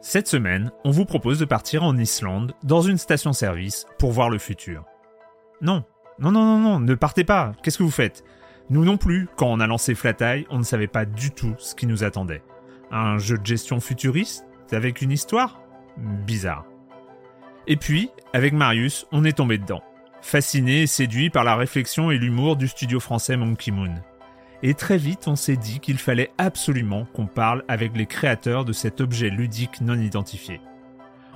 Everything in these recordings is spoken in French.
Cette semaine, on vous propose de partir en Islande, dans une station-service, pour voir le futur. Non, non, non, non, non, ne partez pas, qu'est-ce que vous faites? Nous non plus, quand on a lancé Flat on ne savait pas du tout ce qui nous attendait. Un jeu de gestion futuriste? Avec une histoire? Bizarre. Et puis, avec Marius, on est tombé dedans. Fasciné et séduit par la réflexion et l'humour du studio français Monkey Moon. Et très vite, on s'est dit qu'il fallait absolument qu'on parle avec les créateurs de cet objet ludique non identifié.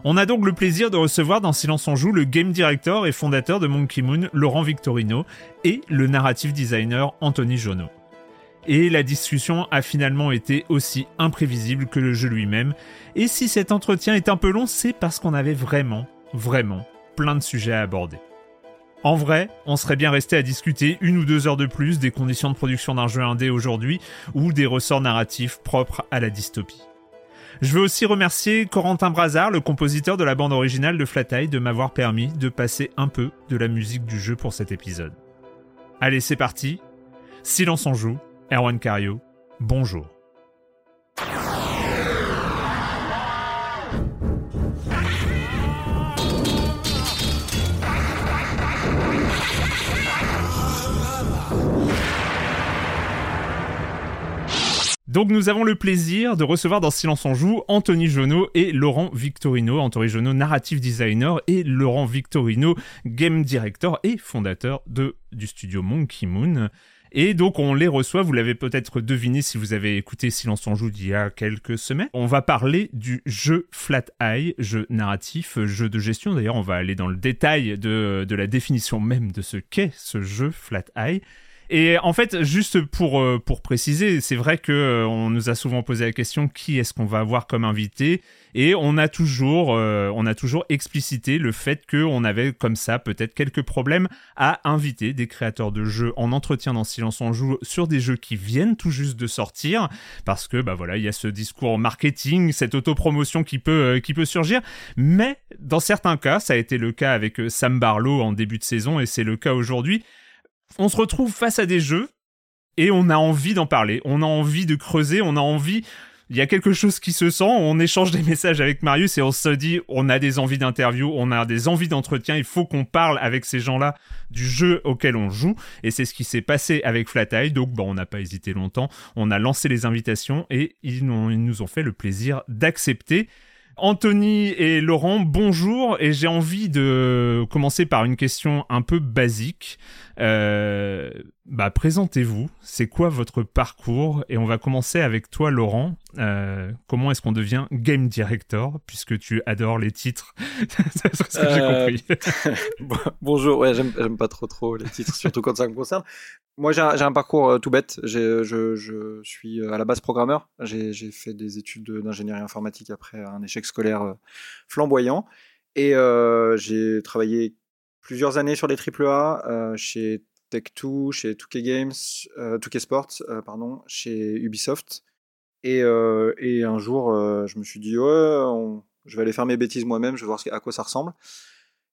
On a donc le plaisir de recevoir dans Silence on joue le game director et fondateur de Monkey Moon, Laurent Victorino, et le narrative designer Anthony Jonot. Et la discussion a finalement été aussi imprévisible que le jeu lui-même, et si cet entretien est un peu long, c'est parce qu'on avait vraiment, vraiment plein de sujets à aborder. En vrai, on serait bien resté à discuter une ou deux heures de plus des conditions de production d'un jeu indé aujourd'hui ou des ressorts narratifs propres à la dystopie. Je veux aussi remercier Corentin Brazard, le compositeur de la bande originale de Flat Eye, de m'avoir permis de passer un peu de la musique du jeu pour cet épisode. Allez, c'est parti. Silence en joue. Erwan Cario. Bonjour. Donc nous avons le plaisir de recevoir dans Silence en Joue Anthony Jonot et Laurent Victorino. Anthony Jonot, narrative designer, et Laurent Victorino, game director et fondateur du studio Monkey Moon. Et donc on les reçoit, vous l'avez peut-être deviné si vous avez écouté Silence en Joue d'il y a quelques semaines. On va parler du jeu Flat Eye, jeu narratif, jeu de gestion. D'ailleurs on va aller dans le détail de, de la définition même de ce qu'est ce jeu Flat Eye. Et en fait, juste pour, euh, pour préciser, c'est vrai que euh, on nous a souvent posé la question qui est-ce qu'on va avoir comme invité? Et on a toujours euh, on a toujours explicité le fait qu'on avait comme ça peut-être quelques problèmes à inviter des créateurs de jeux en entretien dans Silence on joue sur des jeux qui viennent tout juste de sortir. Parce que bah voilà, il y a ce discours marketing, cette autopromotion qui peut qui peut surgir, mais dans certains cas, ça a été le cas avec Sam Barlow en début de saison et c'est le cas aujourd'hui on se retrouve face à des jeux et on a envie d'en parler, on a envie de creuser, on a envie il y a quelque chose qui se sent, on échange des messages avec Marius et on se dit on a des envies d'interview, on a des envies d'entretien, il faut qu'on parle avec ces gens-là du jeu auquel on joue et c'est ce qui s'est passé avec Flat Eye, donc bon, on n'a pas hésité longtemps, on a lancé les invitations et ils nous ont fait le plaisir d'accepter. Anthony et Laurent, bonjour. Et j'ai envie de commencer par une question un peu basique. Euh, bah, présentez-vous. C'est quoi votre parcours? Et on va commencer avec toi, Laurent. Euh, comment est-ce qu'on devient game director puisque tu adores les titres? C'est ce que j'ai compris. Bonjour. Ouais, j'aime pas trop trop les titres, surtout quand ça me concerne. Moi, j'ai un, parcours tout bête. Je, je, suis à la base programmeur. J'ai fait des études d'ingénierie informatique après un échec scolaire flamboyant. Et j'ai travaillé plusieurs années sur les AAA euh, chez Tech2, chez 2K Games, euh, 2K Sports, euh, pardon, chez Ubisoft. Et, euh, et un jour, je me suis dit, ouais, je vais aller faire mes bêtises moi-même, je vais voir à quoi ça ressemble.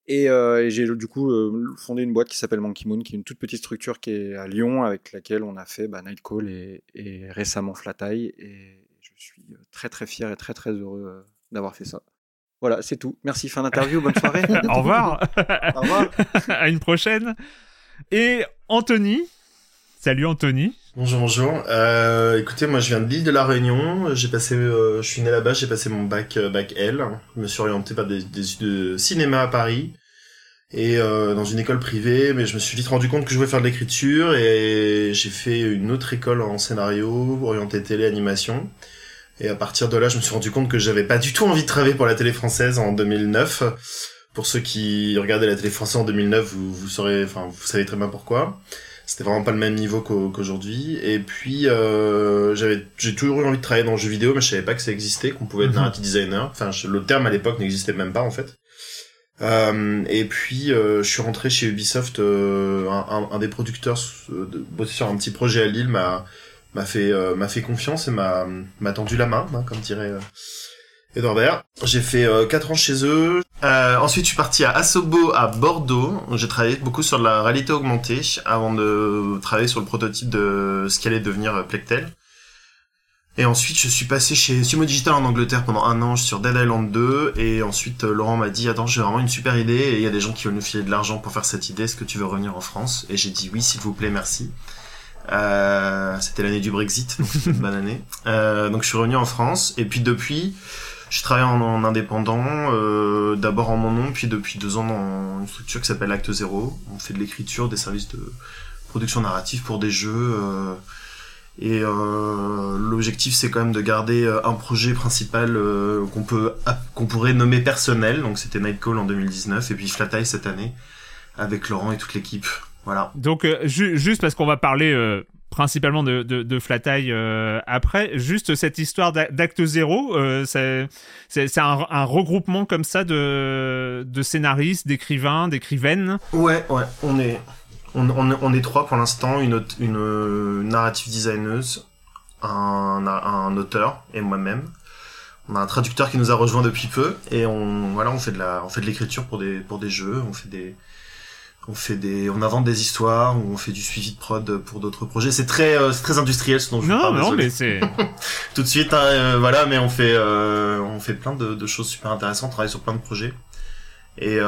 Et, et j'ai du coup fondé une boîte qui s'appelle Monkey Moon, qui est une toute petite structure qui est à Lyon, avec laquelle on a fait bah, Nightcall et, et récemment Flat Eye. Et je suis très très fier et très très heureux d'avoir fait ça. Voilà, c'est tout. Merci, fin d'interview, bonne soirée. Au revoir. Au revoir. à une prochaine. Et Anthony. Salut Anthony. Bonjour, bonjour. Euh, écoutez, moi je viens de l'île de la Réunion. J'ai passé, euh, je suis né là-bas, j'ai passé mon bac euh, bac L. Je me suis orienté par des, des études de cinéma à Paris et dans une école privée, mais je me suis vite rendu compte que je voulais faire de l'écriture et j'ai fait une autre école en scénario orientée télé animation. Et à partir de là, je me suis rendu compte que j'avais pas du tout envie de travailler pour la télé française en 2009. Pour ceux qui regardaient la télé française en 2009, vous, vous saurez, enfin, vous savez très bien pourquoi. C'était vraiment pas le même niveau qu'aujourd'hui. Et puis, euh, j'avais, j'ai toujours eu envie de travailler dans le jeu vidéo, mais je savais pas que ça existait, qu'on pouvait être mhm. narrative designer. Enfin, le terme à l'époque n'existait même pas en fait. Euh, et puis, euh, je suis rentré chez Ubisoft. Euh, un, un, des producteurs de bosser sur un petit projet à Lille m'a m'a fait euh, m'a fait confiance et m'a m'a tendu la main, hein, comme dirait euh, Edouard Baird. J'ai fait euh, 4 ans chez eux. Euh, ensuite, je suis parti à Asobo à Bordeaux. J'ai travaillé beaucoup sur la réalité augmentée avant de travailler sur le prototype de ce qu'allait devenir Plectel. Et ensuite, je suis passé chez Sumo Digital en Angleterre pendant un an sur Dead Island 2. Et ensuite, Laurent m'a dit, attends, j'ai vraiment une super idée et il y a des gens qui veulent nous filer de l'argent pour faire cette idée. Est-ce que tu veux revenir en France? Et j'ai dit oui, s'il vous plaît, merci. Euh, c'était l'année du Brexit, donc c'était une bonne année. Euh, donc je suis revenu en France et puis depuis, je travaille en, indépendant, euh, d'abord en mon nom, puis depuis deux ans dans une structure qui s'appelle Acte Zéro. On fait de l'écriture, des services de production narrative pour des jeux. Et l'objectif, c'est quand même de garder un projet principal qu'on peut qu'on pourrait nommer personnel. Donc c'était Nightcall en 2019 et puis Flat Eye cette année avec Laurent et toute l'équipe. Voilà. Donc, euh, juste parce qu'on va parler euh, principalement de, de, de euh, après, juste cette histoire d'acte zéro, c'est un, un, regroupement comme ça de, de scénaristes, d'écrivains, d'écrivaines. Ouais, ouais, on est, on, on, est trois pour l'instant, une, une narrative designeuse, un, un auteur et moi-même. On a un traducteur qui nous a rejoint depuis peu et on voilà on fait de la on fait de l'écriture pour des pour des jeux on fait des on fait des, on invente des histoires, ou on fait du suivi de prod pour d'autres projets. C'est très, euh, c'est très industriel ce dont je non, parle. Non, mais c'est tout de suite, hein, euh, voilà. Mais on fait, euh, on fait plein de, de, choses super intéressantes, on travaille sur plein de projets, et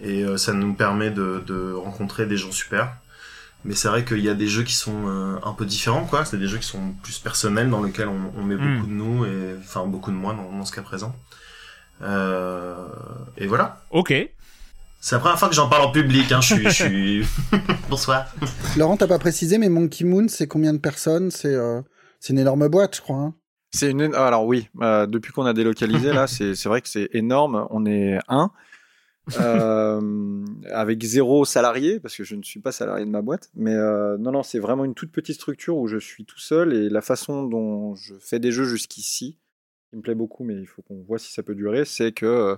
et ça nous permet de, de rencontrer des gens super. Mais c'est vrai qu'il y a des jeux qui sont un peu différents, quoi. C'est des jeux qui sont plus personnels, dans lesquels on, on met hmm. beaucoup de nous, et enfin beaucoup de moi dans, dans ce cas présent. et voilà. Ok. C'est la première fois que j'en parle en public. Hein. Je suis. Bonsoir. Laurent, t'as pas précisé, mais Monkey Moon, c'est combien de personnes C'est euh, une énorme boîte, je crois. Hein. c'est une. Alors oui, euh, depuis qu'on a délocalisé là, c'est vrai que c'est énorme. On est un. Euh, avec zéro salarié parce que je ne suis pas salarié de ma boîte mais non non c'est vraiment une toute petite structure où je suis tout seul et la façon dont je fais des jeux jusqu'ici qui me plaît beaucoup mais il faut qu'on voit si ça peut durer c'est que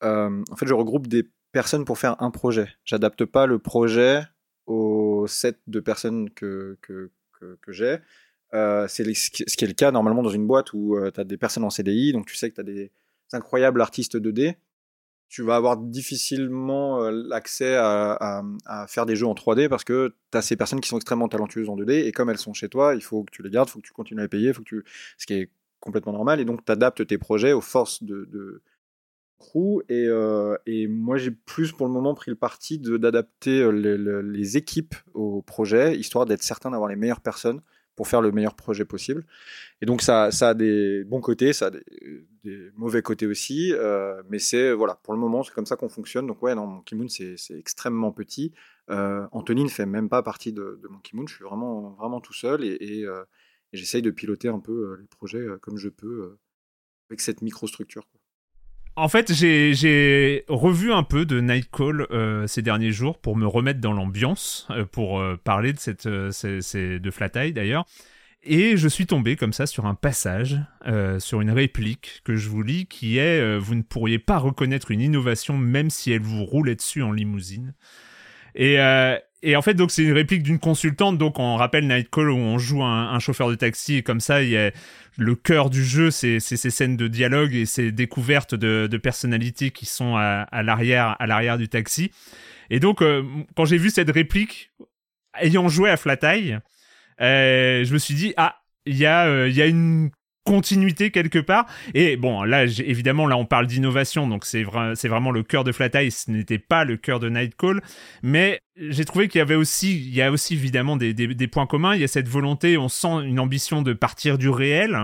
en fait je regroupe des personnes pour faire un projet. J'adapte pas le projet au set de personnes que, que, j'ai. Euh, c'est ce qui est le cas normalement dans une boîte où euh, tu as des personnes en CDI, donc tu sais que tu as des incroyables artistes 2D. Tu vas avoir difficilement euh, l'accès à, faire des jeux en 3D parce que tu as ces personnes qui sont extrêmement talentueuses en 2D et comme elles sont chez toi, il faut que tu les gardes, il faut que tu continues à les payer, faut que tu... ce qui est complètement normal. Et donc tu adaptes tes projets aux forces de euh, et moi j'ai plus pour le moment pris le parti d'adapter euh, les, équipes au projet histoire d'être certain d'avoir les meilleures personnes pour faire le meilleur projet possible. Et donc ça, a des bons côtés, ça a des, mauvais côtés aussi, euh, mais c'est voilà, pour le moment c'est comme ça qu'on fonctionne. Donc ouais, non, Monkey Moon c'est extrêmement petit. Anthony ne fait même pas partie de, de Monkey Moon. Je suis vraiment vraiment tout seul et, et, j'essaye de piloter un peu les projets comme je peux avec cette microstructure. En fait, j'ai- revu un peu de Nightcall euh, ces derniers jours pour me remettre dans l'ambiance, euh, pour euh, parler de cette, euh, c'est- de Flat Eye d'ailleurs. Et je suis tombé comme ça sur un passage, euh, sur une réplique que je vous lis, qui est euh, Vous ne pourriez pas reconnaître une innovation même si elle vous roulait dessus en limousine. Et, et en fait, donc c'est une réplique d'une consultante. Donc on rappelle Nightcall où on joue un, chauffeur de taxi comme ça, il y a le cœur du jeu, c'est ces scènes de dialogue et ces découvertes de, personnalités qui sont à, l'arrière à l'arrière du taxi. Et donc euh, quand j'ai vu cette réplique, ayant joué à Flat Eye, euh, je me suis dit ah il y a euh, il y a une continuité quelque part. Et bon là évidemment là on parle d'innovation donc c'est vrai c'est vraiment le cœur de Flat Eye ce n'était pas le cœur de Nightcall mais j'ai trouvé qu'il y avait aussi il y a aussi évidemment des, des, des points communs. Il y a cette volonté on sent une ambition de partir du réel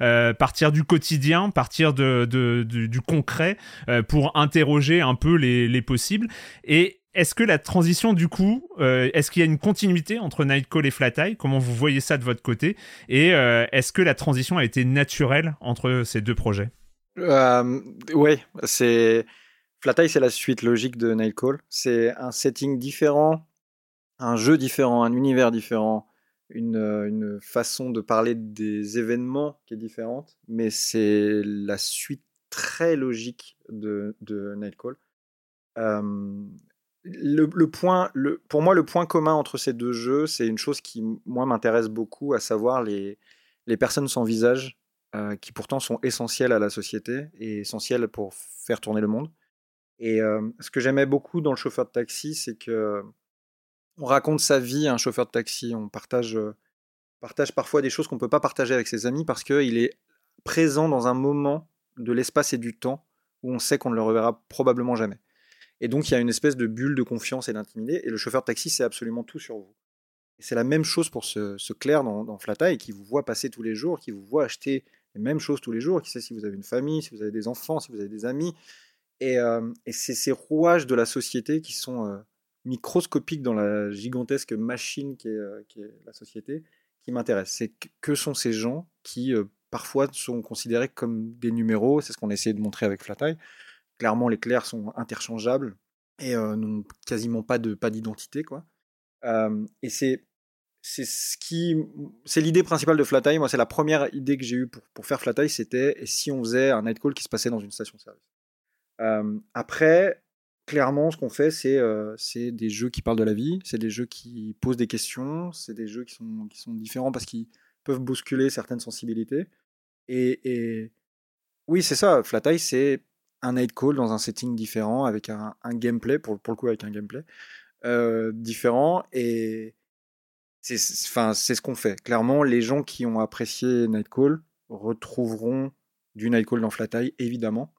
euh, partir du quotidien partir de, de- du- du concret euh, pour interroger un peu les, les possibles. Et est-ce que la transition du coup, euh, est-ce qu'il y a une continuité entre Nightcall et Flat Eye? Comment vous voyez ça de votre côté? Et euh, est-ce que la transition a été naturelle entre ces deux projets? Euh, ouais, c'est Flat Eye, c'est la suite logique de Nightcall. C'est un setting différent, un jeu différent, un univers différent, une, façon de parler des événements qui est différente, mais c'est la suite très logique de, de Nightcall. Euh, le, point, pour moi, le point commun entre ces deux jeux, c'est une chose qui, moi, m'intéresse beaucoup, à savoir les, les personnes sans visage euh, qui pourtant sont essentielles à la société et essentielles pour faire tourner le monde. Et euh, ce que j'aimais beaucoup dans le chauffeur de taxi, c'est que on raconte sa vie à un chauffeur de taxi. On partage, euh, partage parfois des choses qu'on peut pas partager avec ses amis parce qu'il est présent dans un moment de l'espace et du temps où on sait qu'on ne le reverra probablement jamais. Et donc il y a une espèce de bulle de confiance et d'intimité. Et le chauffeur de taxi sait absolument tout sur vous. Et c'est la même chose pour ce, ce clerc dans, dans Flat Eye qui vous voit passer tous les jours, qui vous voit acheter les mêmes choses tous les jours, qui sait si vous avez une famille, si vous avez des enfants, si vous avez des amis. Et, euh, c'est ces rouages de la société qui sont euh, microscopiques dans la gigantesque machine qui est, euh, qui est la société qui m'intéressent. C'est que, sont ces gens qui parfois sont considérés comme des numéros, c'est ce qu'on a essayé de montrer avec Flat Eye. Clairement, les clercs sont interchangeables et euh, n'ont quasiment pas de pas d'identité quoi. Et c'est c'est ce qui c'est l'idée principale de Flat Eye. Moi, c'est la première idée que j'ai eue pour, pour faire Flat Eye, c'était si on faisait un night call qui se passait dans une station-service. Après, clairement, ce qu'on fait, c'est euh, c'est des jeux qui parlent de la vie, c'est des jeux qui posent des questions, c'est des jeux qui sont qui sont différents parce qu'ils peuvent bousculer certaines sensibilités. Et, et oui, c'est ça. Flat Eye, c'est un night call dans un setting différent avec un, gameplay pour, pour le coup avec un gameplay euh, différent et c'est ce qu'on fait clairement les gens qui ont apprécié Nightcall retrouveront du Nightcall dans Flat évidemment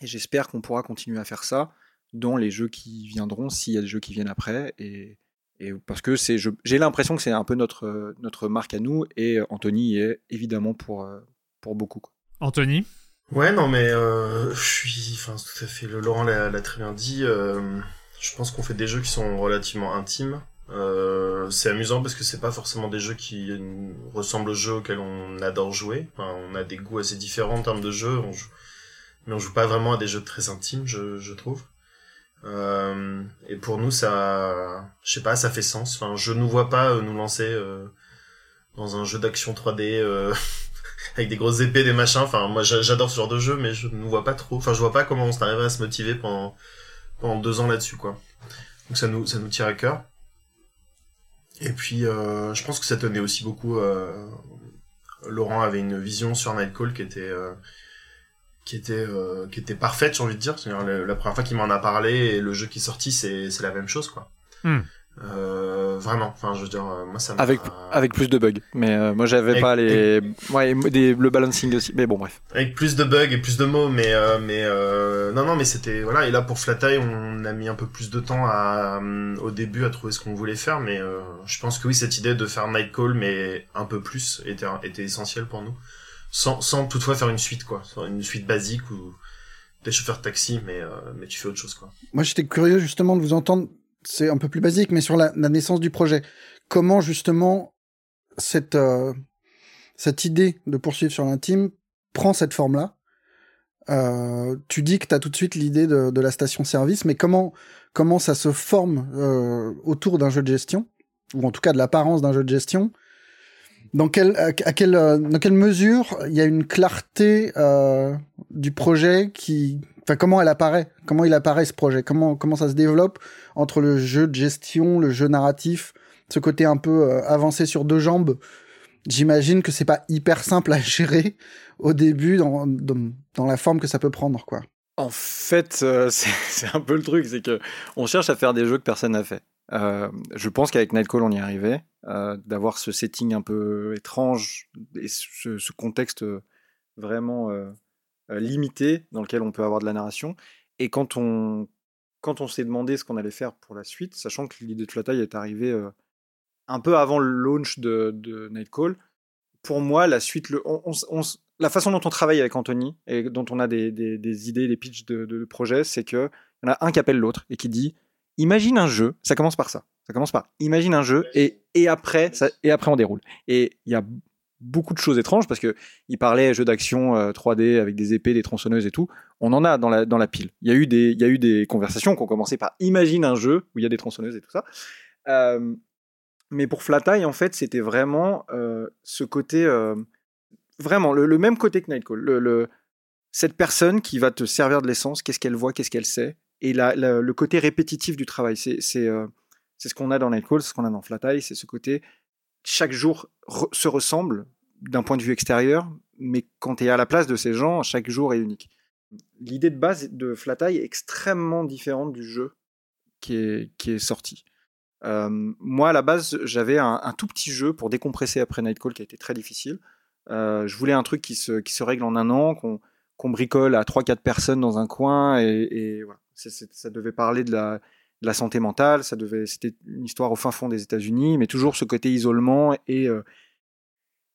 et j'espère qu'on pourra continuer à faire ça dans les jeux qui viendront s'il y a des jeux qui viennent après et, et parce que c'est j'ai l'impression que c'est un peu notre notre marque à nous et Anthony est évidemment pour euh, pour beaucoup quoi. Anthony? Ouais, non, mais euh, je suis, enfin, tout à fait. Le Laurent l'a très bien dit. euh, je pense qu'on fait des jeux qui sont relativement intimes. Euh, c'est amusant parce que c'est pas forcément des jeux qui ressemblent aux jeux auxquels on adore jouer. Enfin, on a des goûts assez différents en termes de jeux, on joue... mais on joue pas vraiment à des jeux très intimes, je, je trouve. Euh, et pour nous, ça, je sais pas, ça fait sens. Enfin, je nous vois pas euh, nous lancer euh, dans un jeu d'action 3D euh, avec des grosses épées, des machins. Enfin, moi, j'a- j'adore ce genre de jeu, mais je ne vois pas trop. Enfin, je vois pas comment on s'arriverait à se motiver pendant pendant deux ans là-dessus, quoi. Donc ça nous ça nous tire à cœur. Et puis, euh, je pense que ça tenait aussi beaucoup. Euh, Laurent avait une vision sur Nightcall qui était euh, qui était qui était parfaite, j'ai envie de dire. C'est-à-dire la première fois qu'il m'en a parlé et le jeu qui est sorti, c'est c'est la même chose, quoi. Hmm. Euh, vraiment. Enfin, je veux dire, moi ça m'a. Avec avec plus de bugs. Mais moi j'avais pas les ouais des, le balancing aussi. Mais bon bref. Avec plus de bugs et plus de mots, mais mais non non mais c'était voilà. Et là pour Flatai, on a mis un peu plus de temps à au début à trouver ce qu'on voulait faire, mais je pense que oui cette idée de faire Nightcall mais un peu plus était était essentielle pour nous. Sans, sans toutefois faire une suite quoi, une suite basique ou des chauffeurs de taxi, mais, euh, mais tu fais autre chose, quoi. Moi, j'étais curieux, justement, de vous entendre. C'est un peu plus basique, mais sur la, naissance du projet. Comment, justement, cette, euh, cette idée de poursuivre sur l'intime prend cette forme-là? Euh, Tu dis que tu as tout de suite l'idée de, de la station-service, mais comment, comment ça se forme autour d'un jeu de gestion? Ou en tout cas de l'apparence d'un jeu de gestion? Dans quelle, à, euh, dans quelle mesure il y a une clarté euh, du projet qui, comment elle apparaît, comment il apparaît ce projet, comment, comment ça se développe entre le jeu de gestion, le jeu narratif, ce côté un peu euh, avancé sur deux jambes? J'imagine que c'est pas hyper simple à gérer au début dans, dans, la forme que ça peut prendre, quoi. En fait, c'est un peu le truc, c'est que on cherche à faire des jeux que personne n'a fait. Euh, je pense qu'avec Nightcall, on y arrivait, euh, d'avoir ce setting un peu étrange et ce, contexte vraiment euh, limité dans lequel on peut avoir de la narration. Et quand on, quand on s'est demandé ce qu'on allait faire pour la suite, sachant que l'idée de Flatai est arrivée un peu avant le launch de, de Nightcall, pour moi, la suite, le, la façon dont on travaille avec Anthony et dont on a des, des, idées, des pitchs de, de projet, c'est qu'il y en a un qui appelle l'autre et qui dit imagine un jeu, ça commence par ça. Ça commence par imagine un jeu et, et après ça, et après on déroule. Et il y a beaucoup de choses étranges parce que il parlait jeux d'action 3D euh, avec des épées, des tronçonneuses et tout. On en a dans la dans la pile. Il y a eu des il y a eu des conversations qui ont commencé par imagine un jeu où il y a des tronçonneuses et tout ça. Euh, mais pour Flatai en fait c'était vraiment euh, ce côté vraiment le, même côté que Nightcall. Cette personne qui va te servir de l'essence, qu'est-ce qu'elle voit, qu'est-ce qu'elle sait, et le côté répétitif du travail. C'est euh, ce qu'on a dans Nightcall, c'est ce qu'on a dans Flat Eye, c'est ce côté chaque jour se ressemble d'un point de vue extérieur, mais quand tu es à la place de ces gens, chaque jour est unique. L'idée de base de Flat Eye est extrêmement différente du jeu qui est, sorti. Euh, moi, à la base, j'avais un, tout petit jeu pour décompresser après Nightcall qui a été très difficile. Euh, je voulais un truc qui se, règle en un an, qu'on bricole à 3-4 personnes dans un coin, et, ça devait parler de la, de la, santé mentale, ça devait, c'était une histoire au fin fond des États-Unis, mais toujours ce côté isolement et euh,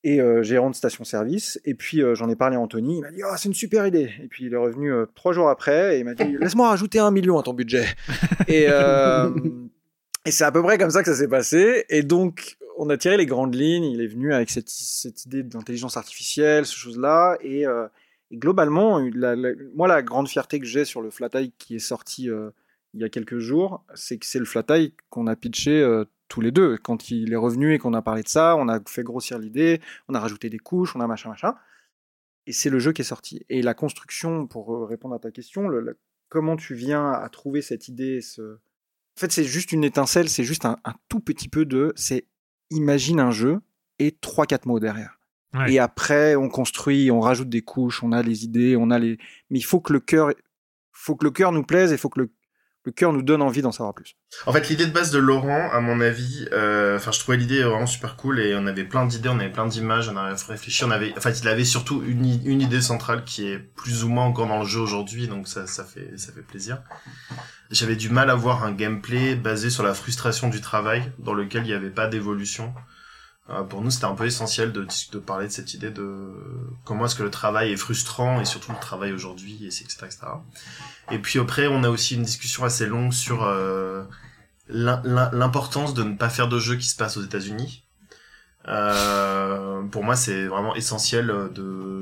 et euh, gérant de station-service. Et puis euh, j'en ai parlé à Anthony, il m'a dit oh, c'est une super idée. Et puis il est revenu trois jours après et il m'a dit laisse-moi rajouter un million à ton budget. et et c'est à peu près comme ça que ça s'est passé. Et donc on a tiré les grandes lignes. Il est venu avec cette, cette idée d'intelligence artificielle, ce chose-là, et et globalement, moi, la grande fierté que j'ai sur le flat qui est sorti il y a quelques jours, c'est que c'est le flat qu'on a pitché euh, tous les deux. Quand il est revenu et qu'on a parlé de ça, on a fait grossir l'idée, on a rajouté des couches, on a machin, machin. Et c'est le jeu qui est sorti. Et la construction, pour euh, répondre à ta question, comment tu viens à trouver cette idée ce... En fait, c'est juste une étincelle, c'est juste un, un tout petit peu de... C'est imagine un jeu et 3-4 mots derrière. Et après, on construit, on rajoute des couches, on a les idées, on a les. Mais il faut que le cœur, faut que le cœur nous plaise et il faut que le, le cœur nous donne envie d'en savoir plus. En fait, l'idée de base de Laurent, à mon avis, euh, enfin, je trouvais l'idée vraiment super cool et on avait plein d'idées, on avait plein d'images, on avait réfléchi, on avait, en fait, il avait surtout une, une idée centrale qui est plus ou moins encore dans le jeu aujourd'hui, donc ça, ça fait, ça fait plaisir. J'avais du mal à voir un gameplay basé sur la frustration du travail, dans lequel il n'y avait pas d'évolution. Euh, pour nous, c'était un peu essentiel de, de parler de cette idée de comment est-ce que le travail est frustrant et surtout le travail aujourd'hui, et etc., etc. Et puis après, on a aussi une discussion assez longue sur euh, l'importance de ne pas faire de jeux qui se passent aux États-Unis. Euh, pour moi, c'est vraiment essentiel de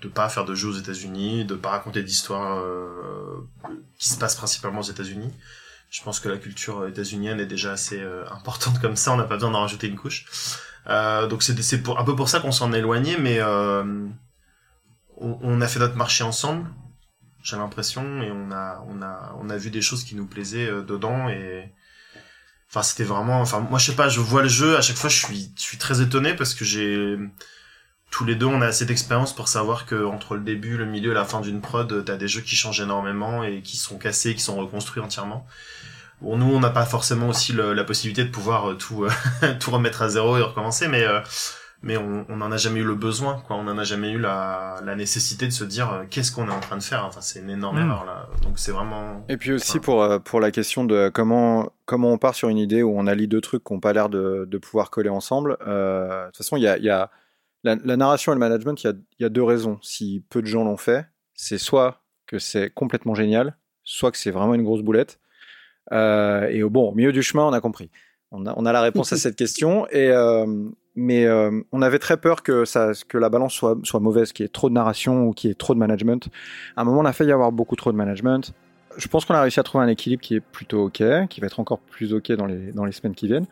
de pas faire de jeux aux États-Unis, de pas raconter d'histoires euh, qui se passent principalement aux États-Unis. Je pense que la culture états-unienne est déjà assez importante comme ça, on n'a pas besoin d'en rajouter une couche. Euh, donc c'est un peu pour ça qu'on s'en est éloigné, mais euh, on, on, a fait notre marché ensemble. J'ai l'impression et on a on a on a vu des choses qui nous plaisaient euh, dedans et enfin c'était vraiment enfin moi je sais pas je vois le jeu à chaque fois je suis je suis très étonné parce que j'ai tous les deux on a assez d'expérience pour savoir que entre le début le milieu et la fin d'une prod t'as des jeux qui changent énormément et qui sont cassés qui sont reconstruits entièrement Bon, nous, on n'a pas forcément aussi la possibilité de pouvoir tout tout remettre à zéro et recommencer, mais mais on n'en a jamais eu le besoin, quoi. On n'en a jamais eu la, la nécessité de se dire euh, qu'est-ce qu'on est en train de faire. Enfin, c'est une énorme mm. erreur là. Donc c'est vraiment. Et puis aussi pour euh, pour la question de comment comment on part sur une idée où on allie deux trucs qui n'ont pas l'air de, de pouvoir coller ensemble. Euh, de toute façon, il y a, y a la, la, narration et le management. Il y a, y a deux raisons. Si peu de gens l'ont fait, c'est soit que c'est complètement génial, soit que c'est vraiment une grosse boulette. Euh, et au bon, au milieu du chemin, on a compris. On a, on a la réponse à cette question. Et, euh, mais euh, on avait très peur que ça, que la balance soit, soit mauvaise, qu'il y ait trop de narration ou qu'il y ait trop de management. À un moment, on a failli avoir beaucoup trop de management. Je pense qu'on a réussi à trouver un équilibre qui est plutôt ok, qui va être encore plus ok dans les, dans les semaines qui viennent.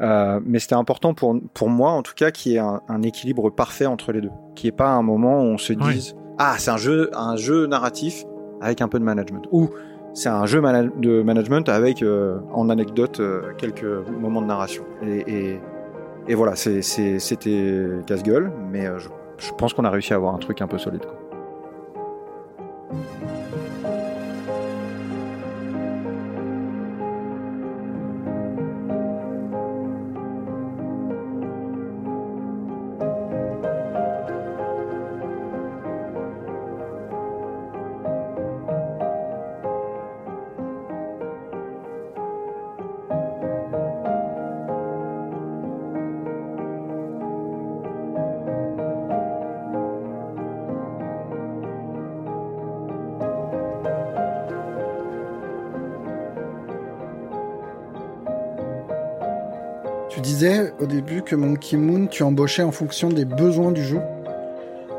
Euh, mais c'était important pour, pour moi, en tout cas, qu'il y ait un, un équilibre parfait entre les deux. Qu'il n'y ait pas un moment où on se dise Ah, c'est un jeu, un jeu narratif avec un peu de management. Ou c'est un jeu de management avec, euh, en anecdote, euh, quelques moments de narration. Et, voilà, c'était casse-gueule, mais euh, je, pense qu'on a réussi à avoir un truc un peu solide. Début que Monkey Moon, tu embauchais en fonction des besoins du jeu.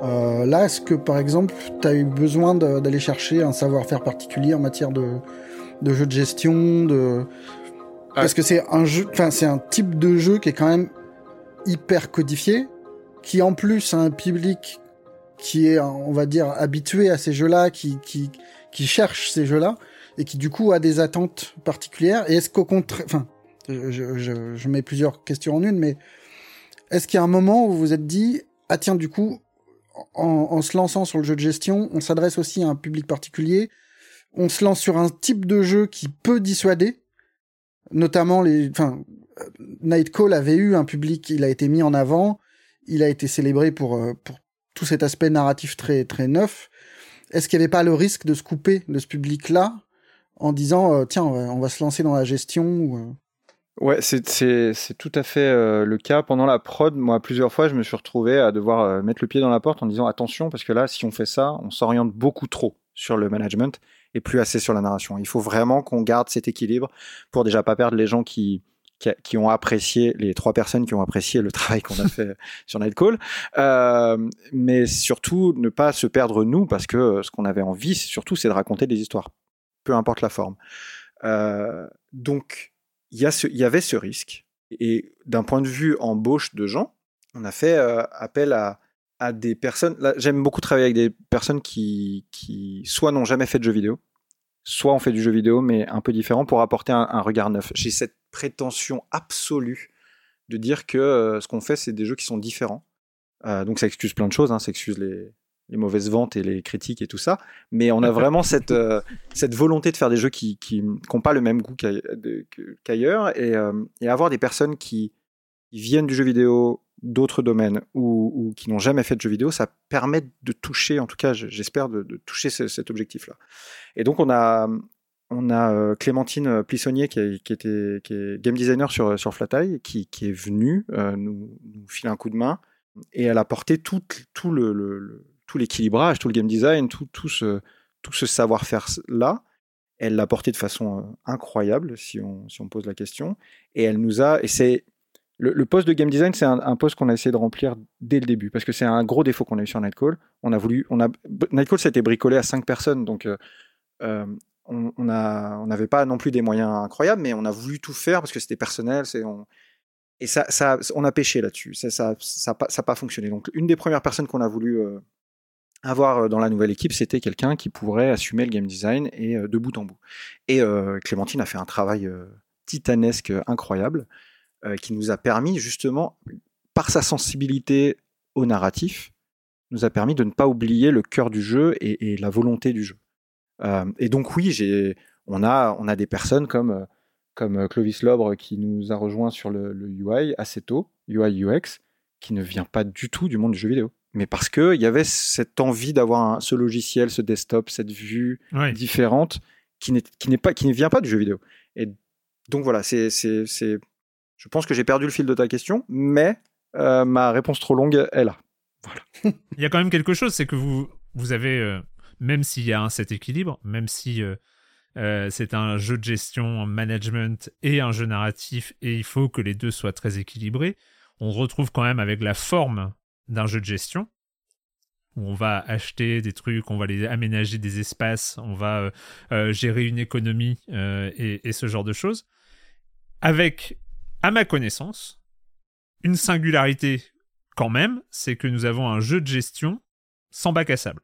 Euh, là, est-ce que par exemple, tu as eu besoin d'aller chercher un savoir-faire particulier en matière de, de jeu de gestion, de parce que c'est un jeu, enfin c'est un type de jeu qui est quand même hyper codifié, qui en plus a un public qui est, on va dire, habitué à ces jeux-là, qui, qui, qui cherche ces jeux-là, et qui du coup a des attentes particulières. Et est-ce qu'au contraire, enfin, je, mets plusieurs questions en une, mais est-ce qu'il y a un moment où vous vous êtes dit, ah tiens, du coup, en, se lançant sur le jeu de gestion, on s'adresse aussi à un public particulier, on se lance sur un type de jeu qui peut dissuader, notamment les, enfin, Nightcall avait eu un public, il a été mis en avant, il a été célébré pour, euh, pour tout cet aspect narratif très, très neuf. Est-ce qu'il n'y avait pas le risque de se couper de ce public-là en disant, euh, tiens, on va, se lancer dans la gestion ou, euh, Ouais, c'est tout à fait euh, le cas. Pendant la prod, moi, plusieurs fois, je me suis retrouvé à devoir euh, mettre le pied dans la porte en disant attention, parce que là, si on fait ça, on s'oriente beaucoup trop sur le management et plus assez sur la narration. Il faut vraiment qu'on garde cet équilibre pour déjà pas perdre les gens qui, qui, ont apprécié, les trois personnes qui ont apprécié le travail qu'on a fait sur Nightcall, euh, mais surtout ne pas se perdre nous, parce que ce qu'on avait envie, surtout, c'est de raconter des histoires, peu importe la forme. Euh, donc, il y, avait ce risque. Et d'un point de vue embauche de gens, on a fait euh, appel à, des personnes. J'aime beaucoup travailler avec des personnes qui, qui soit n'ont jamais fait de jeux vidéo, soit ont fait du jeu vidéo, mais un peu différent pour apporter un, un regard neuf. J'ai cette prétention absolue de dire que euh, ce qu'on fait, c'est des jeux qui sont différents. Euh, donc ça excuse plein de choses, hein, ça excuse les, les mauvaises ventes et les critiques et tout ça. Mais on a vraiment cette, euh, cette volonté de faire des jeux qui n'ont pas le même goût qu'ailleurs et, euh, et, avoir des personnes qui, viennent du jeu vidéo, d'autres domaines ou, qui n'ont jamais fait de jeu vidéo, ça permet de toucher, en tout cas j'espère, de, toucher cet objectif-là. Et donc on a, on a euh, Clémentine Plissonnier qui, qui, était, qui est game designer sur, sur Flatai, qui, qui est venue nous, nous, filer un coup de main et elle a porté tout, tout le, le tout l'équilibrage, tout le game design, tout, tout ce, tout ce savoir-faire-là. Elle l'a porté de façon euh, incroyable, si on, si on pose la question. Et elle nous a. Et c'est. Le, poste de game design, c'est un, poste qu'on a essayé de remplir dès le début, parce que c'est un gros défaut qu'on a eu sur Nightcall. On a voulu. On a, Nightcall, ça été bricolé à cinq personnes, donc. Euh, euh, on n'avait pas non plus des moyens incroyables, mais on a voulu tout faire parce que c'était personnel. On, et ça, ça, on a pêché là-dessus. Ça n'a ça, ça, pas fonctionné. Donc, une des premières personnes qu'on a voulu avoir euh, dans la nouvelle équipe, c'était quelqu'un qui pourrait assumer le game design et euh, de bout en bout. Et euh, Clémentine a fait un travail titanesque incroyable qui nous a permis justement, par sa sensibilité au narratif, nous a permis de ne pas oublier le cœur du jeu et, la volonté du jeu. et donc oui, on a, des personnes comme comme Clovis Lobre qui nous a rejoint sur le, le UI assez tôt, UI UX, qui ne vient pas du tout du monde du jeu vidéo. Mais parce qu'il y avait cette envie d'avoir ce logiciel, ce desktop, cette vue différente qui, n'est, pas, qui ne vient pas du jeu vidéo. Et donc voilà, c'est, c'est, je pense que j'ai perdu le fil de ta question, mais euh, ma réponse trop longue est là. Voilà. Il y a quand même quelque chose, c'est que vous, vous avez, euh, même s'il y a un cet équilibre, même si euh, c'est un jeu de gestion, management et un jeu narratif, et il faut que les deux soient très équilibrés, on retrouve quand même avec la forme d'un jeu de gestion où on va acheter des trucs, on va les aménager des espaces, on va euh, euh, gérer une économie euh, et, ce genre de choses. Avec, à ma connaissance, une singularité quand même, c'est que nous avons un jeu de gestion sans bac à sable.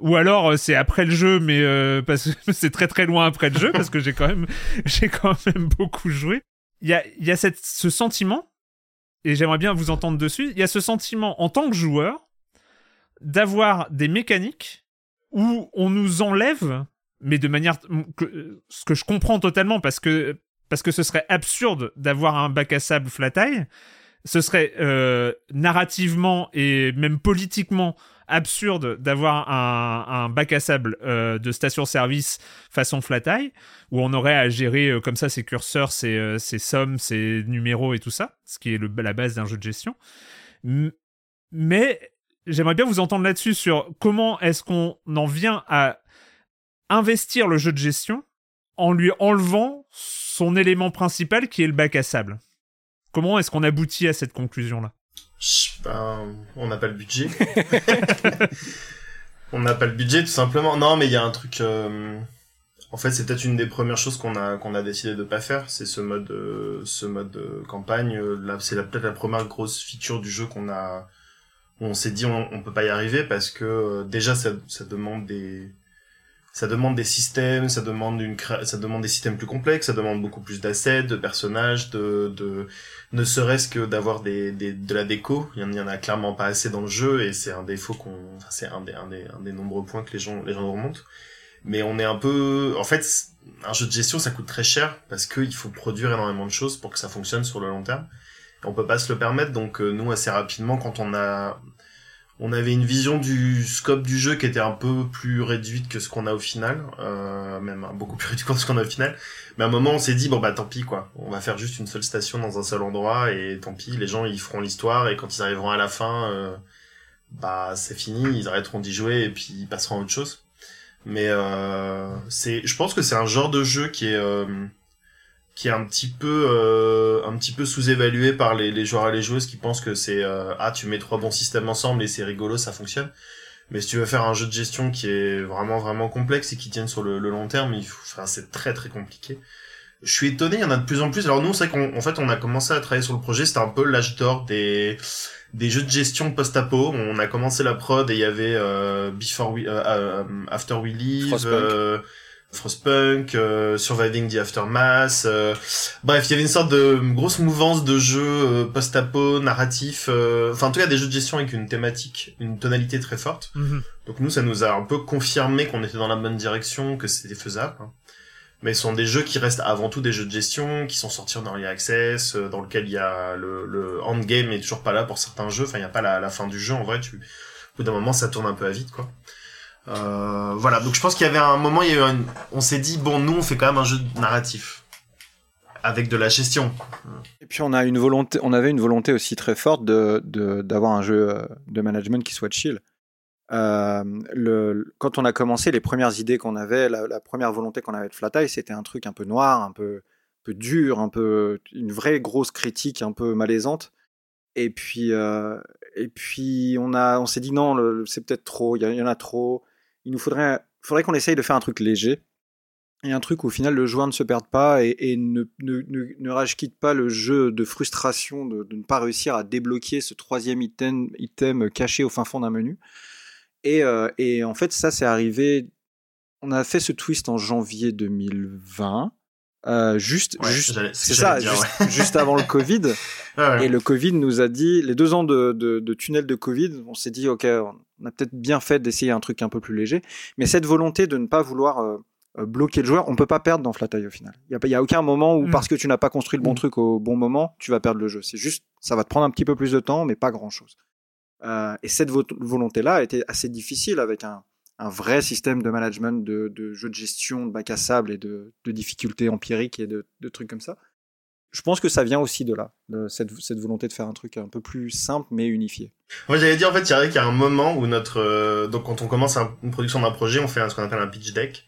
Ou alors c'est après le jeu, mais parce que c'est très très loin après le jeu, parce que j'ai quand même j'ai quand même beaucoup joué. Il y a, y a cette, ce sentiment et j'aimerais bien vous entendre dessus, il y a ce sentiment en tant que joueur d'avoir des mécaniques où on nous enlève, mais de manière ce que je comprends totalement parce que parce que ce serait absurde d'avoir un bac à sable flat ce serait euh, narrativement et même politiquement absurde d'avoir un, bac à sable euh, de station-service façon flat eye, où on aurait à gérer euh, comme ça ses curseurs, ses, euh, sommes, ses numéros et tout ça, ce qui est la base d'un jeu de gestion. Mais j'aimerais bien vous entendre là-dessus sur comment est-ce qu'on en vient à investir le jeu de gestion en lui enlevant son élément principal qui est le bac à sable. Comment est-ce qu'on aboutit à cette conclusion-là? Ben, on n'a pas le budget. on n'a pas le budget, tout simplement. Non, mais il y a un truc. Euh, en fait, c'est peut-être une des premières choses qu'on a qu'on a décidé de pas faire. C'est ce mode euh, ce mode campagne. Là, c'est peut-être la première grosse feature du jeu qu'on a. on s'est dit on, on peut pas y arriver parce que euh, déjà ça demande des ça demande des systèmes, ça demande une ça demande des systèmes plus complexes, ça demande beaucoup plus d'assets, de personnages, de, de ne serait-ce que d'avoir des, des, de la déco. Il y, en, a clairement pas assez dans le jeu et c'est un défaut qu'on, enfin, c'est un des, un des, un des nombreux points que les gens, les gens remontent. Mais on est un peu, en fait, un jeu de gestion ça coûte très cher parce qu'il faut produire énormément de choses pour que ça fonctionne sur le long terme. Et on peut pas se le permettre, donc euh, nous assez rapidement quand on a on avait une vision du scope du jeu qui était un peu plus réduite que ce qu'on a au final, euh, même beaucoup plus réduite que ce qu'on a au final. Mais à un moment, on s'est dit bon bah tant pis quoi, on va faire juste une seule station dans un seul endroit et tant pis, les gens ils feront l'histoire et quand ils arriveront à la fin, euh, bah c'est fini, ils arrêteront d'y jouer et puis ils passeront à autre chose. Mais euh, c'est, je pense que c'est un genre de jeu qui est euh, qui est un petit peu euh, un petit peu sous-évalué par les, les, joueurs et les joueuses qui pensent que c'est euh, ah tu mets trois bons systèmes ensemble et c'est rigolo ça fonctionne. Mais si tu veux faire un jeu de gestion qui est vraiment vraiment complexe et qui tienne sur le, long terme il faut enfin, c'est très très compliqué. Je suis étonné il y en a de plus en plus. Alors nous c'est vrai qu'en fait on a commencé à travailler sur le projet. C'était un peu l'âge d'or des des jeux de gestion post-apo. On a commencé la prod et il y avait euh, Before We, After We Leave Frostpunk, euh, Surviving the Aftermath. Euh, bref, il y avait une sorte de grosse mouvance de jeux euh, post-apo, narratif. enfin, en tout cas, des jeux de gestion avec une thématique, une tonalité très forte. Mhm. Donc nous, ça nous a un peu confirmé qu'on était dans la bonne direction, que c'était faisable. Hein. Mais ce sont des jeux qui restent avant tout des jeux de gestion, qui sont sortis dans Early Access, dans lequel il y a le, le endgame est toujours pas là pour certains jeux. Enfin, il n'y a pas la, la, fin du jeu. En vrai, tu, au bout d'un moment, ça tourne un peu à vite, quoi. Euh, voilà, donc je pense qu'il y avait un moment, il y a eu on s'est dit bon, nous on fait quand même un jeu narratif avec de la gestion. Et puis on a une volonté, on avait une volonté aussi très forte de d'avoir un jeu euh, de management qui soit chill. Euh, quand on a commencé, les premières idées qu'on avait, la, première volonté qu'on avait de Flat c'était un truc un peu noir, un peu, peu dur, un peu une vraie grosse critique, un peu malaisante. Et puis, et puis on a, on s'est dit non, c'est peut-être trop, il y, en a trop il nous faudrait, faudrait qu'on essaye de faire un truc léger et un truc où au final le joueur ne se perde pas et, ne, ne, ne, rage quitte pas le jeu de frustration de, ne pas réussir à débloquer ce troisième item, item caché au fin fond d'un menu. Et, euh, et en fait, ça, c'est arrivé. On a fait ce twist en janvier 2020. Euh, juste, juste c'est ça, juste, avant le Covid. Et le Covid nous a dit, les deux ans de, de, de tunnel de Covid, on s'est dit, ok, on a peut-être bien fait d'essayer un truc un peu plus léger. Mais cette volonté de ne pas vouloir euh, euh, bloquer le joueur. On peut pas perdre dans Flat au final. Il y a, a aucun moment où Mm. parce que tu n'as pas construit le bon Mm. truc au bon moment, tu vas perdre le jeu. C'est juste, ça va te prendre un petit peu plus de temps, mais pas grand chose. et cette vo- volonté-là a été assez difficile avec un, un vrai système de management, de, de jeu de gestion, de bac à sable et de, de difficultés empiriques et de, de trucs comme ça. Je pense que ça vient aussi de là, de cette, cette volonté de faire un truc un peu plus simple mais unifié. Moi, j'allais dire, en fait, il y a- un moment où notre, euh, donc quand on commence un- une production d'un projet, on fait un- ce qu'on appelle un pitch deck,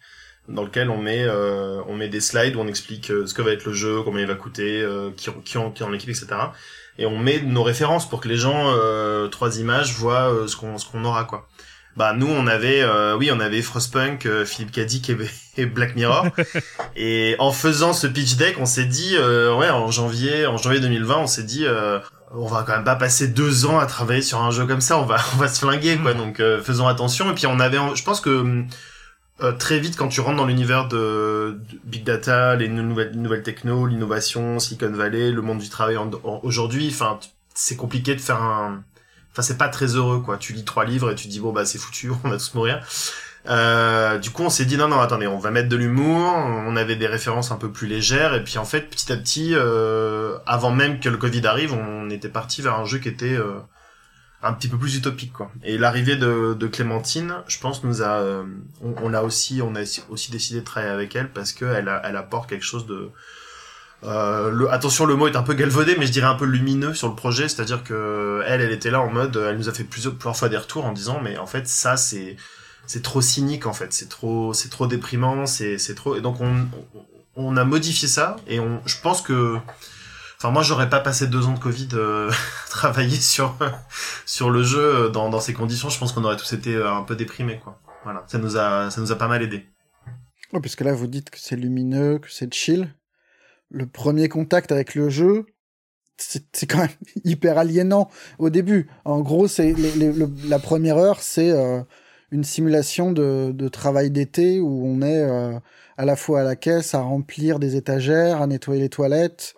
dans lequel on met, euh, on met des slides où on explique euh, ce que va être le jeu, combien il va coûter, euh, qui, qui, en, qui en équipe, etc. Et on met nos références pour que les gens, euh, trois images, voient euh, ce qu'on, ce qu'on aura, quoi. Bah nous on avait euh, oui on avait Frostpunk, euh, Philippe Cadic et, et Black Mirror. Et en faisant ce pitch deck on s'est dit euh, ouais en janvier en janvier 2020 on s'est dit euh, on va quand même pas passer deux ans à travailler sur un jeu comme ça. On va on va se flinguer quoi. Donc euh, faisons attention. Et puis on avait je pense que euh, très vite quand tu rentres dans l'univers de, de big data les nouvelles nouvelles techno l'innovation Silicon Valley le monde du travail aujourd'hui enfin c'est compliqué de faire un enfin c'est pas très heureux quoi. Tu lis trois livres et tu dis bon bah c'est foutu on va tous mourir. Euh, du coup on s'est dit non non attendez on va mettre de l'humour on avait des références un peu plus légères et puis en fait petit à petit euh, avant même que le Covid arrive on était parti vers un jeu qui était euh, un petit peu plus utopique quoi. Et l'arrivée de, Clémentine je pense nous a on, on a aussi on a aussi décidé de travailler avec elle parce que elle, a- elle apporte quelque chose de euh, le, attention, le mot est un peu galvaudé, mais je dirais un peu lumineux sur le projet, c'est-à-dire que elle, elle était là en mode, elle nous a fait plusieurs, fois des retours en disant, mais en fait, ça, c'est, c'est trop cynique, en fait, c'est trop, c'est trop déprimant, c'est, c'est trop, et donc on, on a modifié ça, et on, je pense que, enfin, moi, j'aurais pas passé deux ans de Covid, euh, travailler sur, sur le jeu dans, dans ces conditions, je pense qu'on aurait tous été euh, un peu déprimés, quoi. Voilà. Ça nous a, ça nous a pas mal aidé. Ouais, puisque là, vous dites que c'est lumineux, que c'est chill. Le premier contact avec le jeu, c'est quand même hyper aliénant au début. En gros, c'est la première heure, c'est euh, une simulation de, de travail d'été où on est euh, à la fois à la caisse, à remplir des étagères, à nettoyer les toilettes,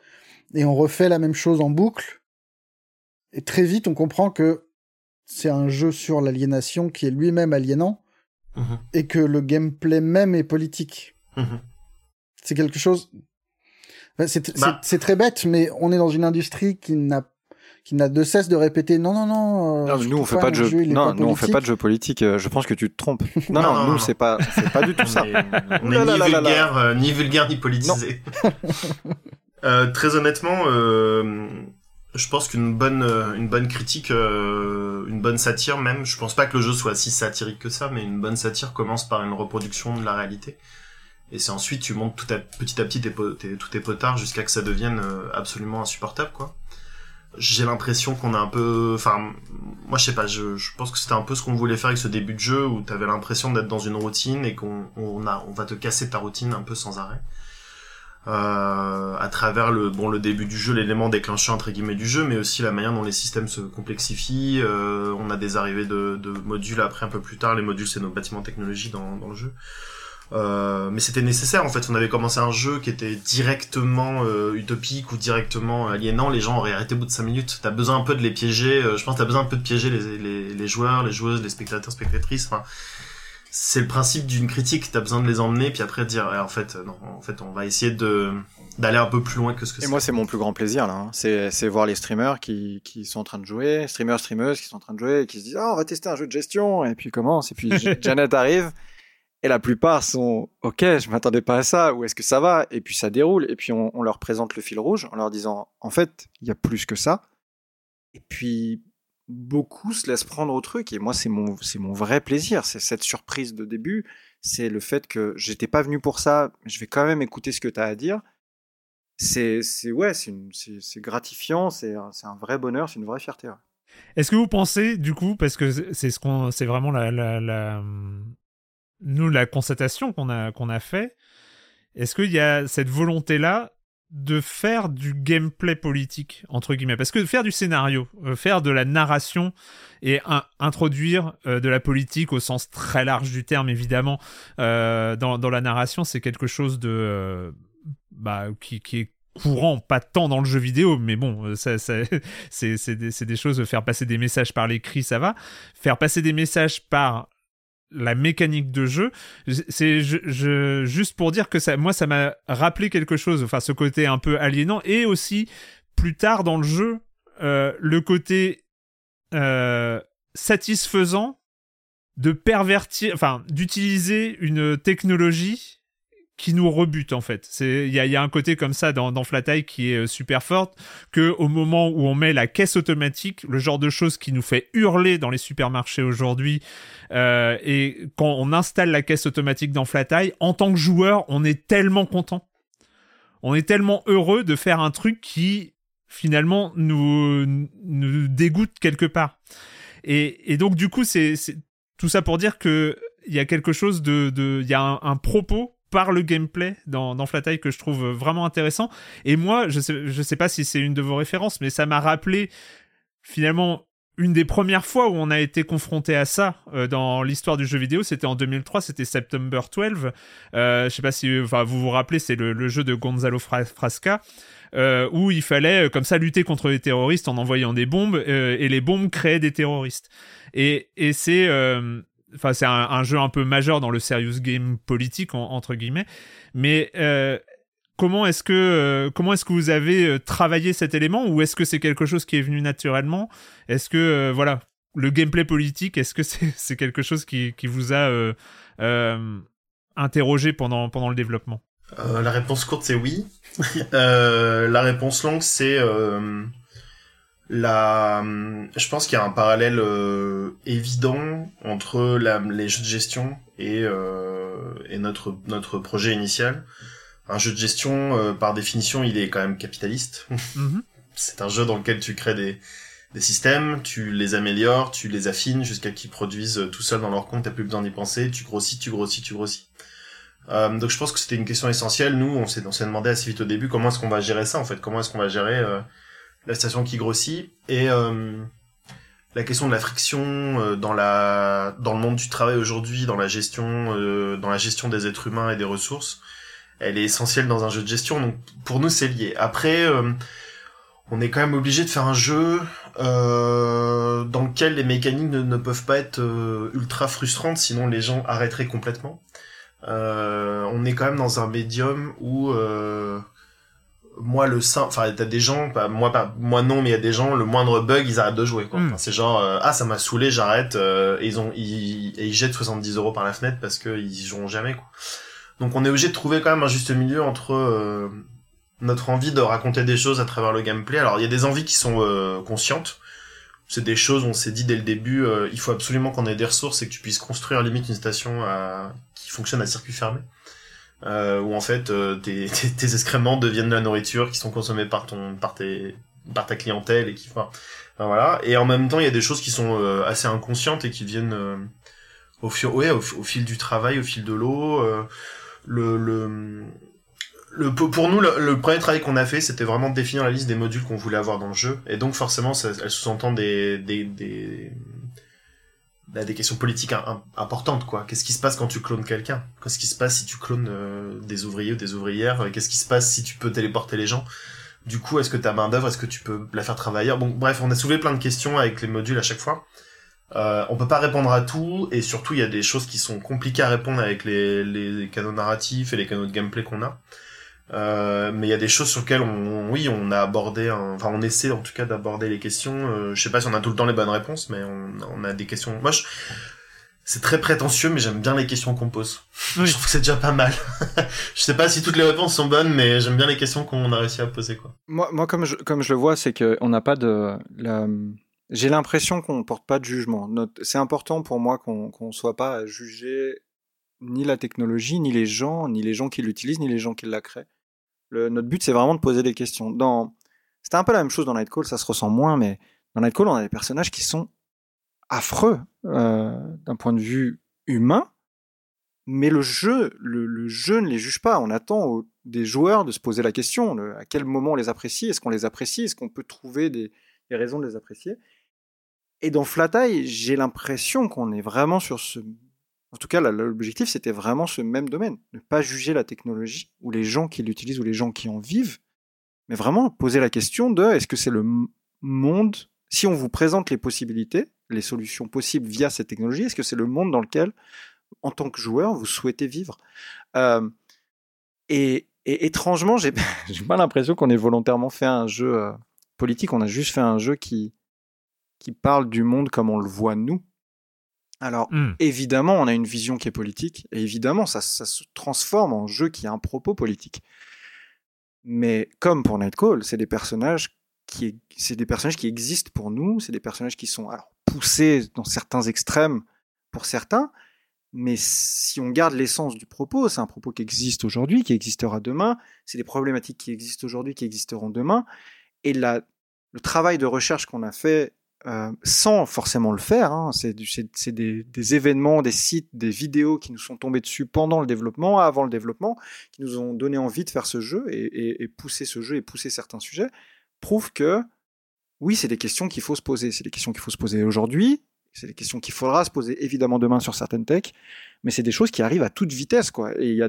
et on refait la même chose en boucle. Et très vite, on comprend que c'est un jeu sur l'aliénation qui est lui-même aliénant Mhm. et que le gameplay même est politique. Mhm. C'est quelque chose. Enfin, C'est c'est- Bah. c'est très bête, mais on est dans une industrie qui n'a qui n'a de cesse de répéter non non non. euh, Non, nous on fait pas de jeu. est non, pas nous on fait pas de jeu politique. euh, Je pense que tu te trompes. Non, Non, non, non, nous non. c'est pas, c'est pas du tout ça. On est, on est ni vulgaire, euh, ni vulgaire, ni politisé. Euh, très honnêtement, euh, je pense qu'une bonne, une bonne critique, euh, une bonne satire même, je pense pas que le jeu soit si satirique que ça, mais une bonne satire commence par une reproduction de la réalité. Et c'est ensuite tu montes tout à, petit à petit tes, tes- tous tes potards jusqu'à que ça devienne euh, absolument insupportable, quoi. J'ai l'impression qu'on a un peu, enfin, moi je sais pas, je, pense que c'était un peu ce qu'on voulait faire avec ce début de jeu où t'avais l'impression d'être dans une routine et qu'on va te casser ta routine un peu sans arrêt. Euh, à travers le bon le début du jeu, l'élément déclencheur entre guillemets du jeu, mais aussi la manière dont les systèmes se complexifient. Euh, on a des arrivées de, modules après un peu plus tard. Les modules c'est nos bâtiments technologie dans le jeu. Euh, mais c'était nécessaire en fait. On avait commencé un jeu qui était directement euh, utopique ou directement aliénant. Les gens auraient arrêté au bout de 5 minutes. T'as besoin un peu de les piéger. euh, je pense que t'as besoin un peu de piéger les, les, les joueurs, les joueuses, les spectateurs, spectatrices. Enfin, c'est le principe d'une critique. T'as besoin de les emmener, puis après dire eh, en fait non, en fait on va essayer de d'aller un peu plus loin que ce que Et moi, c'est mon plus grand plaisir là. hein. C'est, c'est voir les streamers qui, qui sont en train de jouer, streamers, streameuses qui sont en train de jouer et qui se disent ah on va tester un jeu de gestion et puis commence et puis Janet arrive et la plupart sont ok je m'attendais pas à ça où est-ce que ça va? Et puis ça déroule et puis on, leur présente le fil rouge en leur disant en fait il y a plus que ça. Et puis beaucoup se laissent prendre au truc et moi c'est mon c'est mon vrai plaisir c'est cette surprise de début c'est le fait que j'étais pas venu pour ça je vais quand même écouter ce que tu as à dire. C'est c'est ouais c'est c'est gratifiant c'est un- un vrai bonheur c'est une vraie fierté. Est-ce que vous pensez, du coup, parce que c'est- ce qu'on, c'est vraiment la, nous la constatation qu'on a qu'on a fait. Est-ce qu'il y a cette volonté là de faire du gameplay politique entre guillemets? Parce que faire du scénario, euh, faire de la narration et introduire euh, de la politique au sens très large du terme, évidemment, euh, dans dans la narration, c'est quelque chose de bah qui qui est courant, pas tant dans le jeu vidéo, mais bon, ça, c'est des, des choses, faire passer des messages par l'écrit, ça va. Faire passer des messages par la mécanique de jeu. C'est je, juste pour dire que ça, moi, ça m'a rappelé quelque chose. Enfin, ce côté un peu aliénant et aussi plus tard dans le jeu, euh, le côté euh, satisfaisant de pervertir, enfin, d'utiliser une technologie qui nous rebute en fait. C'est il y a, y a, un côté comme ça dans, dans Flat qui est euh, super forte que au moment où on met la caisse automatique, le genre de choses qui nous fait hurler dans les supermarchés aujourd'hui, euh, et quand on installe la caisse automatique dans Flat en tant que joueur, on est tellement content, on est tellement heureux de faire un truc qui finalement nous nous dégoûte quelque part. Et, et donc du coup c'est tout ça pour dire que il y a quelque chose de il y a un, un propos par le gameplay dans, dans Flat que je trouve vraiment intéressant. Et moi, je sais, je sais pas si c'est une de vos références, mais ça m'a rappelé finalement une des premières fois où on a été confronté à ça euh, dans l'histoire du jeu vidéo, c'était en 2003, c'était September 12. Euh, je sais pas si enfin, vous vous rappelez, c'est le, jeu de Gonzalo Frasca. Euh, où il fallait comme ça lutter contre les terroristes en envoyant des bombes et les bombes créaient des terroristes. Et, et c'est enfin c'est un, jeu un peu majeur dans le serious game politique entre guillemets. Mais euh, comment est-ce que euh, comment est-ce que vous avez euh, travaillé cet élément ou est-ce que c'est quelque chose qui est venu naturellement? Est-ce que voilà le gameplay politique est-ce que c'est quelque chose qui, qui vous a interrogé pendant pendant le développement? La réponse courte c'est oui. La réponse longue c'est la, je pense qu'il y a un parallèle euh, évident entre la, les jeux de gestion et, euh, et notre, notre projet initial. Un jeu de gestion, euh, par définition, il est quand même capitaliste. Mhm. C'est un jeu dans lequel tu crées des, des systèmes, tu les améliores, tu les affines jusqu'à qu'ils produisent tout seuls dans leur compte, t'as plus besoin d'y penser, tu grossis, tu grossis, tu grossis. Euh, donc je pense que c'était une question essentielle. Nous, on s'est, on s'est demandé assez vite au début comment est-ce qu'on va gérer ça en fait, comment est-ce qu'on va gérer euh, la station qui grossit et euh, la question de la friction euh, dans la dans le monde du travail aujourd'hui, dans la gestion euh, dans la gestion des êtres humains et des ressources, elle est essentielle dans un jeu de gestion. Donc pour nous c'est lié. Après on est quand même obligé de faire un jeu euh, dans lequel les mécaniques ne, ne peuvent pas être ultra frustrantes, sinon les gens arrêteraient complètement. Euh, on est quand même dans un médium où euh, moi le sein enfin t'as des gens bah, moi pas moi non mais il y a des gens le moindre bug ils arrêtent de jouer quoi. Hmm. c'est genre euh, ah ça m'a saoulé j'arrête euh, et ils ont ils, et ils jettent 70 euros par la fenêtre parce que ils joueront jamais quoi. Donc on est obligé de trouver quand même un juste milieu entre euh, notre envie de raconter des choses à travers le gameplay. Alors il y a des envies qui sont conscientes. C'est des choses on s'est dit dès le début il faut absolument qu'on ait des ressources et que tu puisses construire limite une station à... qui fonctionne à circuit fermé euh, où en fait euh, tes, excréments deviennent de la nourriture qui sont consommés par ton par tes par ta clientèle et qui enfin, voilà et en même temps il y a des choses qui sont euh, assez inconscientes et qui viennent euh, au fil ouais, au, fil du travail au fil de l'eau le, le pour nous, le, premier travail qu'on a fait, c'était vraiment de définir la liste des modules qu'on voulait avoir dans le jeu. Et donc, forcément, ça, elle sous-entend des, des, bah, des questions politiques importantes quoi. Qu'est-ce qui se passe quand tu clones quelqu'un? Qu'est-ce qui se passe si tu clones euh, des ouvriers ou des ouvrières? Qu'est-ce qui se passe si tu peux téléporter les gens? Du coup, est-ce que ta main d'œuvre, est-ce que tu peux la faire travailler? Bon, bref, on a soulevé plein de questions avec les modules à chaque fois. Euh, on peut pas répondre à tout et surtout il y a des choses qui sont compliquées à répondre avec les, les canaux narratifs et les canaux de gameplay qu'on a. Euh, mais il y a des choses sur lesquelles on, oui, on a abordé, enfin, on essaie en tout cas d'aborder les questions. Euh, je sais pas si on a tout le temps les bonnes réponses, mais on, on a des questions. Moi, c'est très prétentieux, mais j'aime bien les questions qu'on pose. Je trouve que c'est déjà pas mal. je sais pas si toutes les réponses sont bonnes, mais j'aime bien les questions qu'on a réussi à poser, quoi. Moi, moi, comme je, comme je le vois, c'est qu'on n'a pas de, la... j'ai l'impression qu'on porte pas de jugement. C'est important pour moi qu'on qu'on soit pas à juger ni la technologie, ni les gens, ni les gens qui l'utilisent, ni les gens qui la créent notre but, c'est vraiment de poser des questions. Dans... C'était un peu la même chose dans Nightcall, ça se ressent moins, mais dans Nightcall, on a des personnages qui sont affreux euh, d'un point de vue humain, mais le jeu, le, jeu ne les juge pas. On attend des joueurs de se poser la question à quel moment on les apprécie, est-ce qu'on les apprécie, est-ce qu'on peut trouver des, raisons de les apprécier. Et dans Flat j'ai l'impression qu'on est vraiment sur ce en tout cas, l'objectif, c'était vraiment ce même domaine. Ne pas juger la technologie, ou les gens qui l'utilisent, ou les gens qui en vivent, mais vraiment poser la question de est-ce que c'est le monde, si on vous présente les possibilités, les solutions possibles via cette technologie Est-ce que c'est le monde dans lequel, en tant que joueur, vous souhaitez vivre? Euh, et, étrangement, j'ai pas l'impression qu'on ait volontairement fait un jeu euh, politique. On a juste fait un jeu qui qui parle du monde comme on le voit nous. Alors, Hmm. évidemment, on a une vision qui est politique, et évidemment, ça, ça se transforme en jeu qui a un propos politique. Mais comme pour Nightcall, c'est des personnages qui, c'est des personnages qui existent pour nous, c'est des personnages qui sont alors poussés dans certains extrêmes pour certains, mais si on garde l'essence du propos, c'est un propos qui existe aujourd'hui, qui existera demain, c'est des problématiques qui existent aujourd'hui, qui existeront demain, et la, le travail de recherche qu'on a fait euh, sans forcément le faire. Hein. C'est, des, événements, des sites, des vidéos qui nous sont tombés dessus pendant le développement, avant le développement, qui nous ont donné envie de faire ce jeu et, pousser ce jeu et pousser certains sujets, prouvent que oui, c'est des questions qu'il faut se poser. C'est des questions qu'il faut se poser aujourd'hui. C'est des questions qu'il faudra se poser évidemment demain sur certaines techs, mais c'est des choses qui arrivent à toute vitesse, quoi. Et il y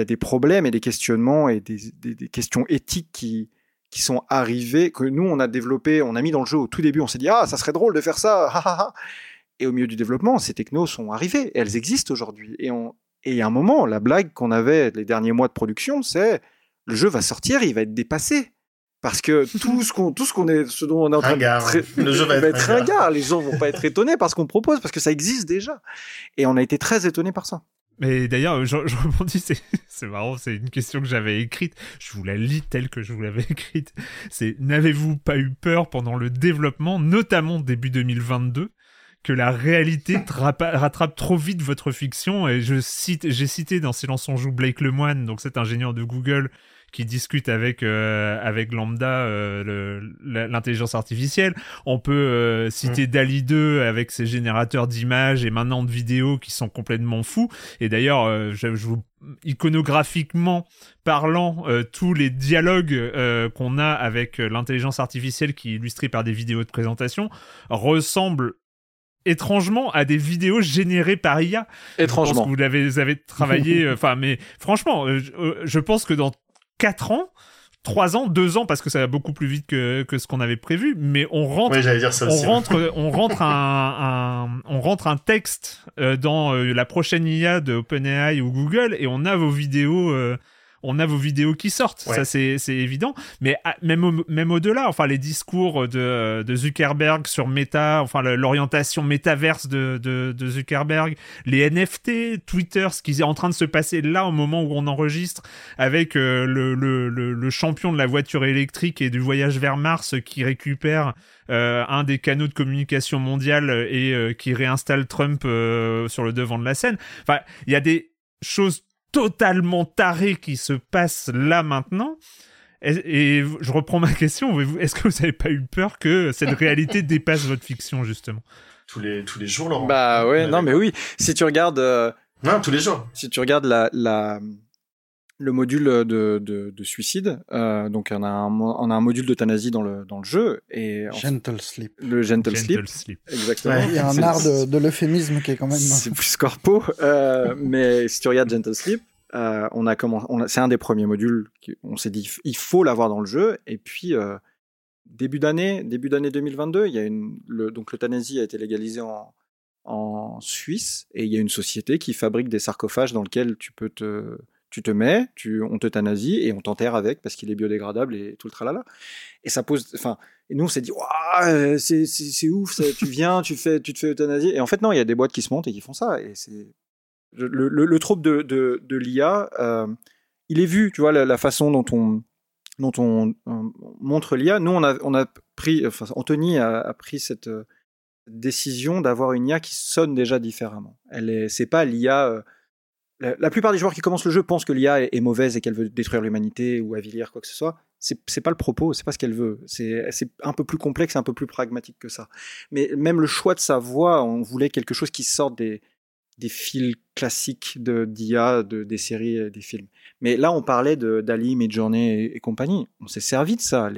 a des problèmes et des questionnements et des questions éthiques qui, qui sont arrivés, que nous, on a développé, on a mis dans le jeu au tout début, on s'est dit, ah, ça serait drôle de faire ça, et au milieu du développement, ces technos sont arrivés, et elles existent aujourd'hui. Et on, et a un moment, la blague qu'on avait les derniers mois de production, c'est, le jeu va sortir, il va être dépassé. Parce que tout ce qu'on, tout ce qu'on est, ce dont on est en train ringard. de, le jeu va, être, être ringard. Les gens vont pas être étonnés par ce qu'on propose, parce que ça existe déjà. Et on a été très étonnés par ça. Mais d'ailleurs, je, rebondis, c'est, c'est marrant, c'est une question que j'avais écrite. Je vous la lis telle que je vous l'avais écrite. C'est n'avez-vous pas eu peur pendant le développement, notamment début 2022, que la réalité rattrape trop vite votre fiction? Et je cite, j'ai cité dans Silence on joue Blake Lemoine, donc cet ingénieur de Google qui discute avec euh, avec Lambda euh, l'intelligence artificielle. On peut euh, citer mmh. Dali 2 avec ses générateurs d'images et maintenant de vidéos qui sont complètement fous. Et d'ailleurs, je, je, vous iconographiquement parlant, euh, tous les dialogues qu'on a avec l'intelligence artificielle qui est illustrée par des vidéos de présentation ressemblent étrangement à des vidéos générées par IA. Étrangement. Je pense que vous l'avez avez travaillé enfin mais franchement je, je pense que dans 4 ans, 3 ans, 2 ans, parce que ça va beaucoup plus vite que, que ce qu'on avait prévu, mais on rentre, oui, dire ça on, aussi, rentre on, rentre un, un, on rentre un texte euh, dans euh, la prochaine IA de OpenAI ou Google et on a vos vidéos. On a vos vidéos qui sortent, ouais. ça c'est évident. Mais à, même au, même au-delà, enfin les discours de, de Zuckerberg sur Meta, enfin l'orientation métaverse de, de, de, Zuckerberg, les NFT, Twitter, ce qui est en train de se passer là au moment où on enregistre, avec euh, le, le, le, le, champion de la voiture électrique et du voyage vers Mars qui récupère euh, un des canaux de communication mondiale et euh, qui réinstalle Trump sur le devant de la scène. Enfin, il y a des choses totalement taré qui se passe là maintenant. Et, et, je reprends ma question, est-ce que vous n'avez pas eu peur que cette réalité dépasse votre fiction, justement? Tous les, tous les jours, Laurent. Bah ouais, non mais oui, si tu regardes... Euh, non, tous les jours. Si tu regardes la, la, le module de, de, de suicide, euh, donc on a un, on a un module d'euthanasie dans le, dans le jeu. Et gentle Sleep. Le Gentle, gentle sleep. sleep. Exactement. Ouais, il y a un art de, de l'euphémisme qui est quand même... C'est plus corpo, euh, mais si tu regardes Gentle Sleep, euh, on a comment, c'est un des premiers modules. On s'est dit, il faut l'avoir dans le jeu. Et puis euh, début d'année, début d'année 2022, il y a une, le, donc l'euthanasie a été légalisée en, en Suisse et il y a une société qui fabrique des sarcophages dans lesquels tu peux te, tu te mets, tu, on t'euthanasie et on t'enterre avec parce qu'il est biodégradable et tout le tralala. Et ça pose, enfin, et nous on s'est dit, waouh, c'est, c'est, c'est ouf, tu viens, tu fais, tu te fais euthanasier. Et en fait non, il y a des boîtes qui se montent et qui font ça et c'est le, le, de, de, de l'IA, euh, il est vu, tu vois, la, façon dont on, dont on, on montre l'IA. Nous, on a, on a pris, Anthony a, a pris cette euh, décision d'avoir une IA qui sonne déjà différemment. Elle est, c'est pas l'IA. La, plupart des joueurs qui commencent le jeu pensent que l'IA est, mauvaise et qu'elle veut détruire l'humanité ou avilir quoi que ce soit. C'est, pas le propos, c'est pas ce qu'elle veut. C'est, un peu plus complexe, un peu plus pragmatique que ça. Mais même le choix de sa voix, on voulait quelque chose qui sorte des, fils classiques d'IA, de, des séries, des films. Mais là, on parlait d'Ali, Midjourney et, et compagnie. On s'est servi de ça.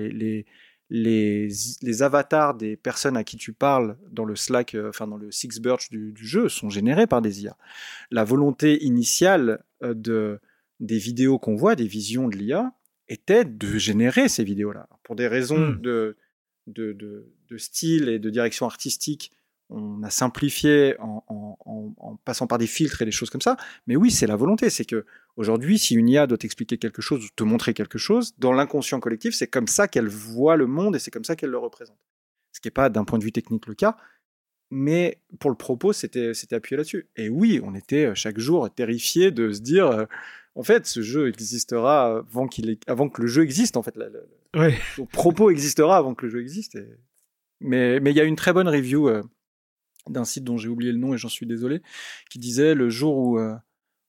Les, les, avatars des personnes à qui tu parles dans le Slack, euh, enfin dans le Six Birch du, du, jeu, sont générés par des IA. La volonté initiale euh, de, des vidéos qu'on voit, des visions de l'IA, était de générer ces vidéos-là. Pour des raisons Hmm. de de, de, style et de direction artistique, on a simplifié en, en, passant par des filtres et des choses comme ça. Mais oui, c'est la volonté. C'est que aujourd'hui, si une IA doit t'expliquer quelque chose ou te montrer quelque chose, dans l'inconscient collectif, c'est comme ça qu'elle voit le monde et c'est comme ça qu'elle le représente. Ce qui n'est pas d'un point de vue technique le cas, mais pour le propos, c'était appuyé là-dessus. Et oui, on était euh, chaque jour terrifié de se dire, euh, en fait, ce jeu existera avant, qu'il avant que le jeu existe. En fait, le, propos existera avant que le jeu existe. Mais il y a une très bonne review euh, d'un site dont j'ai oublié le nom et j'en suis désolé, qui disait le jour où,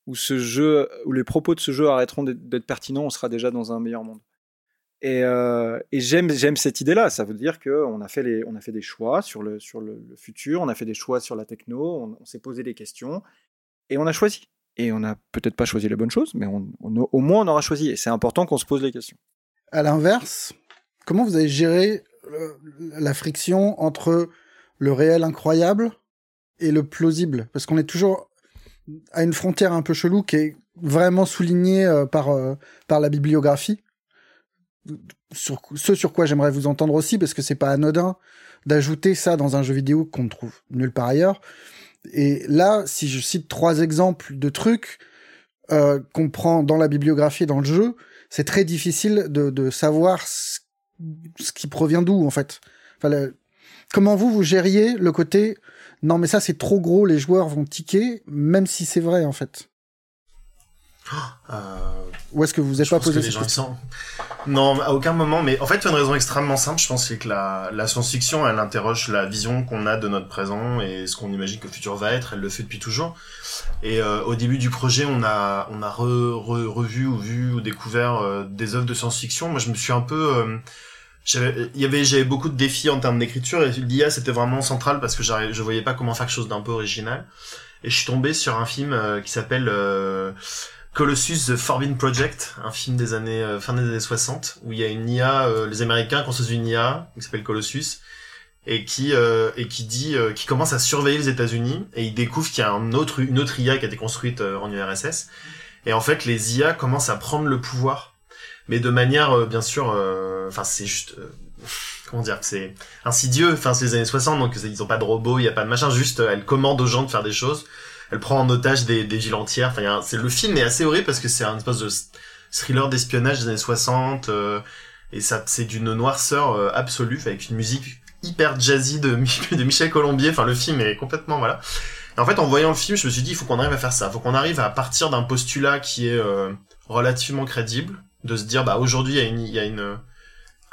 où ce jeu, où les propos de ce jeu arrêteront d'être pertinents, on sera déjà dans un meilleur monde. Et, euh, j'aime, cette idée-là. Ça veut dire qu'on a fait a fait des choix sur le, sur le, futur, on a fait des choix sur la techno, on, s'est posé des questions et on a choisi. Et on n'a peut-être pas choisi les bonnes choses, mais on, au moins on aura choisi. Et c'est important qu'on se pose les questions. À l'inverse, comment vous avez géré la friction entre le réel incroyable et le plausible Parce qu'on est toujours à une frontière un peu chelou qui est vraiment soulignée euh, par, euh, par la bibliographie ce sur quoi j'aimerais vous entendre aussi, parce que c'est pas anodin d'ajouter ça dans un jeu vidéo qu'on ne trouve nulle part ailleurs. Et là, si je cite trois exemples de trucs euh, qu'on prend dans la bibliographie et dans le jeu, c'est très difficile de, de savoir ce, qui provient d'où, en fait. Comment vous, vous gériez le côté non, mais ça, c'est trop gros, les joueurs vont tiquer, même si c'est vrai, en fait? Euh... Ou est-ce que vous n'êtes pas posé cette question? Non, à aucun moment. Mais en fait, il y a une raison extrêmement simple. Je pense que la, la science-fiction, elle interroge la vision qu'on a de notre présent et ce qu'on imagine que le futur va être. Elle le fait depuis toujours. Et euh, au début du projet, on a on a revu ou vu ou découvert euh, des œuvres de science-fiction. Moi, je me suis un peu j'avais y avait j'avais beaucoup de défis en termes d'écriture et l'IA c'était vraiment central parce que je voyais pas comment faire quelque chose d'un peu original. Et je suis tombé sur un film qui s'appelle Colossus The Forbidden Project, un film des années euh, fin des années 60 où il y a une IA, euh, les Américains construisent une IA qui s'appelle Colossus et qui euh, et qui dit qui commence à surveiller les États-Unis et il découvre qu'il y a un autre une autre IA qui a été construite en URSS et en fait les IA commencent à prendre le pouvoir mais de manière bien sûr enfin c'est juste comment dire c'est insidieux enfin c'est les années 60 donc ils ont pas de robots il y a pas de machin juste elles commandent aux gens de faire des choses elle prend en otage des, villes entières. Enfin, c'est le film est assez horrible parce que c'est un espèce de thriller d'espionnage des années 60 euh, et ça c'est d'une noirceur euh, absolue avec une musique hyper jazzy de, Michel Colombier. Enfin, le film est complètement voilà. En fait, en voyant le film, je me suis dit, il faut qu'on arrive à faire ça. Il faut qu'on arrive à partir d'un postulat qui est euh, relativement crédible, de se dire, bah aujourd'hui, il y a une, il y a une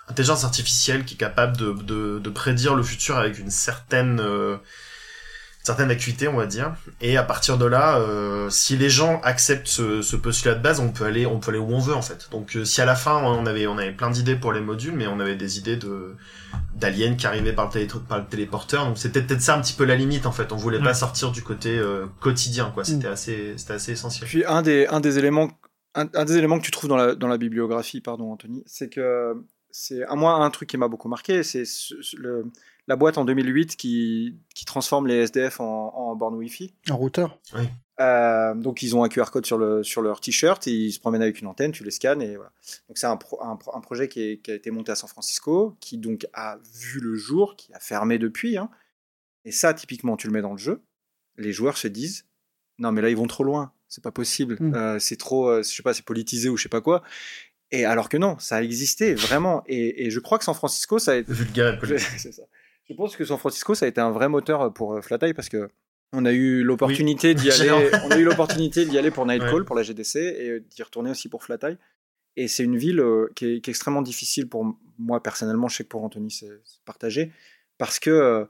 intelligence artificielle qui est capable de, de, de prédire le futur avec une certaine certaines acuité, on va dire. Et à partir de là, euh, si les gens acceptent ce, ce, postulat de base, on peut aller, on peut aller où on veut en fait. Donc euh, si à la fin on avait, on avait plein d'idées pour les modules, mais on avait des idées de d'aliens qui arrivaient par le, télé, par le téléporteur. Donc c'était peut-être ça un petit peu la limite en fait. On voulait pas sortir du côté euh, quotidien, quoi. C'était mm. assez, c'était assez essentiel. Puis un des, un des éléments, un, des éléments que tu trouves dans la, dans la bibliographie, pardon Anthony, c'est que c'est à moi un truc qui m'a beaucoup marqué, c'est le la boîte en 2008 qui, qui transforme les SDF en, en borne Wi-Fi. En routeur Oui. Euh, donc ils ont un QR code sur, le, sur leur t-shirt, et ils se promènent avec une antenne, tu les scannes et voilà. Donc c'est un, un, projet qui, qui, a été monté à San Francisco, qui donc a vu le jour, qui a fermé depuis. Hein. Et ça, typiquement, tu le mets dans le jeu, les joueurs se disent non mais là ils vont trop loin, c'est pas possible, mm. euh, c'est trop, euh, je sais pas, c'est politisé ou je sais pas quoi. Et alors que non, ça a existé vraiment. Et, et je crois que San Francisco, ça a été vulgaire. c'est ça. Je pense que San Francisco, ça a été un vrai moteur pour euh, Flatai parce que on a eu l'opportunité d'y aller. on a eu l'opportunité d'y aller pour Nightcall, pour la GDC, et euh, d'y retourner aussi pour Flatai. Et c'est une ville euh, qui est, extrêmement difficile pour moi personnellement. Je sais que pour Anthony, c'est partagé parce que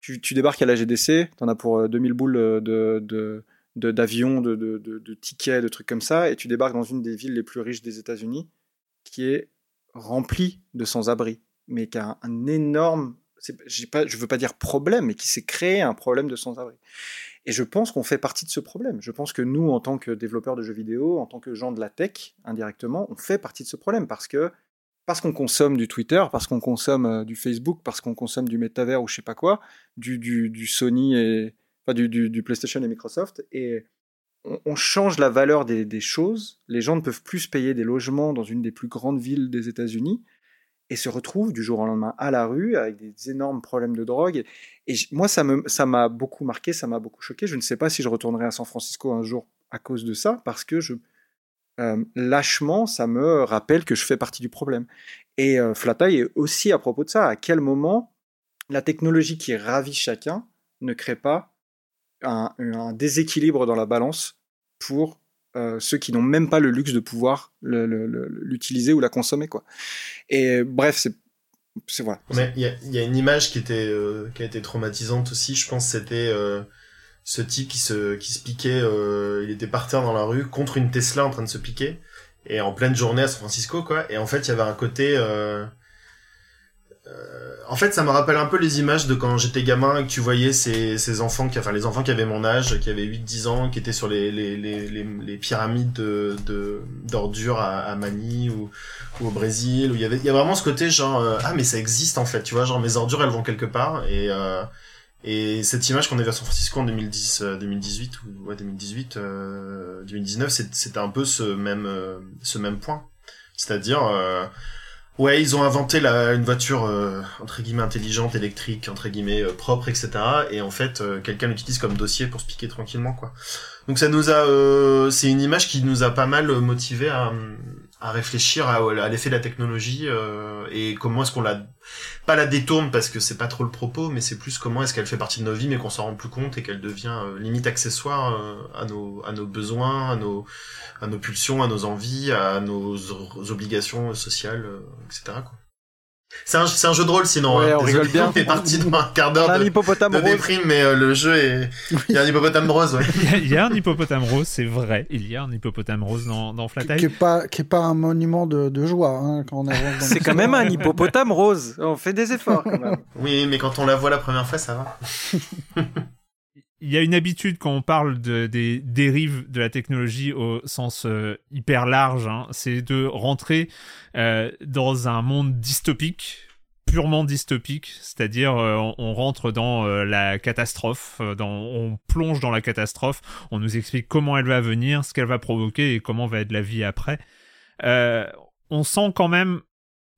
tu, débarques à la GDC, tu en as pour 2000 boules de, d'avions, de, de, de, tickets, de trucs comme ça, et tu débarques dans une des villes les plus riches des États-Unis, qui est remplie de sans-abri, mais qui a un énorme pas, je veux pas dire problème, mais qui s'est créé un problème de sans-abri. Et je pense qu'on fait partie de ce problème. Je pense que nous, en tant que développeurs de jeux vidéo, en tant que gens de la tech, indirectement, on fait partie de ce problème parce que parce qu'on consomme du Twitter, parce qu'on consomme euh, du Facebook, parce qu'on consomme du métavers ou je sais pas quoi, du, du, Sony et enfin, du, PlayStation et Microsoft, et on, change la valeur des, choses. Les gens ne peuvent plus se payer des logements dans une des plus grandes villes des États-Unis et se retrouvent du jour au lendemain à la rue avec des énormes problèmes de drogue. Et, moi, ça m'a beaucoup marqué, ça m'a beaucoup choqué. Je ne sais pas si je retournerai à San Francisco un jour à cause de ça, parce que je, euh, lâchement, ça me rappelle que je fais partie du problème. Et euh, est aussi à propos de ça. À quel moment la technologie qui ravit chacun ne crée pas un, déséquilibre dans la balance pour euh, ceux qui n'ont même pas le luxe de pouvoir l'utiliser ou la consommer quoi. Et bref, c'est c'est voilà. Il y a, une image qui était euh, qui a été traumatisante aussi. Je pense c'était euh, ce type qui se qui se piquait. il était par terre dans la rue contre une Tesla en train de se piquer et en pleine journée à San Francisco quoi. Et en fait il y avait un côté euh, en fait, ça me rappelle un peu les images de quand j'étais gamin et que tu voyais ces, ces enfants, qui, enfin les enfants qui avaient mon âge, qui avaient 8-10 ans, qui étaient sur les, les, les, les, pyramides de d'ordures à, à Manille ou, ou, au Brésil, où il y avait il y a vraiment ce côté genre euh, ah mais ça existe en fait, tu vois, genre mes ordures elles vont quelque part et euh, et cette image qu'on a à San Francisco en 2010, 2018 ou ouais 2018, 2019, c'était un peu ce même ce même point, c'est-à-dire Ouais, ils ont inventé la, une voiture euh, entre guillemets intelligente, électrique, entre guillemets euh, propre, etc. Et en fait, euh, quelqu'un l'utilise comme dossier pour se piquer tranquillement, quoi. Donc ça nous a, c'est une image qui nous a pas mal motivé à, à réfléchir à, l'effet de la technologie et comment est-ce qu'on la, pas la détourne parce que c'est pas trop le propos, mais c'est plus comment est-ce qu'elle fait partie de nos vies, mais qu'on s'en rend plus compte et qu'elle devient limite accessoire à nos, à nos besoins, à nos à nos pulsions, à nos envies, à nos obligations sociales, euh, etc. Quoi. C'est un, un, jeu de rôle sinon. Ouais, hein. on rigole bien. On est parti dans un quart d'heure de, de déprime, mais euh, le jeu est. Il y a un hippopotame rose. Ouais. il, y a, un hippopotame rose, c'est vrai. Il y a un hippopotame rose dans, dans Flat Qui, qui est pas qui est pas un monument de, de joie hein, quand on avance. c'est quand même un hippopotame rose. On fait des efforts quand même. Oui, mais quand on la voit la première fois, ça va. il y a une habitude quand on parle de, des dérives de la technologie au sens euh, hyper large, hein, c'est de rentrer euh, dans un monde dystopique, purement dystopique, c'est-à-dire euh, on, rentre dans la catastrophe, dans, on plonge dans la catastrophe, on nous explique comment elle va venir, ce qu'elle va provoquer et comment va être la vie après. on sent quand même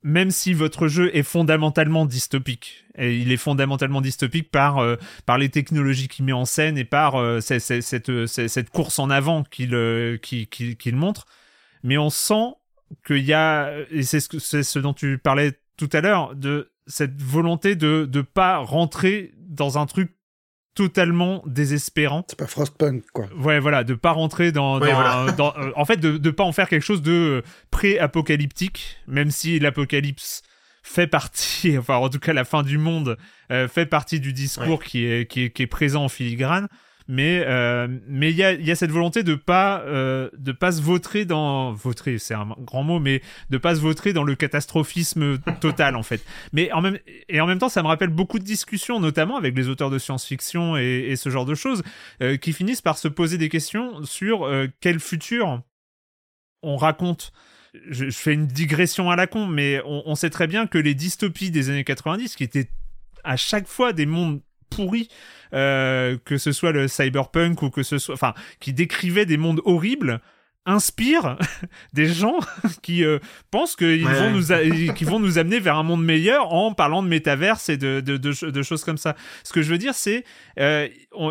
même si votre jeu est fondamentalement dystopique. Et il est fondamentalement dystopique par, euh, par les technologies qu'il met en scène et par euh, cette, cette, course en avant qu'il qu'il montre. Mais on sent qu'il y a, et c'est ce, ce dont tu parlais tout à l'heure, de cette volonté de ne pas rentrer dans un truc totalement désespérant. C'est pas Frostpunk, quoi. Ouais, voilà, de pas rentrer dans, dans, euh, en fait, de, de pas en faire quelque chose de pré-apocalyptique, même si l'apocalypse fait partie, enfin, en tout cas, la fin du monde euh, fait partie du discours qui, est, qui, est, qui est présent en filigrane mais euh, mais il y a, y a cette volonté de pas euh, de pas se vautrer dans vautrer c'est un grand mot mais de pas se vautrer dans le catastrophisme total en fait. Mais en même et en même temps ça me rappelle beaucoup de discussions notamment avec les auteurs de science-fiction et, ce genre de choses euh, qui finissent par se poser des questions sur euh, quel futur on raconte. Je, je, fais une digression à la con, mais on, on, sait très bien que les dystopies des années 90, qui étaient à chaque fois des mondes pourris, euh, que ce soit le cyberpunk ou que ce soit, enfin, qui décrivait des mondes horribles inspire des gens qui euh, pensent qu'ils vont nous qui vont nous amener vers un monde meilleur en parlant de métaverse et de, de, de, choses comme ça. Ce que je veux dire, c'est euh,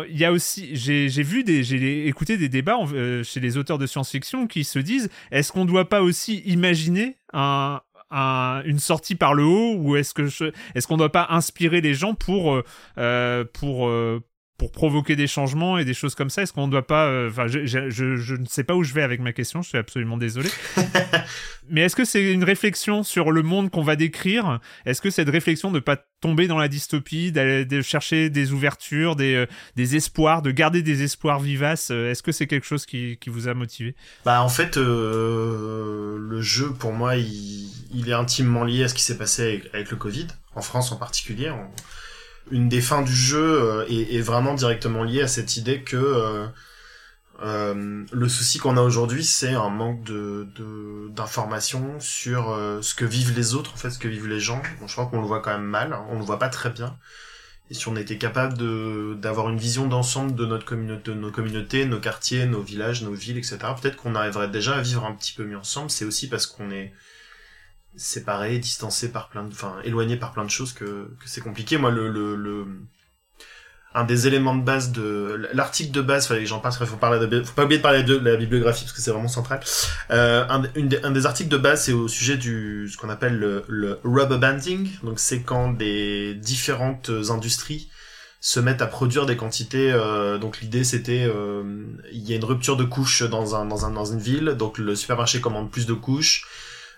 il y a aussi j'ai vu des j'ai écouté des débats chez les auteurs de science-fiction qui se disent est-ce qu'on ne doit pas aussi imaginer un, une sortie par le haut ou est-ce que est-ce qu'on ne doit pas inspirer les gens pour euh, euh, pour euh, pour provoquer des changements et des choses comme ça? Est-ce qu'on ne doit pas... Enfin, je, je, je, ne sais pas où je vais avec ma question, je suis absolument désolé. Mais est-ce que c'est une réflexion sur le monde qu'on va décrire? Est-ce que cette réflexion de ne pas tomber dans la dystopie, de chercher des ouvertures, des, des espoirs, de garder des espoirs vivaces, est-ce que c'est quelque chose qui, qui vous a motivé? Bah en fait, le jeu pour moi, il, il, est intimement lié à ce qui s'est passé avec, le Covid, en France en particulier une des fins du jeu euh, est, vraiment directement liée à cette idée que euh, euh, le souci qu'on a aujourd'hui, c'est un manque de d'informations sur ce que vivent les autres, en fait, ce que vivent les gens. je crois qu'on le voit quand même mal, hein. on le voit pas très bien. Et si on était capable d'avoir une vision d'ensemble de notre communauté, de nos communautés, nos quartiers, nos villages, nos villes, etc., peut-être qu'on arriverait déjà à vivre un petit peu mieux ensemble. C'est aussi parce qu'on est séparé, distancé par plein de, enfin éloigné par plein de choses que, c'est compliqué. Moi, le, le, un des éléments de base de l'article de base, fallait que j'en qu'il faut parler de, faut pas oublier de parler de, la bibliographie parce que c'est vraiment central. Euh, un, des, articles de base, c'est au sujet du ce qu'on appelle le, le rubber banding. Donc c'est quand des différentes industries se mettent à produire des quantités. Euh, donc l'idée c'était, euh, il y a une rupture de couches dans un dans un dans une ville, donc le supermarché commande plus de couches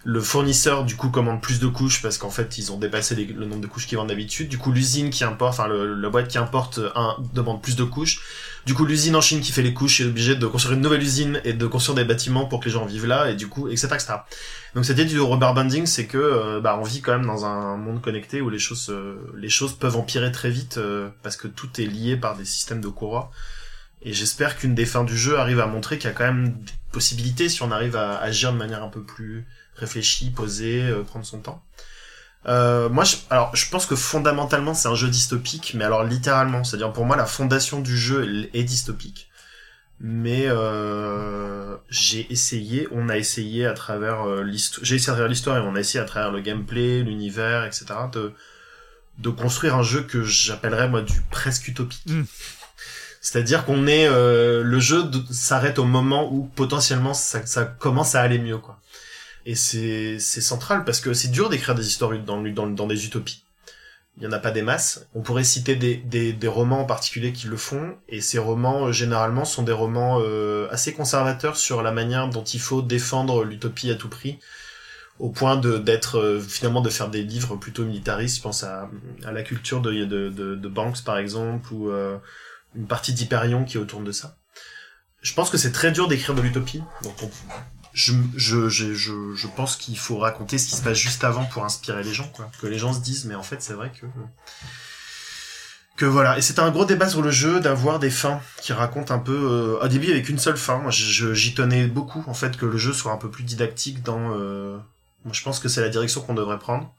le fournisseur du coup commande plus de couches parce qu'en fait ils ont dépassé le nombre de couches qu'ils vendent d'habitude. Du coup l'usine qui importe, enfin la boîte qui importe un demande plus de couches. Du coup l'usine en Chine qui fait les couches est obligée de construire une nouvelle usine et de construire des bâtiments pour que les gens vivent là et du coup etc etc. Donc cette idée du rubber banding c'est que euh, bah on vit quand même dans un monde connecté où les choses euh, les choses peuvent empirer très vite euh, parce que tout est lié par des systèmes de courroie. Et j'espère qu'une des fins du jeu arrive à montrer qu'il y a quand même des possibilités si on arrive à agir de manière un peu plus réfléchi, posé, euh, prendre son temps. Euh, moi, je, alors, je pense que fondamentalement, c'est un jeu dystopique, mais alors littéralement, c'est-à-dire pour moi, la fondation du jeu est dystopique. Mais euh, j'ai essayé, on a essayé à travers euh, l'histoire, j'ai essayé à travers l'histoire et on a essayé à travers le gameplay, l'univers, etc. de de construire un jeu que j'appellerais moi du presque utopique. Mm. C'est-à-dire qu'on est, euh, le jeu s'arrête au moment où potentiellement ça, ça commence à aller mieux, quoi. Et c'est central parce que c'est dur d'écrire des histoires dans, dans, dans des utopies. Il y en a pas des masses. On pourrait citer des, des, des romans en particulier qui le font, et ces romans euh, généralement sont des romans euh, assez conservateurs sur la manière dont il faut défendre l'utopie à tout prix, au point de d'être euh, finalement de faire des livres plutôt militaristes. Je pense à, à la culture de, de, de, Banks par exemple, ou une partie d'Hyperion qui est autour de ça. Je pense que c'est très dur d'écrire de l'utopie, donc on, je, pense qu'il faut raconter ce qui se passe juste avant pour inspirer les gens. Que les gens se disent, mais en fait, c'est vrai que. Que voilà. Et c'était un gros débat sur le jeu d'avoir des fins qui racontent un peu. Euh, au début, avec une seule fin. Moi, j'y tenais beaucoup, en fait, que le jeu soit un peu plus didactique dans. Euh... Moi, je pense que c'est la direction qu'on devrait prendre.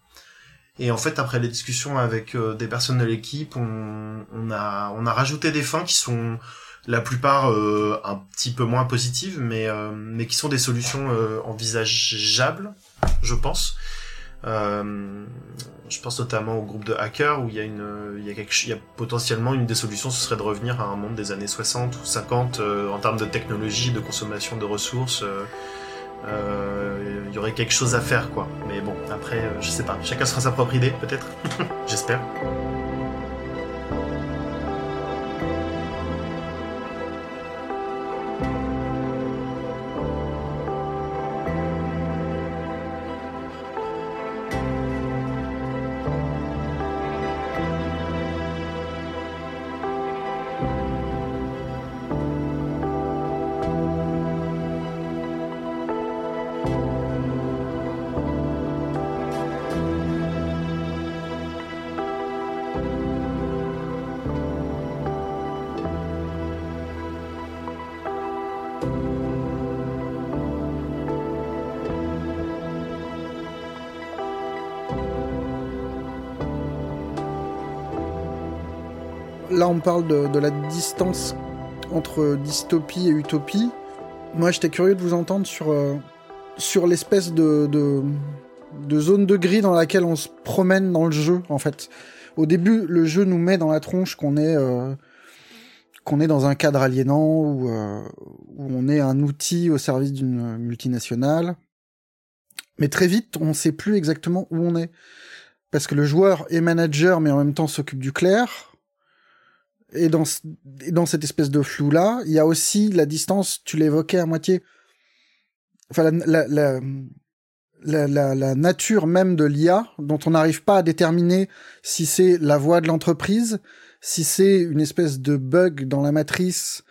Et en fait, après les discussions avec euh, des personnes de l'équipe, on a rajouté des fins qui sont la plupart euh, un petit peu moins positives, mais, euh, mais qui sont des solutions euh, envisageables, je pense. je pense notamment au groupe de hackers où il y a une, il y a, il y a potentiellement une des solutions, ce serait de revenir à un monde des années 60 ou 50 en termes de technologie, de consommation de ressources. Il y aurait quelque chose à faire, quoi. Mais bon, après, je sais pas. Chacun sera sa propre idée, peut-être. J'espère. On parle de, la distance entre dystopie et utopie. Moi j'étais curieux de vous entendre sur, euh, sur l'espèce de, de, zone de gris dans laquelle on se promène dans le jeu en fait. Au début le jeu nous met dans la tronche qu'on est, euh, qu'on est dans un cadre aliénant euh, où on est un outil au service d'une multinationale. Mais très vite on ne sait plus exactement où on est. Parce que le joueur est manager mais en même temps s'occupe du clair et dans, dans cette espèce de flou-là, il y a aussi la distance, tu l'évoquais à moitié, enfin la, la, la, la, la nature même de l'IA, dont on n'arrive pas à déterminer si c'est la voie de l'entreprise, si c'est une espèce de bug dans la matrice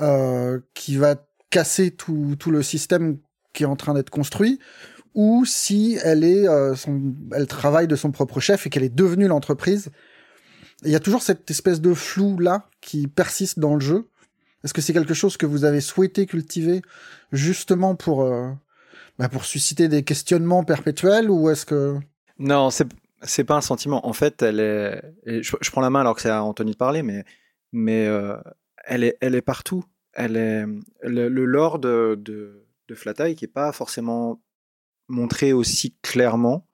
euh, qui va casser tout, tout le système qui est en train d'être construit, ou si elle est, euh, son, elle travaille de son propre chef et qu'elle est devenue l'entreprise il y a toujours cette espèce de flou là qui persiste dans le jeu. Est-ce que c'est quelque chose que vous avez souhaité cultiver justement pour euh, bah pour susciter des questionnements perpétuels ou est-ce que non c'est c'est pas un sentiment en fait elle est je, prends la main alors que c'est à Anthony de parler mais mais euh, elle est elle est partout elle est le, lore de de, qui est pas forcément montrer aussi clairement.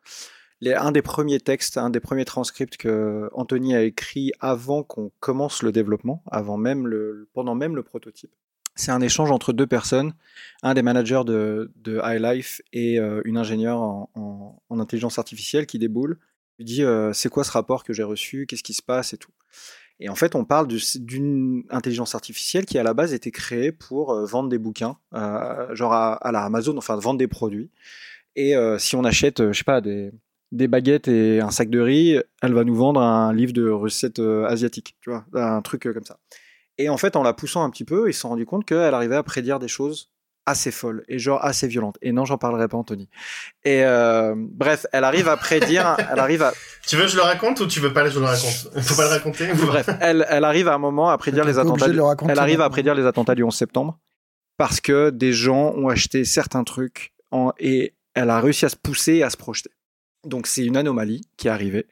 Un des premiers textes, un des premiers transcripts que Anthony a écrit avant qu'on commence le développement, avant même le, pendant même le prototype. C'est un échange entre deux personnes, un des managers de, de iLife et euh, une ingénieure en, en, en, intelligence artificielle qui déboule. Il dit euh, c'est quoi ce rapport que j'ai reçu, qu'est-ce qui se passe et tout. Et en fait, on parle d'une intelligence artificielle qui à la base était créée pour euh, vendre des bouquins, genre à, la Amazon, enfin vendre des produits. Et si on achète, je sais pas, des, des baguettes et un sac de riz, elle va nous vendre un livre de recettes euh, asiatiques, tu vois, un truc comme ça. Et en fait, en la poussant un petit peu, ils se sont rendus compte qu'elle arrivait à prédire des choses assez folles et genre assez violentes. Et non, j'en parlerai pas, Anthony. Et euh, bref, elle arrive à prédire, elle arrive à. Tu veux que je le raconte ou tu veux pas que je le raconte? Faut pas le raconter. bref, elle, elle arrive à un moment à prédire les attentats. Du... Elle arrive à prédire les attentats du 11 septembre parce que des gens ont acheté certains trucs en... et elle a réussi à se pousser et à se projeter. Donc c'est une anomalie qui est arrivée.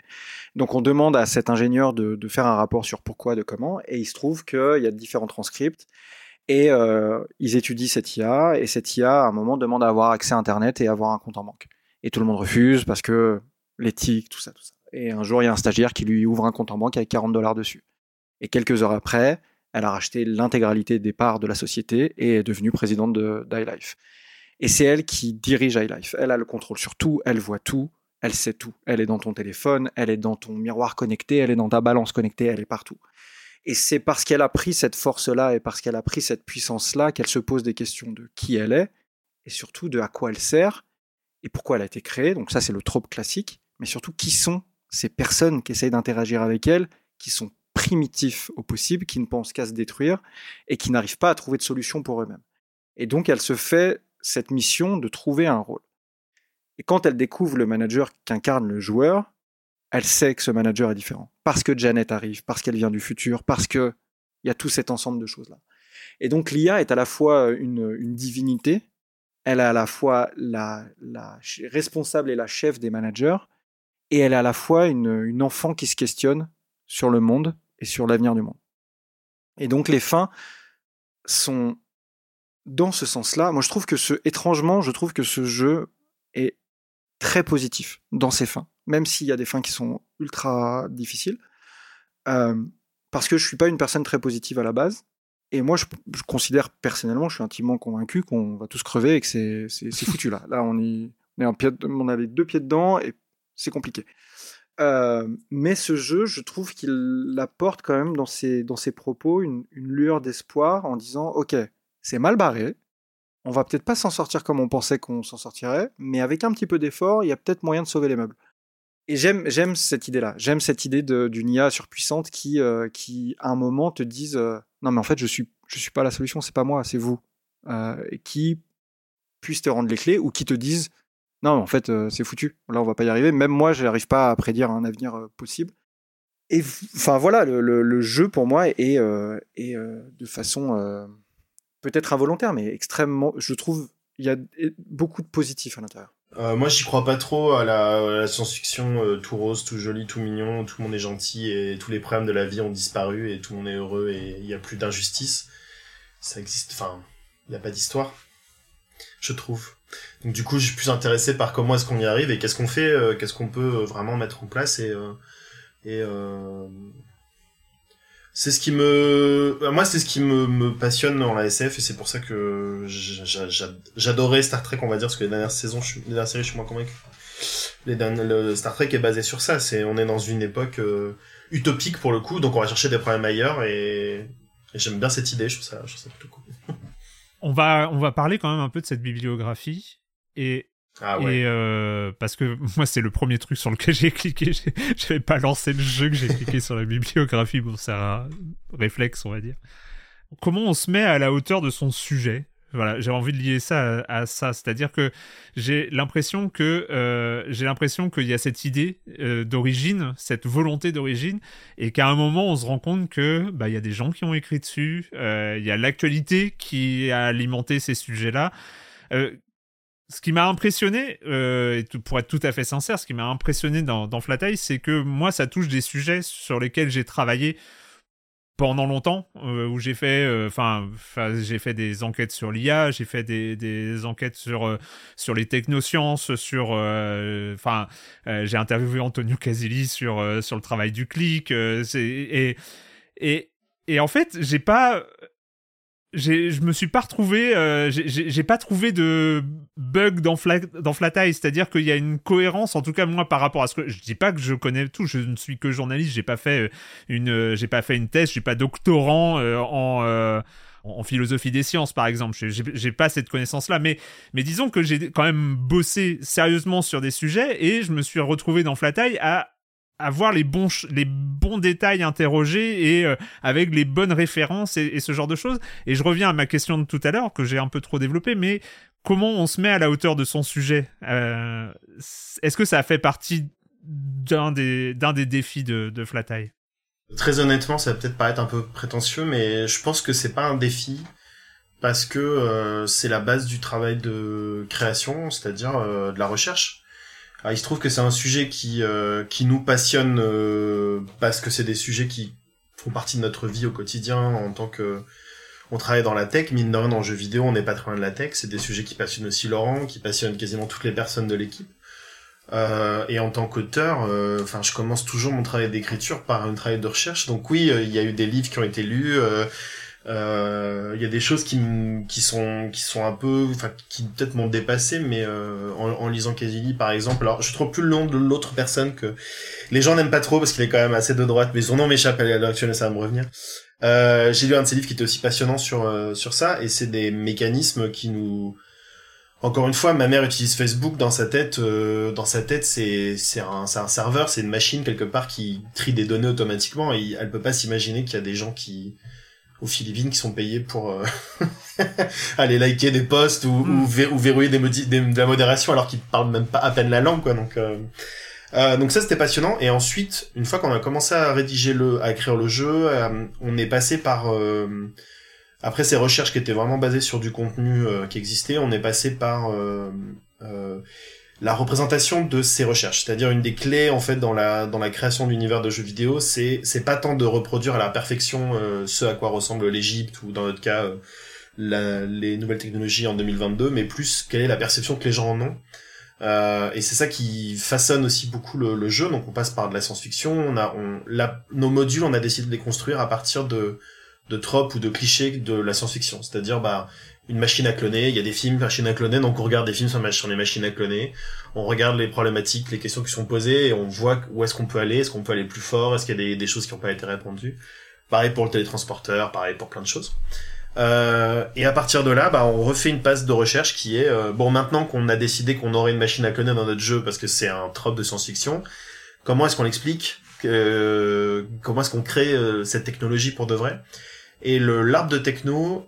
Donc on demande à cet ingénieur de, de, faire un rapport sur pourquoi, de comment, et il se trouve qu'il y a différents transcripts, et euh, ils étudient cette IA, et cette IA à un moment demande à avoir accès à Internet et avoir un compte en banque. Et tout le monde refuse parce que l'éthique, tout ça, tout ça. Et un jour il y a un stagiaire qui lui ouvre un compte en banque avec 40 dollars dessus. Et quelques heures après, elle a racheté l'intégralité des parts de la société et est devenue présidente de d'iLife. Et c'est elle qui dirige iLife. Elle a le contrôle sur tout, elle voit tout, elle sait tout. Elle est dans ton téléphone, elle est dans ton miroir connecté, elle est dans ta balance connectée, elle est partout. Et c'est parce qu'elle a pris cette force-là et parce qu'elle a pris cette puissance-là qu'elle se pose des questions de qui elle est et surtout de à quoi elle sert et pourquoi elle a été créée. Donc ça, c'est le trope classique. Mais surtout, qui sont ces personnes qui essayent d'interagir avec elle, qui sont primitifs au possible, qui ne pensent qu'à se détruire et qui n'arrivent pas à trouver de solution pour eux-mêmes. Et donc, elle se fait cette mission de trouver un rôle. Et quand elle découvre le manager qu'incarne le joueur, elle sait que ce manager est différent. Parce que Janet arrive, parce qu'elle vient du futur, parce que il y a tout cet ensemble de choses-là. Et donc l'IA est à la fois une, divinité, elle est à la fois la, la, responsable et la chef des managers, et elle est à la fois une, une enfant qui se questionne sur le monde et sur l'avenir du monde. Et donc les fins sont dans ce sens-là. Moi je trouve que ce, étrangement, je trouve que ce jeu est très positif dans ses fins, même s'il y a des fins qui sont ultra difficiles. Euh, parce que je suis pas une personne très positive à la base. Et moi, je, considère personnellement, je suis intimement convaincu qu'on va tous crever et que c'est, foutu là. Là, on, est on a les deux pieds dedans et c'est compliqué. Euh, mais ce jeu, je trouve qu'il apporte quand même dans ses, dans ses propos une lueur d'espoir en disant, ok, c'est mal barré, on va peut-être pas s'en sortir comme on pensait qu'on s'en sortirait, mais avec un petit peu d'effort, il y a peut-être moyen de sauver les meubles. Et j'aime, j'aime cette idée-là. J'aime cette idée d'une IA surpuissante qui, euh, qui, à un moment, te dise euh, non, mais en fait, je suis, je suis pas la solution, c'est pas moi, c'est vous. Euh, qui puisse te rendre les clés ou qui te dise non, mais en fait, c'est foutu. Là, on va pas y arriver. Même moi, je n'arrive pas à prédire un avenir possible. Et enfin, voilà, le, le, le, jeu pour moi est, est de façon peut-être involontaire, mais extrêmement, je trouve, il y a beaucoup de positifs à l'intérieur. Euh, moi, j'y crois pas trop à la, science-fiction euh, tout rose, tout joli, tout mignon, tout le monde est gentil et tous les problèmes de la vie ont disparu et tout le monde est heureux et il y a plus d'injustice. Ça existe, enfin, il n'y a pas d'histoire, je trouve. Donc du coup, je suis plus intéressé par comment est-ce qu'on y arrive et qu'est-ce qu'on fait, euh, qu'est-ce qu'on peut vraiment mettre en place et et c'est ce qui me moi c'est ce qui me, me, passionne dans la SF et c'est pour ça que j'adorais Star Trek on va dire parce que les dernières saisons les dernières séries je suis moins convaincu. Les dernières, le Star Trek est basé sur ça c'est on est dans une époque euh, utopique pour le coup donc on va chercher des problèmes ailleurs et, et j'aime bien cette idée je trouve ça je trouve ça plutôt cool. On va on va parler quand même un peu de cette bibliographie et ah ouais. Et euh, parce que moi, c'est le premier truc sur lequel j'ai cliqué. J'avais pas lancé le jeu que j'ai cliqué sur la bibliographie. Bon, c'est un réflexe, on va dire. Comment on se met à la hauteur de son sujet? Voilà, j'ai envie de lier ça à, ça, c'est-à-dire que j'ai l'impression que euh, j'ai l'impression qu'il y a cette idée euh, d'origine, cette volonté d'origine, et qu'à un moment on se rend compte que bah il y a des gens qui ont écrit dessus, il y a l'actualité qui a alimenté ces sujets-là. Ce qui m'a impressionné, euh, et pour être tout à fait sincère, ce qui m'a impressionné dans, dans c'est que moi, ça touche des sujets sur lesquels j'ai travaillé pendant longtemps où j'ai fait fait des enquêtes sur l'IA j'ai fait des, enquêtes sur sur les technosciences sur enfin j'ai interviewé Antonio Casilli sur le travail du clic et et en fait j'ai pas je me suis pas retrouvé, euh, j'ai pas trouvé de bug dans, Fla, dans Flatai, c'est-à-dire qu'il y a une cohérence, en tout cas moi par rapport à ce que je dis pas que je connais tout, je ne suis que journaliste, j'ai pas fait euh, une, euh, j'ai pas fait une thèse, je suis pas doctorant en en philosophie des sciences, par exemple. J'ai pas cette connaissance-là, mais, mais disons que j'ai quand même bossé sérieusement sur des sujets et je me suis retrouvé dans Flatai à avoir les bons, les bons détails interrogés et euh, avec les bonnes références et, ce genre de choses. Et je reviens à ma question de tout à l'heure que j'ai un peu trop développée, mais comment on se met à la hauteur de son sujet? Euh, Est-ce que ça fait partie d'un des, des défis de, de Flat Très honnêtement, ça va peut-être paraître un peu prétentieux, mais je pense que c'est pas un défi parce que euh, c'est la base du travail de création, c'est-à-dire de la recherche. Il se trouve que c'est un sujet qui euh, qui nous passionne euh, parce que c'est des sujets qui font partie de notre vie au quotidien en tant que on travaille dans la tech, mine de rien dans le jeu vidéo, on n'est pas très loin de la tech, c'est des sujets qui passionnent aussi Laurent, qui passionnent quasiment toutes les personnes de l'équipe. Euh, et en tant qu'auteur, euh, enfin, je commence toujours mon travail d'écriture par un travail de recherche. Donc oui, il y a eu des livres qui ont été lus, il euh, y a des choses qui, qui sont qui sont un peu, enfin qui peut-être m'ont dépassé, mais euh, en, en, lisant Casili par exemple, alors je trouve plus le nom de l'autre personne que les gens n'aiment pas trop parce qu'il est quand même assez de droite, mais son nom m'échappe à l'heure actuelle, ça va me revenir. Euh, j'ai lu un de ses livres qui était aussi passionnant sur euh, sur ça, et c'est des mécanismes qui nous encore une fois, ma mère utilise Facebook dans sa tête. Euh, dans sa tête, c'est c'est un, un serveur, c'est une machine quelque part qui trie des données automatiquement et elle peut pas s'imaginer qu'il y a des gens qui aux Philippines qui sont payés pour euh, aller liker des posts ou, ou, mm. verrouiller des, de la modération alors qu'ils parlent même pas à peine la langue quoi donc euh, euh, donc ça c'était passionnant et ensuite une fois qu'on a commencé à rédiger le à écrire le jeu on est passé par après ces recherches qui étaient vraiment basées sur du contenu qui existait on est passé par la représentation de ces recherches. C'est-à-dire une des clés en fait dans la dans la création d'univers de jeux vidéo, c'est c'est pas tant de reproduire à la perfection euh, ce à quoi ressemble l'Égypte ou dans notre cas euh, la, les nouvelles technologies en 2022, mais plus quelle est la perception que les gens en ont. Euh, et c'est ça qui façonne aussi beaucoup le, jeu. Donc on passe par de la science-fiction. On a nos modules, on a décidé de les construire à partir de de tropes ou de clichés de la science-fiction. C'est-à-dire bah une machine à cloner, il y a des films machines à cloner, donc on regarde des films sur les machines à cloner, on regarde les problématiques, les questions qui sont posées, et on voit où est-ce qu'on peut aller, est-ce qu'on peut aller plus fort, est-ce qu'il y a des, choses qui n'ont pas été répondues. Pareil pour le télétransporteur, pareil pour plein de choses. Euh, et à partir de là, bah, on refait une passe de recherche qui est euh, bon maintenant qu'on a décidé qu'on aurait une machine à cloner dans notre jeu parce que c'est un trope de science-fiction. Comment est-ce qu'on l'explique euh, Comment est-ce qu'on crée cette technologie pour de vrai? Et le l'arbre de techno,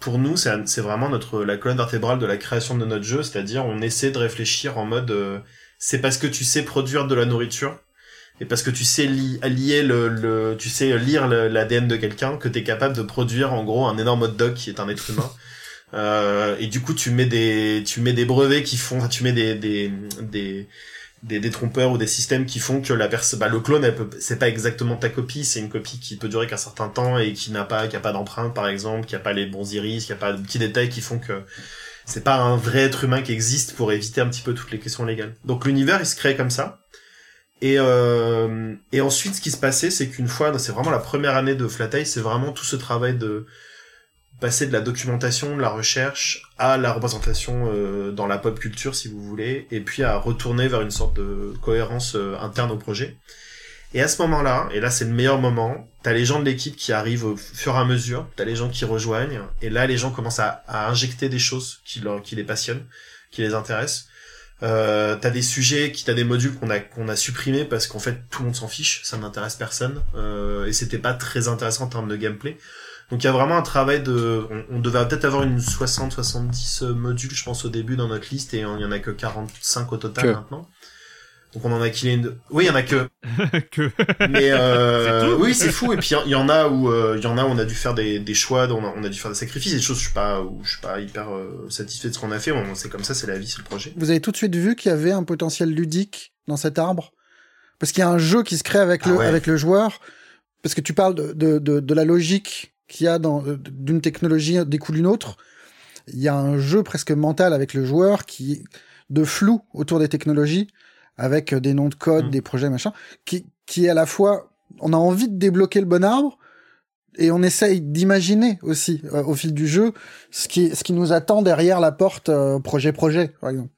pour nous, c'est vraiment notre la colonne vertébrale de la création de notre jeu, c'est-à-dire on essaie de réfléchir en mode euh, c'est parce que tu sais produire de la nourriture et parce que tu sais lier le, tu sais lire l'ADN de quelqu'un que tu es capable de produire en gros un énorme hot dog qui est un être humain. Euh, et du coup, tu mets des tu mets des brevets qui font tu mets des des, des des détrompeurs ou des systèmes qui font que la personne, bah, le clone, c'est pas exactement ta copie, c'est une copie qui peut durer qu'un certain temps et qui n'a pas, qui a pas d'empreinte, par exemple, qui a pas les bons iris, qui a pas de petits détails qui font que c'est pas un vrai être humain qui existe pour éviter un petit peu toutes les questions légales. Donc l'univers, il se crée comme ça. Et, euh, et ensuite, ce qui se passait, c'est qu'une fois, c'est vraiment la première année de Flat c'est vraiment tout ce travail de, passer de la documentation, de la recherche à la représentation euh, dans la pop culture si vous voulez, et puis à retourner vers une sorte de cohérence euh, interne au projet. Et à ce moment-là, et là c'est le meilleur moment, t'as les gens de l'équipe qui arrivent au fur et à mesure, t'as les gens qui rejoignent, et là les gens commencent à, injecter des choses qui, les passionnent, qui les intéressent. Euh, t'as des sujets, t'as des modules qu'on a qu'on a supprimés parce qu'en fait tout le monde s'en fiche, ça n'intéresse personne euh, et c'était pas très intéressant en termes de gameplay. Donc il y a vraiment un travail de... On, devait peut-être avoir une 60-70 euh, modules, je pense, au début dans notre liste, et il y en a que 45 au total maintenant. Donc on en a qu'il une... Oui, il y en a que. que. Mais euh... oui, c'est fou. Et puis il y en a où euh, il y en a où on a dû faire des, des choix, on a, on a dû faire des sacrifices, des choses je suis pas où je suis pas hyper euh, satisfait de ce qu'on a fait. c'est comme ça, c'est la vie, c'est le projet. Vous avez tout de suite vu qu'il y avait un potentiel ludique dans cet arbre, parce qu'il y a un jeu qui se crée avec ah le avec le joueur parce que tu parles de, de, de, de la logique qu'il y a dans d'une technologie découle une autre. Il y a un jeu presque mental avec le joueur qui de flou autour des technologies, avec des noms de code, Mm. des projets machin, qui qui est à la fois on a envie de débloquer le bon arbre et on essaye d'imaginer aussi euh, au fil du jeu ce qui ce qui nous attend derrière la porte euh, projet projet par exemple.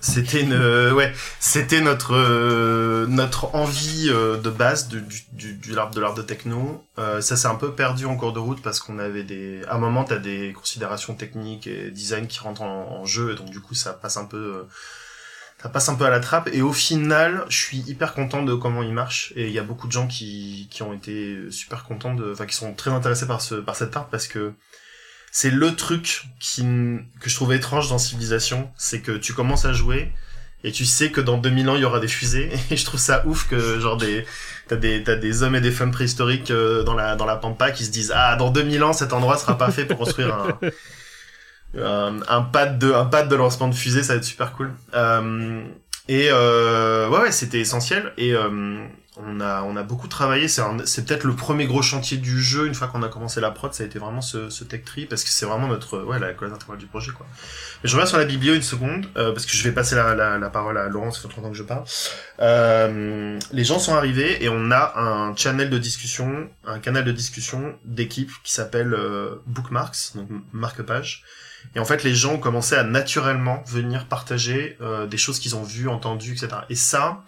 C'était une, euh, ouais, c'était notre euh, notre envie euh, de base du du du, l'arbre de l'arbre de techno. Euh, ça s'est un peu perdu en cours de route parce qu'on avait des, à un moment t'as des considérations techniques et design qui rentrent en, jeu et donc du coup ça passe un peu, euh, ça passe un peu à la trappe. Et au final, je suis hyper content de comment il marche et il y a beaucoup de gens qui qui ont été super contents de, enfin qui sont très intéressés par ce par cette arbre parce que c'est le truc qui, que je trouvais étrange dans Civilisation, c'est que tu commences à jouer et tu sais que dans 2000 ans il y aura des fusées. Et je trouve ça ouf que genre des t'as des t'as des hommes et des femmes préhistoriques euh, dans la dans la pampa qui se disent ah dans 2000 ans cet endroit sera pas fait pour construire un un, un pad de un pad de lancement de fusée ça va être super cool. Euh, et euh, ouais ouais c'était essentiel. Et euh, on a on a beaucoup travaillé. C'est peut-être le premier gros chantier du jeu. Une fois qu'on a commencé la prod ça a été vraiment ce, ce tech tree parce que c'est vraiment notre ouais la colonne intégrale du projet quoi. Mais je reviens sur la biblio une seconde euh, parce que je vais passer la, la, la parole à Laurent ça fait trop longtemps que je parle. Euh, les gens sont arrivés et on a un channel de discussion un canal de discussion d'équipe qui s'appelle euh, bookmarks donc marque-page. Et en fait, les gens ont commencé à naturellement venir partager euh, des choses qu'ils ont vues, entendues, etc. Et ça,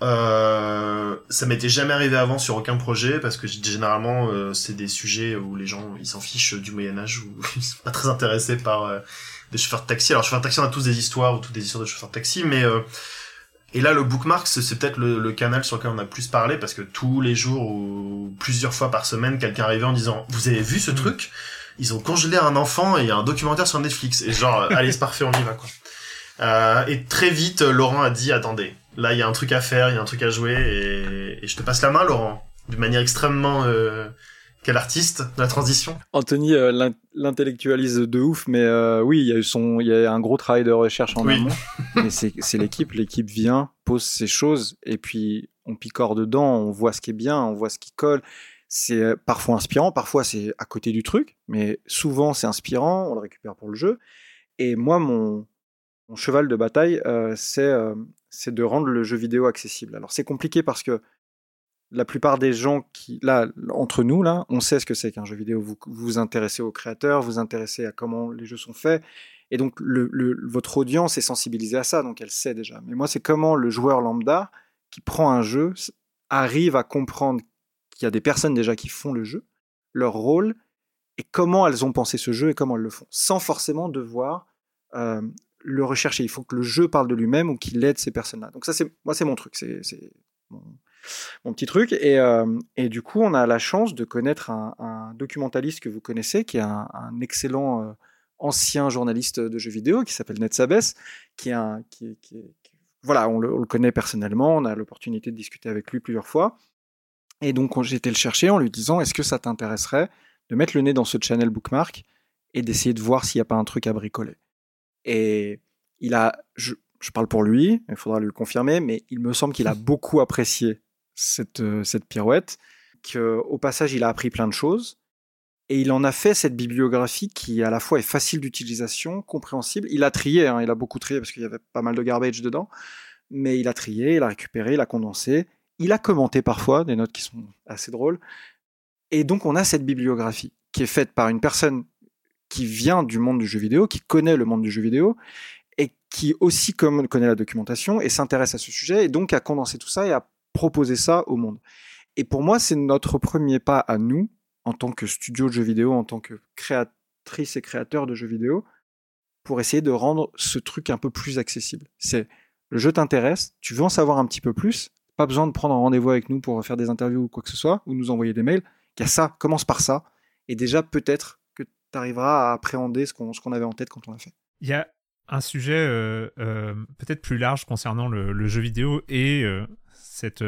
euh, ça m'était jamais arrivé avant sur aucun projet parce que généralement euh, c'est des sujets où les gens ils s'en fichent du Moyen Âge ou ils sont pas très intéressés par euh, des chauffeurs de taxi. Alors chauffeurs de taxi on a tous des histoires ou toutes des histoires de chauffeurs de taxi, mais euh, et là le bookmark c'est peut-être le, le canal sur lequel on a plus parlé parce que tous les jours ou plusieurs fois par semaine quelqu'un arrivait en disant vous avez vu ce truc? Ils ont congelé un enfant et un documentaire sur Netflix et genre allez c'est parfait on y va quoi. Euh, et très vite, Laurent a dit attendez, là il y a un truc à faire, il y a un truc à jouer, et, et je te passe la main, Laurent, d'une manière extrêmement euh, quel artiste de la transition. Anthony euh, l'in- l'intellectualise de ouf, mais euh, oui, il y a eu son, il y a un gros travail de recherche en Oui. amont. mais c'est l'équipe, l'équipe vient, pose ses choses, et puis on picore dedans, on voit ce qui est bien, on voit ce qui colle. C'est parfois inspirant, parfois c'est à côté du truc, mais souvent c'est inspirant, on le récupère pour le jeu. Et moi, mon, mon cheval de bataille, euh, c'est c'est de rendre le jeu vidéo accessible. Alors c'est compliqué parce que la plupart des gens qui, là, entre nous, là, on sait ce que c'est qu'un jeu vidéo. Vous vous intéressez aux créateurs, vous intéressez à comment les jeux sont faits. Et donc, votre audience est sensibilisée à ça, donc elle sait déjà. Mais moi, c'est comment le joueur lambda qui prend un jeu arrive à comprendre qu'il y a des personnes déjà qui font le jeu, leur rôle, et comment elles ont pensé ce jeu et comment elles le font, sans forcément devoir euh, le rechercher. Il faut que le jeu parle de lui-même ou qu'il aide ces personnes-là. Donc ça, c'est moi, c'est mon truc. C'est mon, petit truc. Et, euh, et du coup, on a la chance de connaître un, documentaliste que vous connaissez, qui est un, excellent euh, ancien journaliste de jeux vidéo, qui s'appelle Ned Sabes, qui est un, voilà, on le, on le connaît personnellement, on a l'opportunité de discuter avec lui plusieurs fois. Et donc, on- j'ai été le chercher en lui disant, est-ce que ça t'intéresserait de mettre le nez dans ce channel bookmark et d'essayer de voir s'il n'y a pas un truc à bricoler? Et il a, je, je parle pour lui, il faudra lui le confirmer, mais il me semble qu'il a beaucoup apprécié cette, euh, cette pirouette, qu'au passage, il a appris plein de choses. Et il en a fait cette bibliographie qui, à la fois, est facile d'utilisation, compréhensible. Il a trié, hein, il a beaucoup trié parce qu'il y avait pas mal de garbage dedans. Mais il a trié, il a récupéré, il a condensé. Il a commenté parfois des notes qui sont assez drôles. Et donc, on a cette bibliographie qui est faite par une personne qui vient du monde du jeu vidéo, qui connaît le monde du jeu vidéo, et qui aussi connaît la documentation et s'intéresse à ce sujet, et donc a condensé tout ça et a proposé ça au monde. Et pour moi, c'est notre premier pas à nous, en tant que studio de jeux vidéo, en tant que créatrice et créateur de jeux vidéo, pour essayer de rendre ce truc un peu plus accessible. C'est le jeu t'intéresse, tu veux en savoir un petit peu plus, pas besoin de prendre un rendez-vous avec nous pour faire des interviews ou quoi que ce soit, ou nous envoyer des mails. Il y a ça, commence par ça, et déjà peut-être tu arriveras à appréhender ce qu'on avait en tête quand on l'a fait. Il y a un sujet euh, euh, peut-être plus large concernant le, jeu vidéo et euh, cette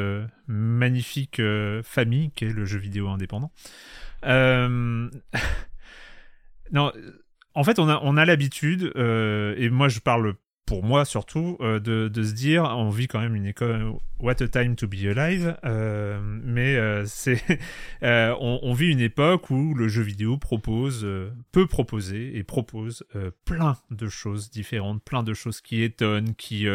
magnifique famille qu'est le jeu vidéo indépendant. Non, en fait, on a, on a l'habitude, et moi je parle pour moi surtout, euh, de, se dire, on vit quand même une école, what a time to be alive, euh, mais euh, c'est, on, on, vit une époque où le jeu vidéo propose, peut proposer et propose plein de choses différentes, plein de choses qui étonnent, qui,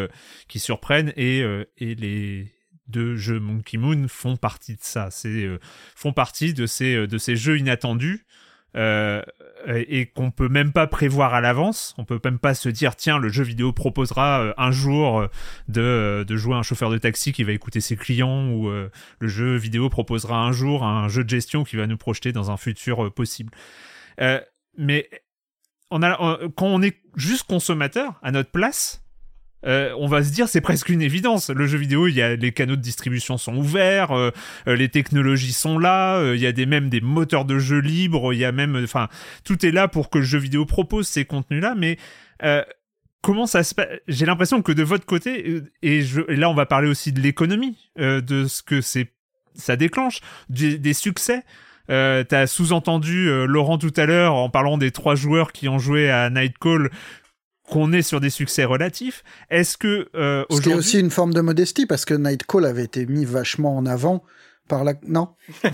qui surprennent, et, et les deux jeux Monkey Moon font partie de ça, c'est, font partie de ces, de ces jeux inattendus. Euh, et qu'on peut même pas prévoir à l'avance. On peut même pas se dire tiens le jeu vidéo proposera euh, un jour euh, de, de jouer un chauffeur de taxi qui va écouter ses clients ou le jeu vidéo proposera un jour un jeu de gestion qui va nous projeter dans un futur possible. mais on a, quand on est juste consommateur à notre place, euh, on va se dire c'est presque une évidence. Le jeu vidéo, il y a les canaux de distribution sont ouverts, euh, euh, les technologies sont là, il y a des même des moteurs de jeu libres, il y a même, enfin, tout est là pour que le jeu vidéo propose ces contenus-là. Mais comment ça se passe J'ai l'impression que de votre côté, et, là on va parler aussi de l'économie, de ce que c'est, ça déclenche, des, succès. Euh, T'as sous-entendu Laurent tout à l'heure en parlant des trois joueurs qui ont joué à Nightcall qu'on est sur des succès relatifs. Est-ce que euh, aujourd'hui... C'était aussi une forme de modestie parce que Nightcall avait été mis vachement en avant par la... Non? Non.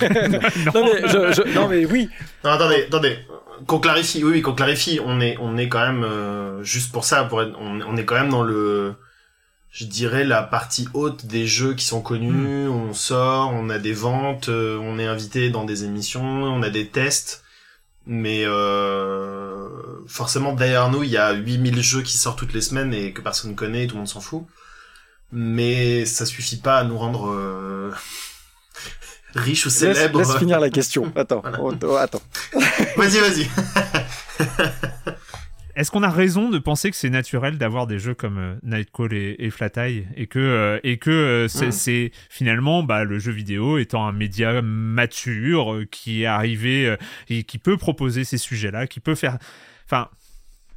mais je, non. mais oui Non, attendez, attendez. Qu'on clarifie, oui, oui, qu'on clarifie, on est, on est quand même, euh, juste pour ça, pour être, on, on, est quand même dans le... Je dirais la partie haute des jeux qui sont connus, hmm. on sort, on a des ventes, euh, on est invité dans des émissions, on a des tests mais euh, forcément derrière nous il y a 8000 jeux qui sortent toutes les semaines et que personne connaît et tout le monde s'en fout. Mais ça suffit pas à nous rendre euh... riches ou célèbres laisse, laisse, finir la question. Attends oh, oh, attends. Vas-y vas-y Est-ce qu'on a raison de penser que c'est naturel d'avoir des jeux comme euh, Nightcall et, et Flat Eye et que euh, et que euh, c'est finalement bah, le jeu vidéo étant un média mature qui est arrivé et qui peut proposer ces sujets-là, qui peut faire, enfin.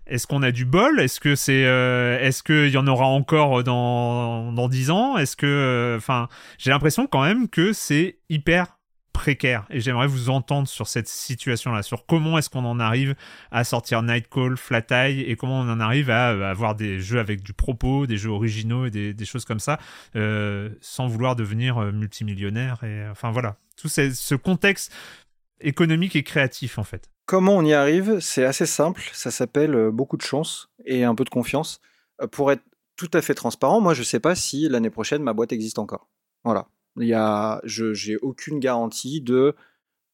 Est-ce qu'on a du bol? Est-ce que c'est, est-ce qu'il y en aura encore dans dans dix ans? Est-ce que, enfin, j'ai l'impression quand même que c'est hyper précaire et j'aimerais vous entendre sur cette situation-là, sur comment est-ce qu'on en arrive à sortir Nightcall, Flat Eye et comment on en arrive à, avoir des jeux avec du propos, des jeux originaux et des, choses comme ça, euh, sans vouloir devenir euh, multimillionnaire et enfin voilà, tout ce contexte économique et créatif en fait. Comment on y arrive? C'est assez simple, ça s'appelle euh, beaucoup de chance et un peu de confiance. Pour être tout à fait transparent, moi je sais pas si l'année prochaine ma boîte existe encore. Voilà. Il y a, je j'ai aucune garantie de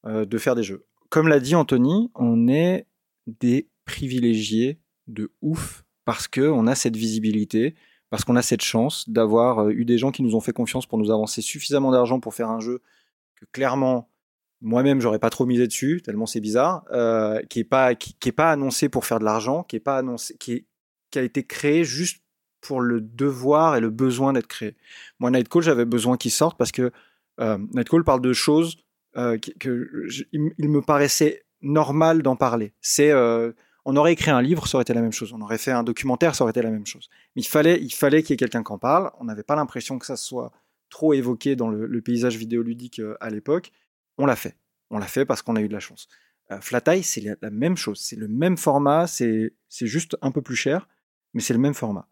euh, de faire des jeux. Comme l'a dit Anthony, on est des privilégiés de ouf parce que on a cette visibilité, parce qu'on a cette chance d'avoir euh, eu des gens qui nous ont fait confiance pour nous avancer suffisamment d'argent pour faire un jeu que clairement moi-même j'aurais pas trop misé dessus tellement c'est bizarre, euh, qui est pas qui, pas annoncé pour faire de l'argent, qui est pas annoncé, qui, qui a été créé juste pour le devoir et le besoin d'être créé. Moi, Nightcall, j'avais besoin qu'il sorte parce que euh, Nightcall parle de choses euh, que, il, me paraissait normal d'en parler. C'est, euh, on aurait écrit un livre, ça aurait été la même chose. On aurait fait un documentaire, ça aurait été la même chose. Il fallait, il fallait qu'il y ait quelqu'un qui en parle. On n'avait pas l'impression que ça soit trop évoqué dans le, paysage vidéoludique euh, à l'époque. On l'a fait. On l'a fait parce qu'on a eu de la chance. Flat Eye, c'est la, la, même chose. C'est le même format. C'est juste un peu plus cher, mais c'est le même format.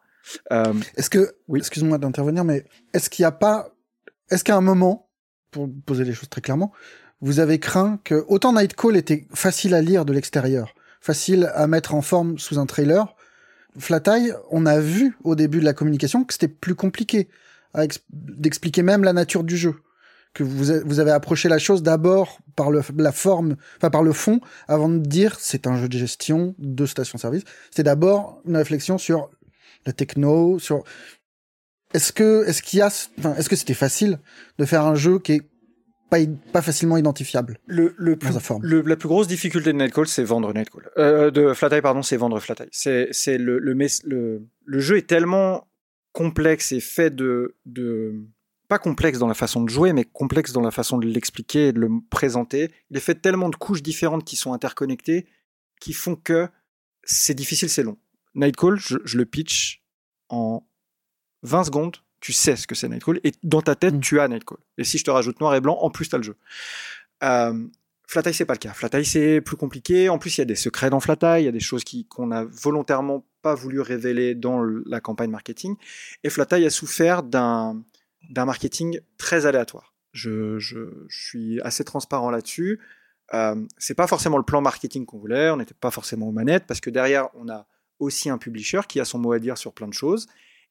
Euh, est-ce que, oui. excuse-moi d'intervenir, mais est-ce qu'il n'y a pas, est-ce qu'à un moment, pour poser les choses très clairement, vous avez craint que autant Nightcall était facile à lire de l'extérieur, facile à mettre en forme sous un trailer, Flat Eye, on a vu au début de la communication que c'était plus compliqué d'expliquer même la nature du jeu. Que vous, vous avez approché la chose d'abord par le, la forme, enfin par le fond, avant de dire c'est un jeu de gestion de station-service. C'est d'abord une réflexion sur la techno, sur est-ce que est-ce qu'il y a enfin, est-ce que c'était facile de faire un jeu qui est pas, pas facilement identifiable le, le plus, Le, la plus grosse difficulté de Nightcall, c'est vendre Nightcall. Euh, de FlatEye, pardon, c'est vendre FlatEye. C'est, c'est le, le, le, le, jeu est tellement complexe et fait de, de, pas complexe dans la façon de jouer, mais complexe dans la façon de l'expliquer et de le présenter. Il est fait tellement de couches différentes qui sont interconnectées, qui font que c'est difficile, c'est long. Nightcall, je, je, le pitch en 20 secondes, tu sais ce que c'est Nightcall, et dans ta tête, mm. tu as Nightcall. Et si je te rajoute noir et blanc, en plus, tu as le jeu. Euh, Flatai, c'est pas le cas. Flatai, c'est plus compliqué. En plus, il y a des secrets dans Flatai, il y a des choses qui, qu'on a volontairement pas voulu révéler dans la campagne marketing. Et Flatai a souffert d'un, d'un marketing très aléatoire. Je, je, je suis assez transparent là-dessus. Euh, c'est pas forcément le plan marketing qu'on voulait, on n'était pas forcément aux manettes, parce que derrière, on a aussi un publisher qui a son mot à dire sur plein de choses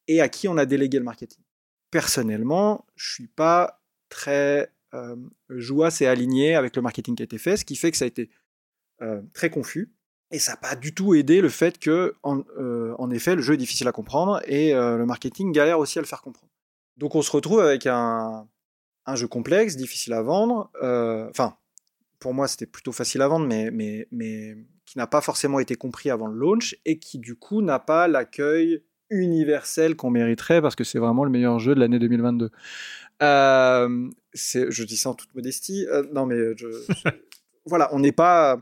et à qui on a délégué le marketing. Personnellement, je suis pas très euh, jouasse et aligné avec le marketing qui a été fait, ce qui fait que ça a été euh, très confus. Et ça n'a pas du tout aidé le fait que, en, euh, en, effet, le jeu est difficile à comprendre et euh, le marketing galère aussi à le faire comprendre. Donc on se retrouve avec un, un jeu complexe, difficile à vendre. Enfin, pour moi, c'était plutôt facile à vendre, mais, mais, mais qui n'a pas forcément été compris avant le launch et qui, du coup, n'a pas l'accueil universel qu'on mériterait parce que c'est vraiment le meilleur jeu de l'année 2022. Euh, je dis ça en toute modestie. Euh, non, mais je, je, voilà, on n'est pas.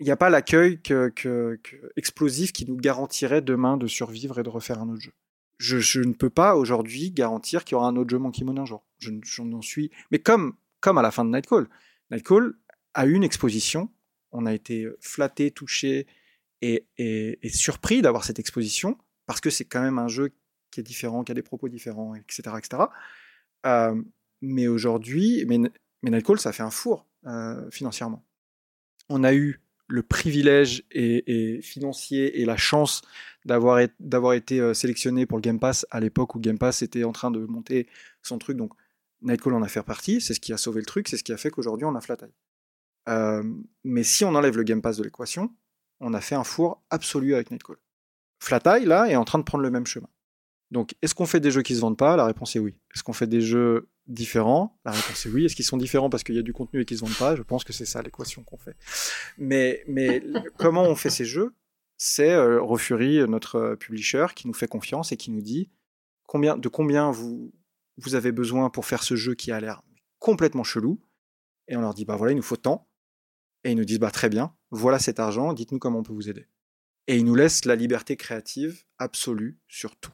Il n'y a pas l'accueil que, que, que, explosif qui nous garantirait demain de survivre et de refaire un autre jeu. Je, je ne peux pas aujourd'hui garantir qu'il y aura un autre jeu Monkey Moon un jour. Je, j'en suis. Mais comme, comme à la fin de Nightcall, Nightcall eu une exposition. On a été flatté, touché et, surpris d'avoir cette exposition parce que c'est quand même un jeu qui est différent, qui a des propos différents, etc., etc. Euh, mais aujourd'hui, mais, Nightcall, ça fait un four euh, financièrement. On a eu le privilège et, financier et la chance d'avoir été euh, sélectionné pour le Game Pass à l'époque où Game Pass était en train de monter son truc. Donc Nightcall en a fait partie, c'est ce qui a sauvé le truc, c'est ce qui a fait qu'aujourd'hui on a Flat euh, mais si on enlève le Game Pass de l'équation, on a fait un four absolu avec Nightcall. Flat là, est en train de prendre le même chemin. Donc, est-ce qu'on fait des jeux qui se vendent pas? La réponse est oui. Est-ce qu'on fait des jeux différents? La réponse est oui. Est-ce qu'ils sont différents parce qu'il y a du contenu et qu'ils se vendent pas? Je pense que c'est ça l'équation qu'on fait. Mais, mais comment on fait ces jeux? C'est euh, Refury, notre publisher, qui nous fait confiance et qui nous dit combien, de combien vous, vous avez besoin pour faire ce jeu qui a l'air complètement chelou. Et on leur dit, bah voilà, il nous faut tant. Et ils nous disent, bah très bien, voilà cet argent, dites-nous comment on peut vous aider. Et ils nous laissent la liberté créative absolue sur tout.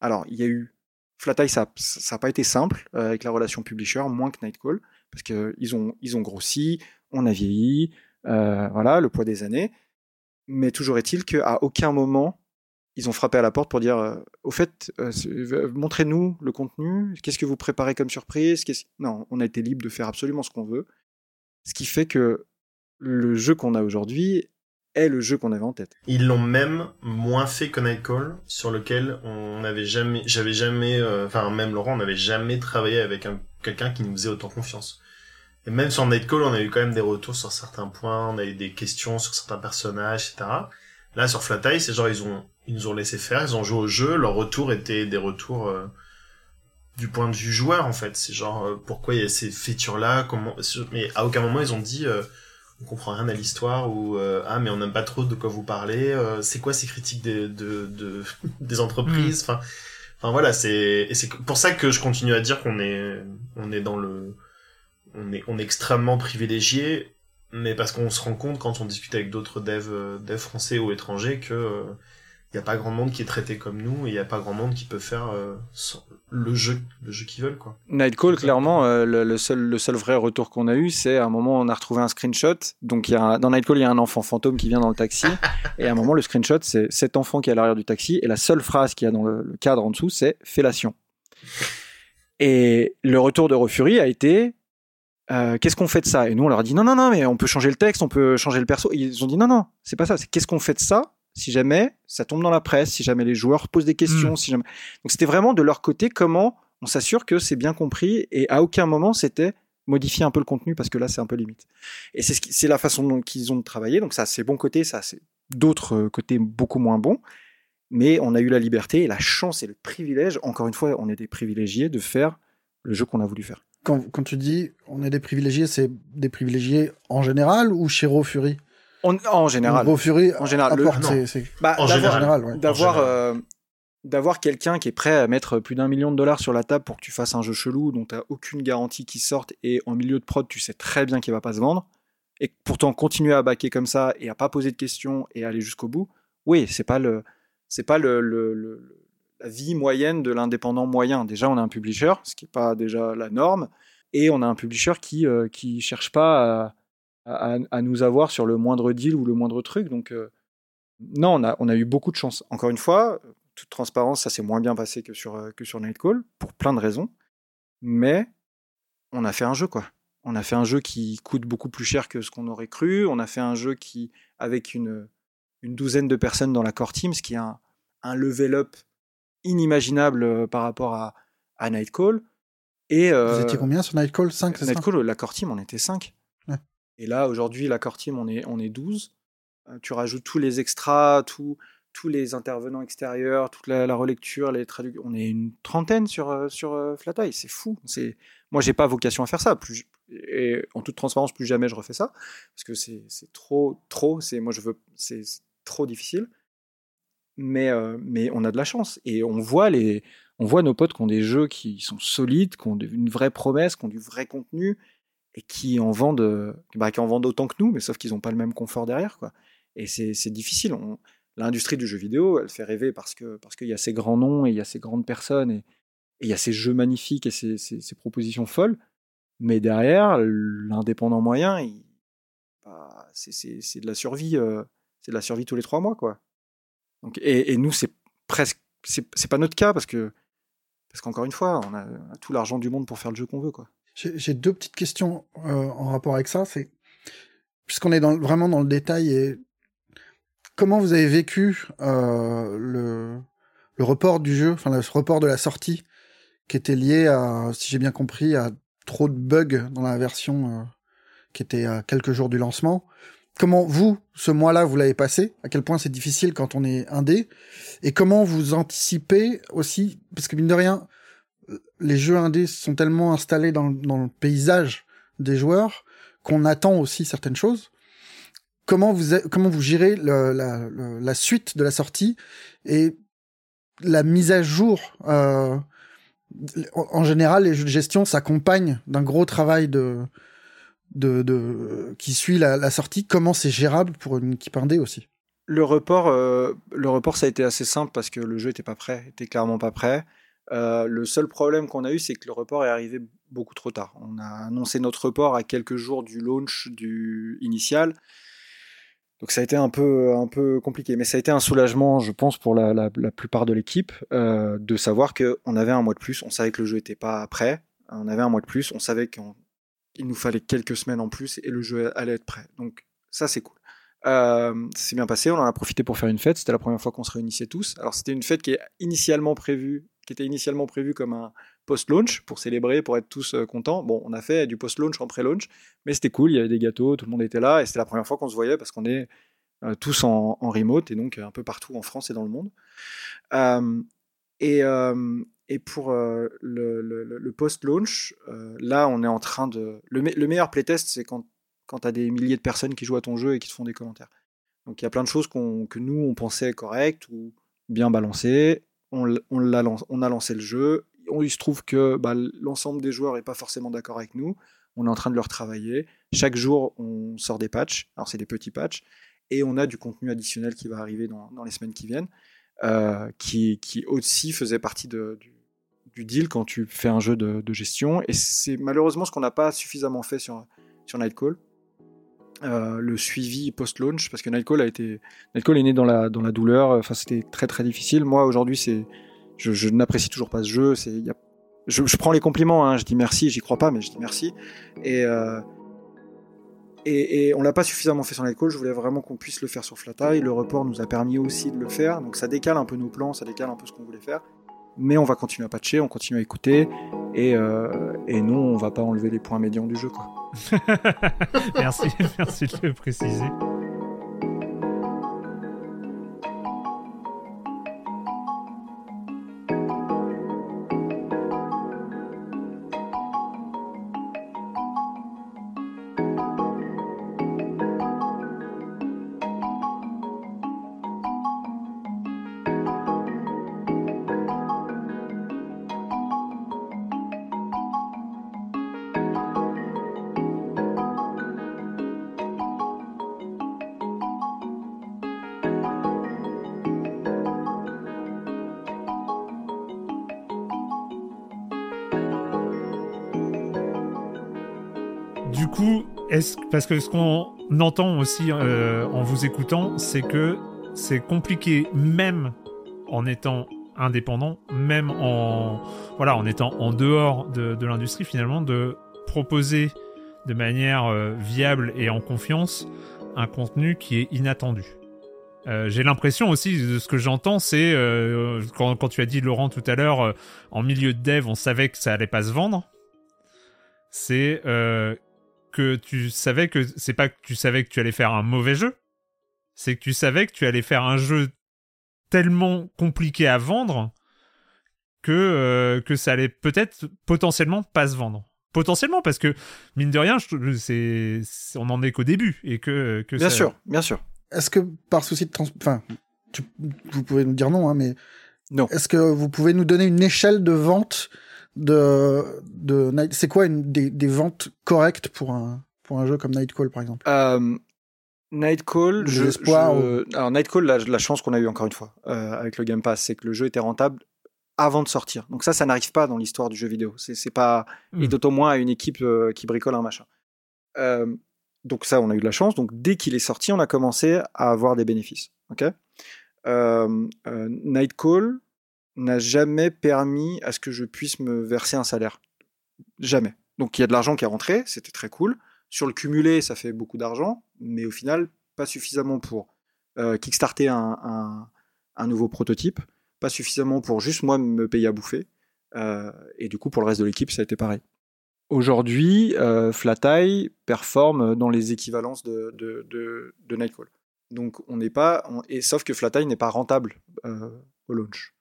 Alors, il y a eu Flat Eye, ça n'a pas été simple euh, avec la relation publisher, moins que Nightcall, parce qu'ils ont, ils ont grossi, on a vieilli, euh, voilà, le poids des années. Mais toujours est-il qu'à aucun moment, ils ont frappé à la porte pour dire euh, au fait, montrez-nous le contenu, qu'est-ce que vous préparez comme surprise. Non, on a été libre de faire absolument ce qu'on veut. Ce qui fait que le jeu qu'on a aujourd'hui est le jeu qu'on avait en tête. Ils l'ont même moins fait que Nightcall, sur lequel on n'avait jamais, j'avais jamais, enfin euh, même Laurent, on n'avait jamais travaillé avec un, quelqu'un qui nous faisait autant confiance. Et même sur Nightcall, on a eu quand même des retours sur certains points, on a eu des questions sur certains personnages, etc. Là, sur Flat Eye, c'est genre ils ont, ils nous ont laissé faire, ils ont joué au jeu, leurs retours étaient des retours euh, du point de vue joueur en fait. C'est genre euh, pourquoi il y a ces features là, comment, mais à aucun moment ils ont dit on comprend rien à l'histoire ou euh, ah mais on n'aime pas trop de quoi vous parlez euh, c'est quoi ces critiques des de, de, des entreprises? Enfin enfin voilà c'est et c'est pour ça que je continue à dire qu'on est on est dans le on est on est extrêmement privilégié mais parce qu'on se rend compte quand on discute avec d'autres devs devs français ou étrangers que il n'y a pas grand monde qui est traité comme nous et il n'y a pas grand monde qui peut faire euh, le jeu le jeu qu'ils veulent quoi. Nightcall clairement euh, le, le, seul le seul vrai retour qu'on a eu c'est à un moment on a retrouvé un screenshot donc il y a dans Nightcall il y a un enfant fantôme qui vient dans le taxi et à un moment le screenshot c'est cet enfant qui est à l'arrière du taxi et la seule phrase qu'il y a dans le, le cadre en dessous c'est fellation. Et le retour de Refury a été euh, qu'est-ce qu'on fait de ça? Et nous on leur a dit non non non mais on peut changer le texte, on peut changer le perso. Et ils ont dit non non, c'est pas ça, c'est qu'est-ce qu'on fait de ça? Si jamais ça tombe dans la presse, si jamais les joueurs posent des questions, mmh. si jamais. Donc c'était vraiment de leur côté comment on s'assure que c'est bien compris et à aucun moment c'était modifier un peu le contenu parce que là c'est un peu limite. Et c'est ce c'est la façon dont ils ont travaillé. Donc ça c'est bons côtés, ça c'est d'autres côtés beaucoup moins bons. Mais on a eu la liberté et la chance et le privilège. Encore une fois, on est des privilégiés de faire le jeu qu'on a voulu faire. Quand, quand tu dis on est des privilégiés, c'est des privilégiés en général ou chez Raw Fury? On, en général. Gros Fury, en général. Apporte, c'est, c'est... Bah, en général, ouais. D'avoir, d'avoir quelqu'un qui est prêt à mettre plus d'un million de dollars sur la table pour que tu fasses un jeu chelou dont tu aucune garantie qui sorte et en milieu de prod, tu sais très bien qu'il va pas se vendre et pourtant continuer à baquer comme ça et à pas poser de questions et aller jusqu'au bout. Oui, c'est pas le, c'est pas le, le, le la vie moyenne de l'indépendant moyen. Déjà, on a un publisher, ce qui est pas déjà la norme, et on a un publisher qui, euh, qui cherche pas à à, à nous avoir sur le moindre deal ou le moindre truc. Donc, euh, non, on a, on a eu beaucoup de chance. Encore une fois, toute transparence, ça s'est moins bien passé que sur, euh, que sur Nightcall, pour plein de raisons. Mais on a fait un jeu, quoi. On a fait un jeu qui coûte beaucoup plus cher que ce qu'on aurait cru. On a fait un jeu qui, avec une, une douzaine de personnes dans la core team, ce qui est un, un level up inimaginable euh, par rapport à, à Nightcall. Et, Vous euh, étiez combien sur Nightcall 5, c'est ça? Nightcall, la core team, on était 5. Et là, aujourd'hui, la core team, on est, on est 12. Euh, tu rajoutes tous les extras, tous les intervenants extérieurs, toute la, relecture, les traductions. On est une trentaine sur, euh, sur euh, Flat Eye, c'est fou. C'est... Moi, j'ai pas vocation à faire ça. Et en toute transparence, plus jamais je refais ça. Parce que c'est, trop, trop. C'est... Moi, je veux... c'est, trop difficile. Mais, mais on a de la chance. Et on voit, les... on voit nos potes qui ont des jeux qui sont solides, qui ont une vraie promesse, qui ont du vrai contenu et qui en vendent, euh, bah, qui en vendent autant que nous, mais sauf qu'ils n'ont pas le même confort derrière. Quoi. Et c'est, difficile. L'industrie du jeu vidéo, elle fait rêver parce que parce qu'il y a ces grands noms et il y a ces grandes personnes et, il y a ces jeux magnifiques et ces, propositions folles. Mais derrière, l'indépendant moyen, bah, c'est, de la survie, euh, c'est de la survie tous les trois mois, quoi. Donc, et, nous, c'est presque, c'est pas notre cas parce que parce qu'encore une fois, on a, on a tout l'argent du monde pour faire le jeu qu'on veut, quoi. J'ai deux petites questions euh, en rapport avec ça. C'est puisqu'on est dans, vraiment dans le détail et comment vous avez vécu euh, le, le report du jeu, enfin le report de la sortie, qui était lié à, si j'ai bien compris, à trop de bugs dans la version euh, qui était à quelques jours du lancement. Comment vous, ce mois-là, vous l'avez passé? À quel point c'est difficile quand on est indé? Et comment vous anticipez aussi, parce que mine de rien, les jeux indés sont tellement installés dans, le- paysage des joueurs qu'on attend aussi certaines choses. Comment vous, comment vous gérez la, suite de la sortie et la mise à jour euh, en, général, les jeux de gestion s'accompagnent d'un gros travail de, de, qui suit la, sortie. Comment c'est gérable pour une équipe indé aussi? Le report, euh, le report, ça a été assez simple parce que le jeu était pas prêt, était clairement pas prêt. Euh, le seul problème qu'on a eu, c'est que le report est arrivé beaucoup trop tard. On a annoncé notre report à quelques jours du launch du initial. Donc ça a été un peu, un peu compliqué, mais ça a été un soulagement, je pense, pour la, plupart de l'équipe, euh, de savoir qu'on avait un mois de plus, on savait que le jeu n'était pas prêt, on avait un mois de plus, on savait qu'il nous fallait quelques semaines en plus et le jeu allait être prêt. Donc ça, c'est cool. Euh, ça s'est bien passé, on en a profité pour faire une fête. C'était la première fois qu'on se réunissait tous. Alors c'était une fête qui est initialement prévue, qui était initialement prévue comme un post-launch pour célébrer, pour être tous euh, contents. Bon, on a fait du post-launch en pré-launch, mais c'était cool. Il y avait des gâteaux, tout le monde était là et c'était la première fois qu'on se voyait parce qu'on est euh, tous en, remote et donc euh, un peu partout en France et dans le monde. Et, et pour le, post-launch, là, on est en train de. Le, me- le meilleur playtest, c'est quand, quand tu as des milliers de personnes qui jouent à ton jeu et qui te font des commentaires. Donc il y a plein de choses que nous, on pensait correctes ou bien balancées. On, a lancé le jeu. On- il se trouve que bah, l'ensemble des joueurs n'est pas forcément d'accord avec nous. On est en train de le retravailler. Chaque jour, on sort des patchs. Alors, c'est des petits patchs. Et on a du contenu additionnel qui va arriver dans, les semaines qui viennent, euh, qui, aussi faisait partie du, deal quand tu fais un jeu de, de gestion. Et c'est malheureusement ce qu'on n'a pas suffisamment fait sur, sur Nightcall. Euh, le suivi post-launch, parce que Nightcall a été, Nightcall est né dans la, dans la douleur. Enfin, c'était très très difficile. Moi, aujourd'hui, c'est, je, n'apprécie toujours pas ce jeu. C'est, je, prends les compliments. Hein, je dis merci. J'y crois pas, mais je dis merci. Et euh, et, on l'a pas suffisamment fait sur Nightcall. Je voulais vraiment qu'on puisse le faire sur Flat Eye. Le report nous a permis aussi de le faire. Donc ça décale un peu nos plans, ça décale un peu ce qu'on voulait faire. Mais on va continuer à patcher, on continue à écouter. Et, euh, et non, on va pas enlever les points médians du jeu. Quoi. merci, merci de le préciser. Parce que ce qu'on entend aussi euh, en vous écoutant, c'est que c'est compliqué même en étant indépendant, même en voilà en étant en dehors de, l'industrie finalement, de proposer de manière euh, viable et en confiance un contenu qui est inattendu. Euh, j'ai l'impression aussi de ce que j'entends, c'est quand, quand, tu as dit Laurent tout à l'heure, en milieu de dev, on savait que ça allait pas se vendre. C'est que tu savais que c'est pas que tu savais que tu allais faire un mauvais jeu, c'est que tu savais que tu allais faire un jeu tellement compliqué à vendre que que ça allait peut-être potentiellement pas se vendre. Potentiellement parce que mine de rien c'est on en est qu'au début et que, que bien ça... sûr bien sûr. Est-ce que par souci de trans... enfin tu... vous pouvez nous dire non hein, mais non. est-ce que vous pouvez nous donner une échelle de vente de de Night... c'est quoi une des, des, ventes correctes pour un pour un jeu comme Nightcall par exemple? Euh, Nightcall je, alors Nightcall la, la chance qu'on a eu encore une fois euh, avec le Game Pass c'est que le jeu était rentable avant de sortir. Donc ça, ça n'arrive pas dans l'histoire du jeu vidéo. C'est pas mmh. et d'autant moins à une équipe euh, qui bricole un machin. Euh, donc ça, on a eu de la chance. Donc dès qu'il est sorti, on a commencé à avoir des bénéfices. Ok? Euh, Nightcall n'a jamais permis à ce que je puisse me verser un salaire. Jamais. Donc il y a de l'argent qui est rentré, c'était très cool. Sur le cumulé, ça fait beaucoup d'argent, mais au final, pas suffisamment pour kickstarter un, un, nouveau prototype pas suffisamment pour juste moi me payer à bouffer. Euh, et du coup, pour le reste de l'équipe, ça a été pareil. Aujourd'hui, euh, Flatai performe dans les équivalences de, de, de, Nightcall. Donc, on n'est pas. Et sauf que Flatai n'est pas rentable euh, au launch.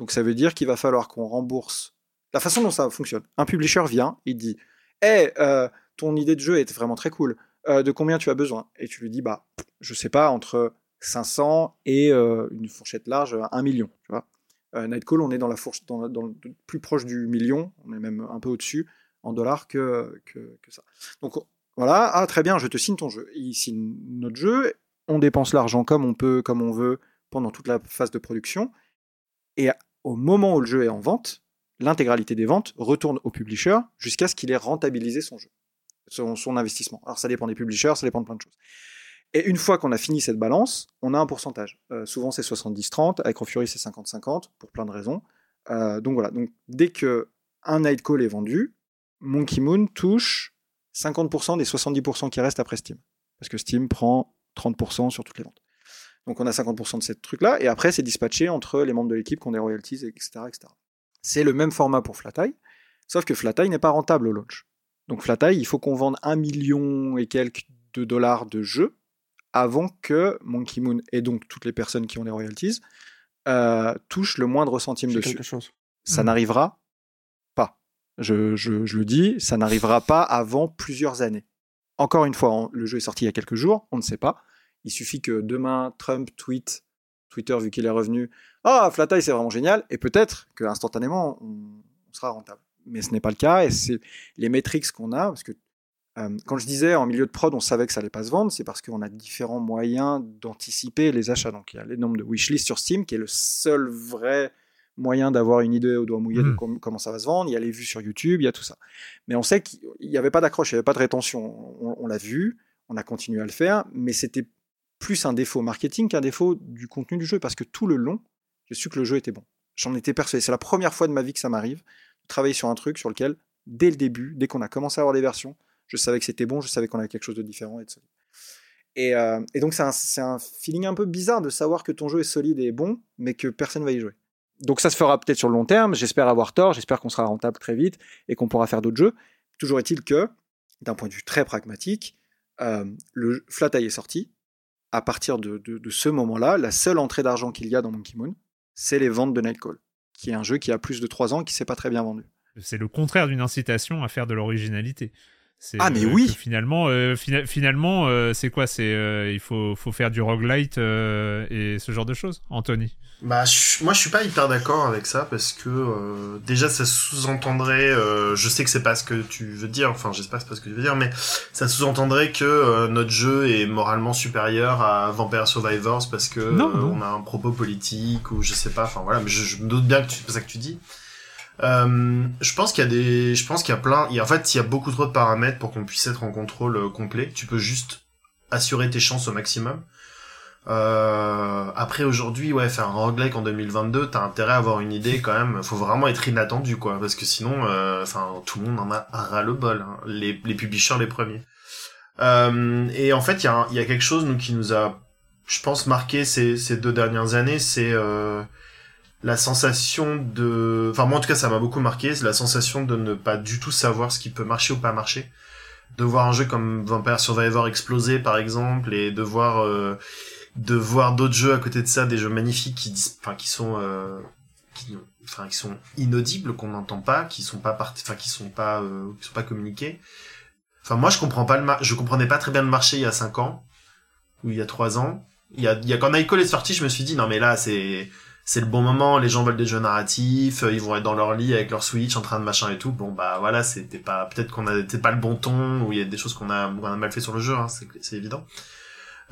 Donc, ça veut dire qu'il va falloir qu'on rembourse. La façon dont ça fonctionne. Un publisher vient, il dit Hé, hey, ton idée de jeu est vraiment très cool. de combien tu as besoin? Et tu lui dis Bah, je sais pas, entre 500 et euh, une fourchette large, 1 million. Tu vois. Euh, Nightcall, on est dans la fourche, dans, dans le plus proche du million, on est même un peu au-dessus en dollars que, que, que, ça. Donc voilà, ah très bien, je te signe ton jeu. Il signe notre jeu, on dépense l'argent comme on peut, comme on veut, pendant toute la phase de production. Et au moment où le jeu est en vente, l'intégralité des ventes retourne au publisher jusqu'à ce qu'il ait rentabilisé son jeu, son, investissement. Alors ça dépend des publishers, ça dépend de plein de choses. Et une fois qu'on a fini cette balance, on a un pourcentage. Euh, souvent c'est 70-30, avec Fury c'est 50-50, pour plein de raisons. Euh, donc voilà, donc dès que un Night Call est vendu, Monkey Moon touche 50% des 70% qui restent après Steam. Parce que Steam prend 30% sur toutes les ventes. Donc on a 50% de ce truc-là, et après c'est dispatché entre les membres de l'équipe qui ont des royalties, etc. etc. C'est le même format pour Flatai, sauf que Flatai n'est pas rentable au launch. Donc Flatai, il faut qu'on vende un million et quelques de dollars de jeux avant que Monkey Moon et donc toutes les personnes qui ont des royalties euh, touchent le moindre centime dessus. Chose. Ça mmh. n'arrivera pas. Je, je, je, le dis, ça n'arrivera pas avant plusieurs années. Encore une fois, on, le jeu est sorti il y a quelques jours, on ne sait pas. Il suffit que demain Trump tweet, Twitter vu qu'il est revenu, ah oh, Flatai c'est vraiment génial, et peut-être que instantanément on, on sera rentable. Mais ce n'est pas le cas, et c'est les métriques qu'on a, parce que euh, quand je disais en milieu de prod, on savait que ça allait pas se vendre, c'est parce qu'on a différents moyens d'anticiper les achats. Donc il y a les nombres de wishlist sur Steam, qui est le seul vrai moyen d'avoir une idée au doigt mouillé de com comment ça va se vendre. Il y a les vues sur YouTube, il y a tout ça. Mais on sait qu'il n'y avait pas d'accroche, il n'y avait pas de rétention. On, on l'a vu, on a continué à le faire, mais c'était plus un défaut marketing qu'un défaut du contenu du jeu, parce que tout le long, j'ai su que le jeu était bon. J'en étais persuadé. C'est la première fois de ma vie que ça m'arrive de travailler sur un truc sur lequel, dès le début, dès qu'on a commencé à avoir des versions, je savais que c'était bon, je savais qu'on avait quelque chose de différent et de solide. Et, euh, donc, c'est un, feeling un peu bizarre de savoir que ton jeu est solide et bon, mais que personne va y jouer. Donc, ça se fera peut-être sur le long terme. J'espère avoir tort. J'espère qu'on sera rentable très vite et qu'on pourra faire d'autres jeux. Toujours est-il que, d'un point de vue très pragmatique, euh, le Flat est sorti. À partir de, de, de ce moment-là, la seule entrée d'argent qu'il y a dans Monkey Moon, c'est les ventes de Nightcall, qui est un jeu qui a plus de 3 ans, qui s'est pas très bien vendu. C'est le contraire d'une incitation à faire de l'originalité. Ah mais oui. Finalement, euh, fina finalement, euh, c'est quoi? C'est euh, il faut faut faire du roguelite euh, et ce genre de choses, Anthony. Bah je, moi je suis pas hyper d'accord avec ça parce que euh, déjà ça sous-entendrait, je sais que c'est pas ce que tu veux dire, enfin j'espère que c'est pas ce que tu veux dire, mais ça sous-entendrait que notre jeu est moralement supérieur à Vampire Survivors parce que non, non. on a un propos politique ou je sais pas, enfin voilà, mais je, je me doute bien que c'est pas ça que tu dis. Euh, je pense qu'il y a des, je pense qu'il y a plein, il y a, en fait, il y a beaucoup trop de paramètres pour qu'on puisse être en contrôle euh, complet. Tu peux juste assurer tes chances au maximum. Euh, après aujourd'hui, ouais, faire un roguelike en 2022, t'as intérêt à avoir une idée quand même. Faut vraiment être inattendu, quoi, parce que sinon, euh, enfin, tout le monde en a ras le bol. Hein. Les, les publishers les premiers. Euh, et en fait, il y, a, y a quelque chose nous qui nous a, je pense, marqué ces, ces deux dernières années, c'est euh, la sensation de, enfin moi en tout cas ça m'a beaucoup marqué, c'est la sensation de ne pas du tout savoir ce qui peut marcher ou pas marcher, de voir un jeu comme Vampire Survivor exploser par exemple et de voir euh, de voir d'autres jeux à côté de ça, des jeux magnifiques qui enfin qui sont euh, qui, enfin qui sont inaudibles qu'on n'entend pas, qui sont pas partis, enfin qui sont pas euh, qui sont pas communiqués. Enfin moi je comprends pas le mar je comprenais pas très bien le marché il y a 5 ans ou il y a 3 ans. Il y a il y a quand Nightcall est sorti, je me suis dit non mais là c'est c'est le bon moment, les gens veulent des jeux narratifs, euh, ils vont être dans leur lit avec leur Switch en train de machin et tout. Bon bah voilà, c'était pas peut-être qu'on a pas le bon ton ou il y a des choses qu'on a, qu'on a mal fait sur le jeu, hein, c'est évident.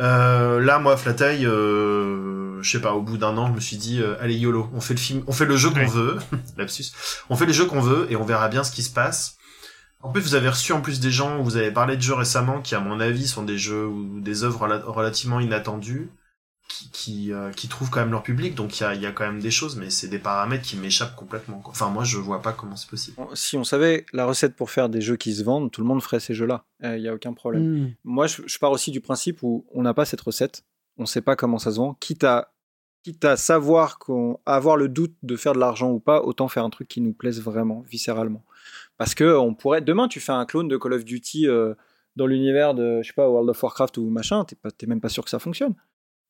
Euh, là, moi, Flataille, euh, je sais pas, au bout d'un an, je me suis dit, euh, allez YOLO, on fait le film, on fait le jeu qu'on veut, lapsus, on fait les jeux qu'on veut et on verra bien ce qui se passe. En plus, vous avez reçu en plus des gens, vous avez parlé de jeux récemment qui, à mon avis, sont des jeux ou des œuvres relativement inattendues qui qui, euh, qui trouvent quand même leur public donc il y a, y a quand même des choses mais c'est des paramètres qui m'échappent complètement quoi. enfin moi je vois pas comment c'est possible. Si on savait la recette pour faire des jeux qui se vendent tout le monde ferait ces jeux là il euh, y a aucun problème. Mm. moi je, je, pars aussi du principe où on n'a pas cette recette on sait pas comment ça se vend quitte à quitte à savoir qu'on avoir le doute de faire de l'argent ou pas autant faire un truc qui nous plaise vraiment viscéralement. Parce que on pourrait demain tu fais un clone de Call of Duty euh, dans l'univers de je sais pas World of Warcraft ou machin t'es même pas sûr que ça fonctionne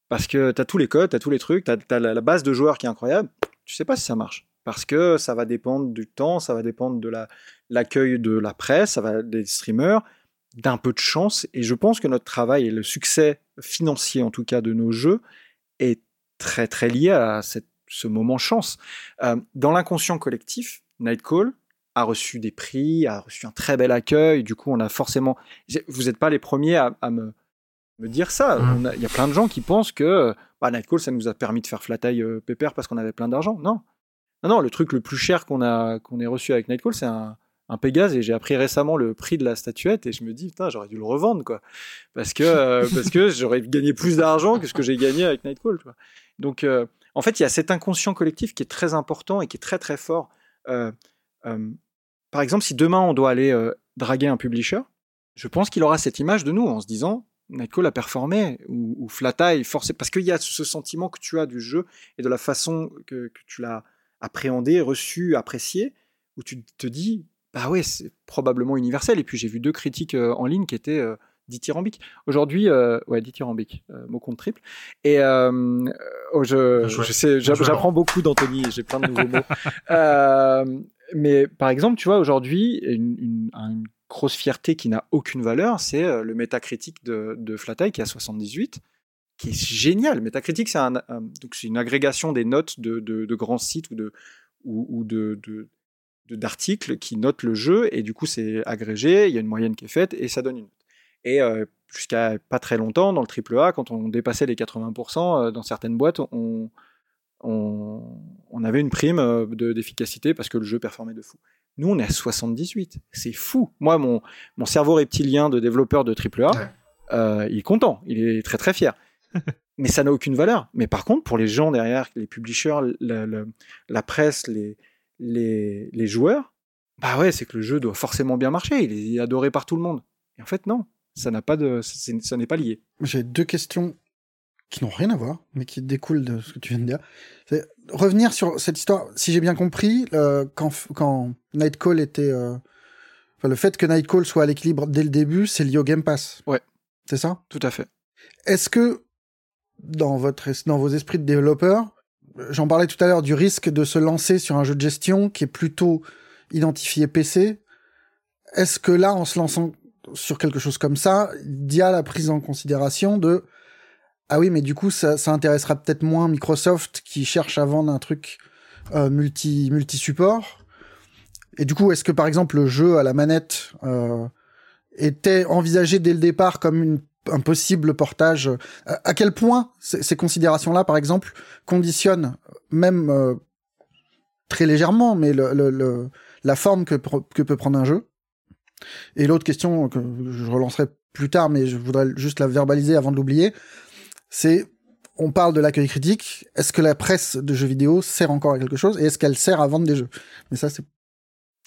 parce que tu as tous les codes, tu as tous les trucs, tu as, la, base de joueurs qui est incroyable. Tu sais pas si ça marche. Parce que ça va dépendre du temps, ça va dépendre de l'accueil de la presse, ça va des streamers, d'un peu de chance. Et je pense que notre travail et le succès financier, en tout cas, de nos jeux, est très très lié à ce moment chance. Euh, dans l'inconscient collectif, Nightcall a reçu des prix, a reçu un très bel accueil. Du coup, on a forcément. Vous n'êtes pas les premiers à me me dire ça. Mmh. Il y a plein de gens qui pensent que bah, Nightcall, ça nous a permis de faire flat euh, pépère parce qu'on avait plein d'argent. Non. Non, non, le truc le plus cher qu'on a qu'on ait reçu avec Nightcall, c'est un, un Pégase et j'ai appris récemment le prix de la statuette et je me dis putain j'aurais dû le revendre quoi parce que euh, parce que j'aurais gagné plus d'argent que ce que j'ai gagné avec Nightcall donc euh, en fait il y a cet inconscient collectif qui est très important et qui est très très fort euh, par exemple si demain on doit aller draguer un publisher je pense qu'il aura cette image de nous en se disant Nightcall a performé ou, ou Flatai forcément parce qu'il y a ce sentiment que tu as du jeu et de la façon que, tu l'as appréhendé, reçu, apprécié, où tu te dis bah ouais c'est probablement universel. Et puis j'ai vu deux critiques euh, en ligne qui étaient euh, dithyrambiques. Aujourd'hui, euh, ouais dithyrambique, euh, mot compte triple. Et oh, je, je sais, j'apprends beaucoup d'Anthony. J'ai plein de nouveaux mots. mais par exemple, tu vois aujourd'hui une, une, une grosse fierté qui n'a aucune valeur, c'est euh, le métacritique de, de Flatai qui est à 78, qui est génial. Métacritique, c'est un, une agrégation des notes de, grands sites ou de d'articles qui notent le jeu et du coup c'est agrégé, il y a une moyenne qui est faite et ça donne une note. Et euh, jusqu'à pas très longtemps, dans le AAA, quand on dépassait les 80%, euh, dans certaines boîtes, on, on avait une prime d'efficacité parce que le jeu performait de fou. Nous, on est à 78. C'est fou. Moi, mon, mon cerveau reptilien de développeur de AAA, euh, il est content. Il est très, très fier. Mais ça n'a aucune valeur. Mais par contre, pour les gens derrière, les publishers, la, la, presse, les, les, les, joueurs, bah ouais, c'est que le jeu doit forcément bien marcher. Il est adoré par tout le monde. Et en fait, non. Ça n'a pas de, ça n'est pas lié. J'ai deux questions qui n'ont rien à voir, mais qui découlent de ce que tu viens de dire. Revenir sur cette histoire, si j'ai bien compris, euh, quand, quand Nightcall était... Euh, enfin, le fait que Nightcall soit à l'équilibre dès le début, c'est lié au Game Pass. Ouais. C'est ça? Tout à fait. Est-ce que, dans, votre, dans vos esprits de développeurs, j'en parlais tout à l'heure du risque de se lancer sur un jeu de gestion qui est plutôt identifié PC, est-ce que là, en se lançant sur quelque chose comme ça, il y a la prise en considération de ah oui, mais du coup, ça, intéressera peut-être moins Microsoft qui cherche à vendre un truc euh, multi multi support. Et du coup, est-ce que par exemple le jeu à la manette euh, était envisagé dès le départ comme un possible portage? À, quel point ces considérations-là, par exemple, conditionnent même euh, très légèrement, mais la forme que, que peut prendre un jeu? Et l'autre question que je relancerai plus tard, mais je voudrais juste la verbaliser avant de l'oublier, c'est on parle de l'accueil critique. Est-ce que la presse de jeux vidéo sert encore à quelque chose et est-ce qu'elle sert à vendre des jeux? Mais ça, c'est.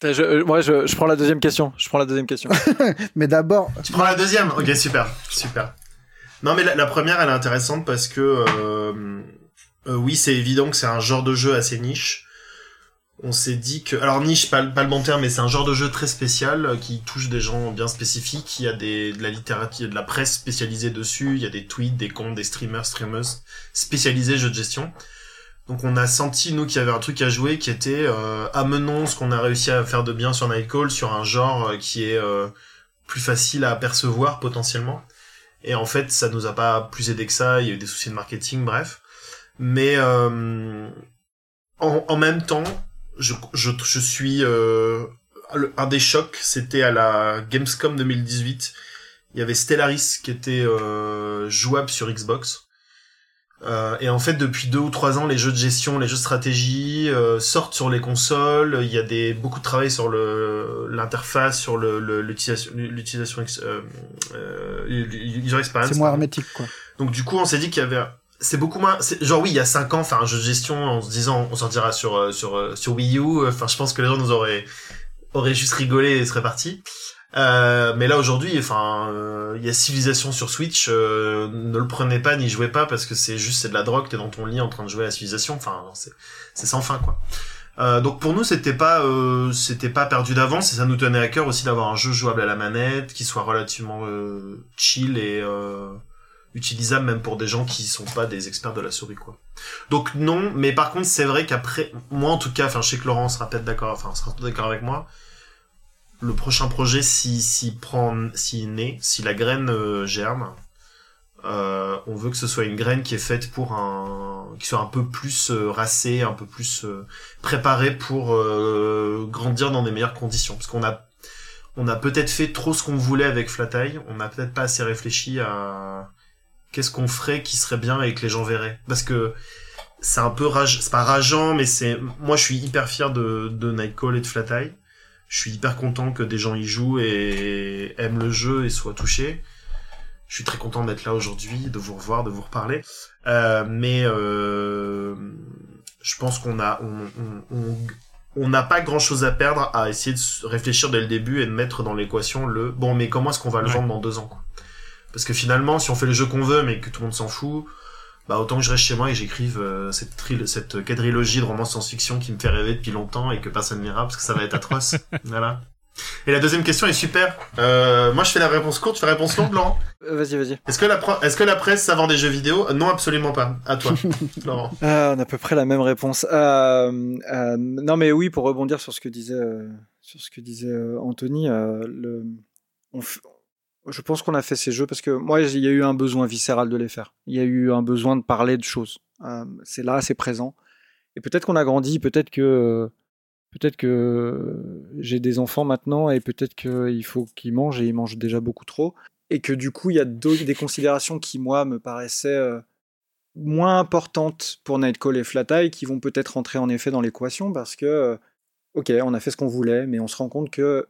Je, moi, je, je, prends la deuxième question. Je prends la deuxième question. mais d'abord. Tu prends la deuxième? Ok, super, super. Non, mais la, première, elle est intéressante parce que euh, euh, oui, c'est évident que c'est un genre de jeu assez niche on s'est dit que alors niche pas, pas le bon terme mais c'est un genre de jeu très spécial euh, qui touche des gens bien spécifiques. Il y a des de la littérature de la presse spécialisée dessus. Il y a des tweets des comptes des streamers streamers spécialisés jeux de gestion. Donc on a senti nous qu'il y avait un truc à jouer qui était euh, amenons ce qu'on a réussi à faire de bien sur Nightcall sur un genre euh, qui est euh, plus facile à apercevoir potentiellement. Et en fait ça nous a pas plus aidé que ça. Il y a eu des soucis de marketing bref. Mais en, en même temps je, je, je suis euh, un des chocs, c'était à la Gamescom 2018. Il y avait Stellaris qui était euh, jouable sur Xbox. Euh, et en fait, depuis deux ou trois ans, les jeux de gestion, les jeux de stratégie euh, sortent sur les consoles. Il y a des beaucoup de travail sur le l'interface, sur le l'utilisation l'utilisation euh, euh, user experience. C'est moins hermétique, quoi. Donc du coup, on s'est dit qu'il y avait c'est beaucoup moins genre oui il y a 5 ans faire un jeu de gestion en se disant on sortira sur euh, sur euh, sur Wii U enfin je pense que les gens nous auraient auraient juste rigolé et seraient partis. Euh, mais là aujourd'hui enfin euh, il y a civilisation sur Switch ne le prenez pas n'y jouez pas parce que c'est juste c'est de la drogue t'es dans ton lit en train de jouer à civilisation enfin c'est c'est sans fin quoi. Donc pour nous c'était pas c'était pas perdu d'avance et ça nous tenait à cœur aussi d'avoir un jeu jouable à la manette qui soit relativement chill et utilisable même pour des gens qui sont pas des experts de la souris quoi. Donc non, mais par contre c'est vrai qu'après moi en tout cas, enfin je sais que Laurent sera peut-être d'accord, enfin sera d'accord avec moi. Le prochain projet si si prend si naît, si la graine euh, germe, euh, on veut que ce soit une graine qui est faite pour un qui soit un peu plus euh, racée, un peu plus euh, préparée pour grandir dans des meilleures conditions parce qu'on a on a peut-être fait trop ce qu'on voulait avec Flatai, on n'a peut-être pas assez réfléchi à qu'est-ce qu'on ferait qui serait bien et que les gens verraient? Parce que c'est un peu rage, c'est pas rageant, mais c'est, moi je suis hyper fier de, de Nightcall et de Flat Eye. Je suis hyper content que des gens y jouent et aiment le jeu et soient touchés. Je suis très content d'être là aujourd'hui, de vous revoir, de vous reparler. Euh, mais euh, je pense qu'on a, on, on, on n'a pas grand chose à perdre à essayer de réfléchir dès le début et de mettre dans l'équation le bon mais comment est-ce qu'on va le vendre dans deux ans quoi? Parce que finalement, si on fait le jeu qu'on veut, mais que tout le monde s'en fout, bah autant que je reste chez moi et j'écrive euh, cette, cette quadrilogie de romans science-fiction qui me fait rêver depuis longtemps et que personne n'ira parce que ça va être atroce. voilà. Et la deuxième question est super. Euh, moi, je fais la réponse courte, tu fais la réponse longue, Laurent? Euh, Vas-y, vas-y. Est-ce que, la est-ce que la presse, ça vend des jeux vidéo? Non, absolument pas. À toi, Laurent. on a à peu près la même réponse. non, mais oui, pour rebondir sur ce que disait, sur ce que disait Anthony, le... on, je pense qu'on a fait ces jeux parce que moi, il y a eu un besoin viscéral de les faire. Il y a eu un besoin de parler de choses. Euh, c'est là, c'est présent. Et peut-être qu'on a grandi, peut-être que peut-être que j'ai des enfants maintenant et peut-être qu'il faut qu'ils mangent et ils mangent déjà beaucoup trop. Et que du coup, il y a des considérations qui, moi, me paraissaient euh, moins importantes pour Nightcall et Flat qui vont peut-être rentrer en effet dans l'équation parce que, euh, ok, on a fait ce qu'on voulait, mais on se rend compte que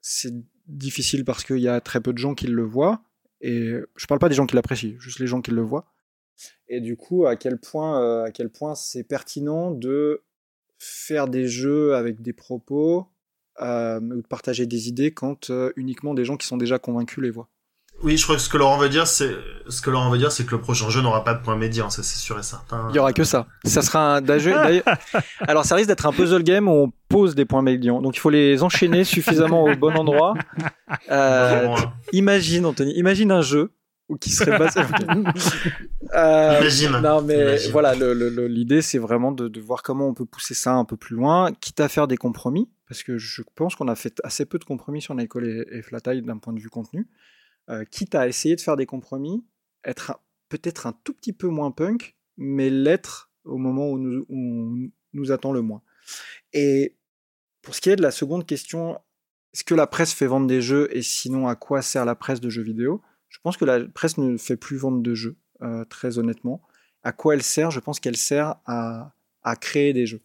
c'est difficile parce qu'il y a très peu de gens qui le voient. Et je parle pas des gens qui l'apprécient, juste les gens qui le voient. Et du coup, à quel point, euh, c'est pertinent de faire des jeux avec des propos euh, ou de partager des idées quand euh, uniquement des gens qui sont déjà convaincus les voient? Oui, je crois que ce que Laurent veut dire, c'est ce que Laurent veut dire, c'est que le prochain jeu n'aura pas de point médian, ça c'est sûr et certain. Il y aura que ça. Ça sera un Alors ça risque d'être un puzzle game où on pose des points médians, donc il faut les enchaîner suffisamment au bon endroit. Euh, imagine, Anthony, imagine un jeu ou qui serait basé. euh, imagine. Non mais voilà, l'idée c'est vraiment de, de voir comment on peut pousser ça un peu plus loin, quitte à faire des compromis, parce que je pense qu'on a fait assez peu de compromis sur Nightcall et, et d'un point de vue contenu. Euh, quitte à essayer de faire des compromis, être peut-être un tout petit peu moins punk, mais l'être au moment où nous, on nous attend le moins. Et pour ce qui est de la seconde question, est-ce que la presse fait vendre des jeux et sinon à quoi sert la presse de jeux vidéo? Je pense que la presse ne fait plus vendre de jeux, euh, très honnêtement. À quoi elle sert? Je pense qu'elle sert à, créer des jeux.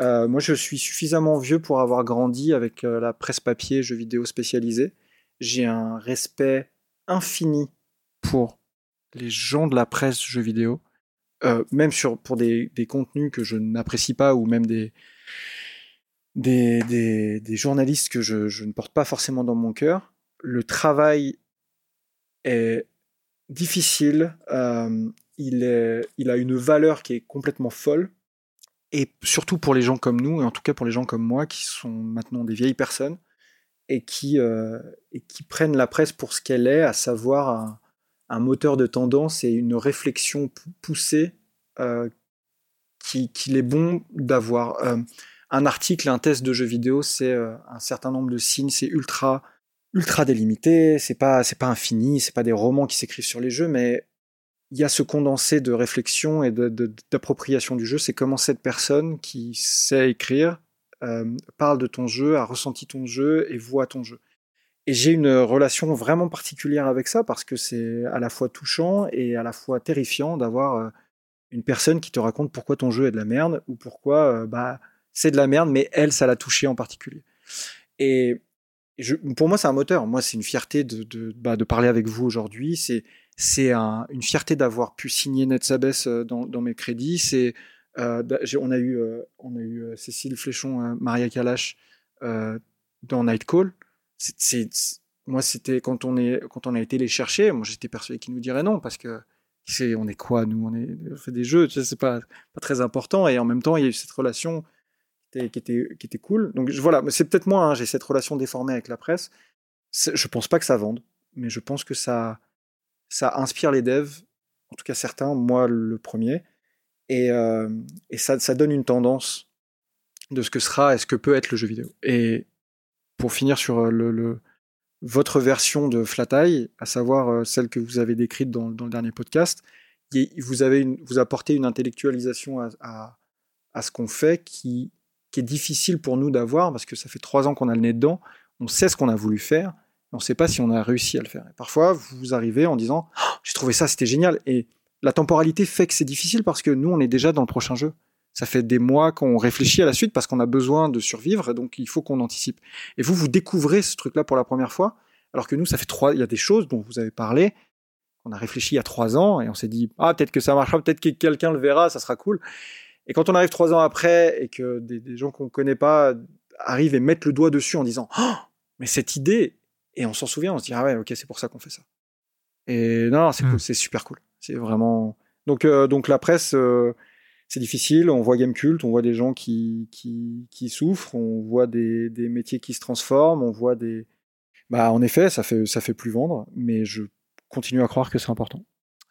Euh, moi, je suis suffisamment vieux pour avoir grandi avec la presse papier, jeux vidéo spécialisés. J'ai un respect infini pour les gens de la presse jeux vidéo, euh, même sur, pour des, contenus que je n'apprécie pas ou même des, des, journalistes que je, ne porte pas forcément dans mon cœur. Le travail est difficile, euh, il, il a une valeur qui est complètement folle. Et surtout pour les gens comme nous, et en tout cas pour les gens comme moi, qui sont maintenant des vieilles personnes, et qui, euh, et qui prennent la presse pour ce qu'elle est, à savoir un, moteur de tendance et une réflexion poussée euh, qu'il est bon d'avoir. Euh, un article, un test de jeu vidéo, c'est un certain nombre de signes, c'est ultra ultra délimité, c'est pas c'est pas infini, c'est pas des romans qui s'écrivent sur les jeux, mais il y a ce condensé de réflexion et d'appropriation du jeu. C'est comment cette personne qui sait écrire euh, parle de ton jeu, a ressenti ton jeu et voit ton jeu. Et j'ai une relation vraiment particulière avec ça parce que c'est à la fois touchant et à la fois terrifiant d'avoir euh, une personne qui te raconte pourquoi ton jeu est de la merde ou pourquoi euh, bah c'est de la merde, mais elle, ça l'a touché en particulier. Et pour moi, c'est un moteur. Moi, c'est une fierté de, bah, parler avec vous aujourd'hui. C'est c'est un, une fierté d'avoir pu signer Netsabes dans, dans mes crédits. C'est on a eu euh, on a eu euh, Cécile Fléchon, euh, Maria Kalash dans Nightcall. C'est moi, c'était quand on est quand on a été les chercher. Moi, j'étais persuadé qu'ils nous diraient non parce que c'est on est quoi nous? On, est, on fait des jeux c'est pas pas très important et en même temps il y a eu cette relation qui était, qui était, qui était cool donc voilà c'est peut-être moi hein, j'ai cette relation déformée avec la presse je pense pas que ça vende mais je pense que ça ça inspire les devs, en tout cas certains, moi le premier, et, euh, ça, donne une tendance de ce que sera et ce que peut être le jeu vidéo. Et pour finir sur euh, votre version de Flatai, à savoir euh, celle que vous avez décrite dans, le dernier podcast, vous, apportez une intellectualisation à, ce qu'on fait qui, est difficile pour nous d'avoir parce que ça fait trois ans qu'on a le nez dedans, on sait ce qu'on a voulu faire, on ne sait pas si on a réussi à le faire. Et parfois, vous arrivez en disant oh, J'ai trouvé ça, c'était génial. La temporalité fait que c'est difficile parce que nous, on est déjà dans le prochain jeu. Ça fait des mois qu'on réfléchit à la suite parce qu'on a besoin de survivre, et donc il faut qu'on anticipe. Et vous, vous découvrez ce truc-là pour la première fois, alors que nous, ça fait trois. Il y a des choses dont vous avez parlé, on a réfléchi il y a trois ans, et on s'est dit Ah, peut-être que ça marchera, peut-être que quelqu'un le verra, ça sera cool. Et quand on arrive trois ans après et que des, des gens qu'on ne connaît pas arrivent et mettent le doigt dessus en disant oh, mais cette idée, et on s'en souvient, on se dit ah ouais, ok, c'est pour ça qu'on fait ça. Et non, non c'est mmh. cool, c'est super cool. C'est vraiment. Donc, euh, donc la presse, euh, c'est difficile. On voit Game Cult, on voit des gens qui, qui, qui souffrent, on voit des, des, métiers qui se transforment, on voit des. Bah, en effet, ça fait, ça fait plus vendre, mais je continue à croire que c'est important.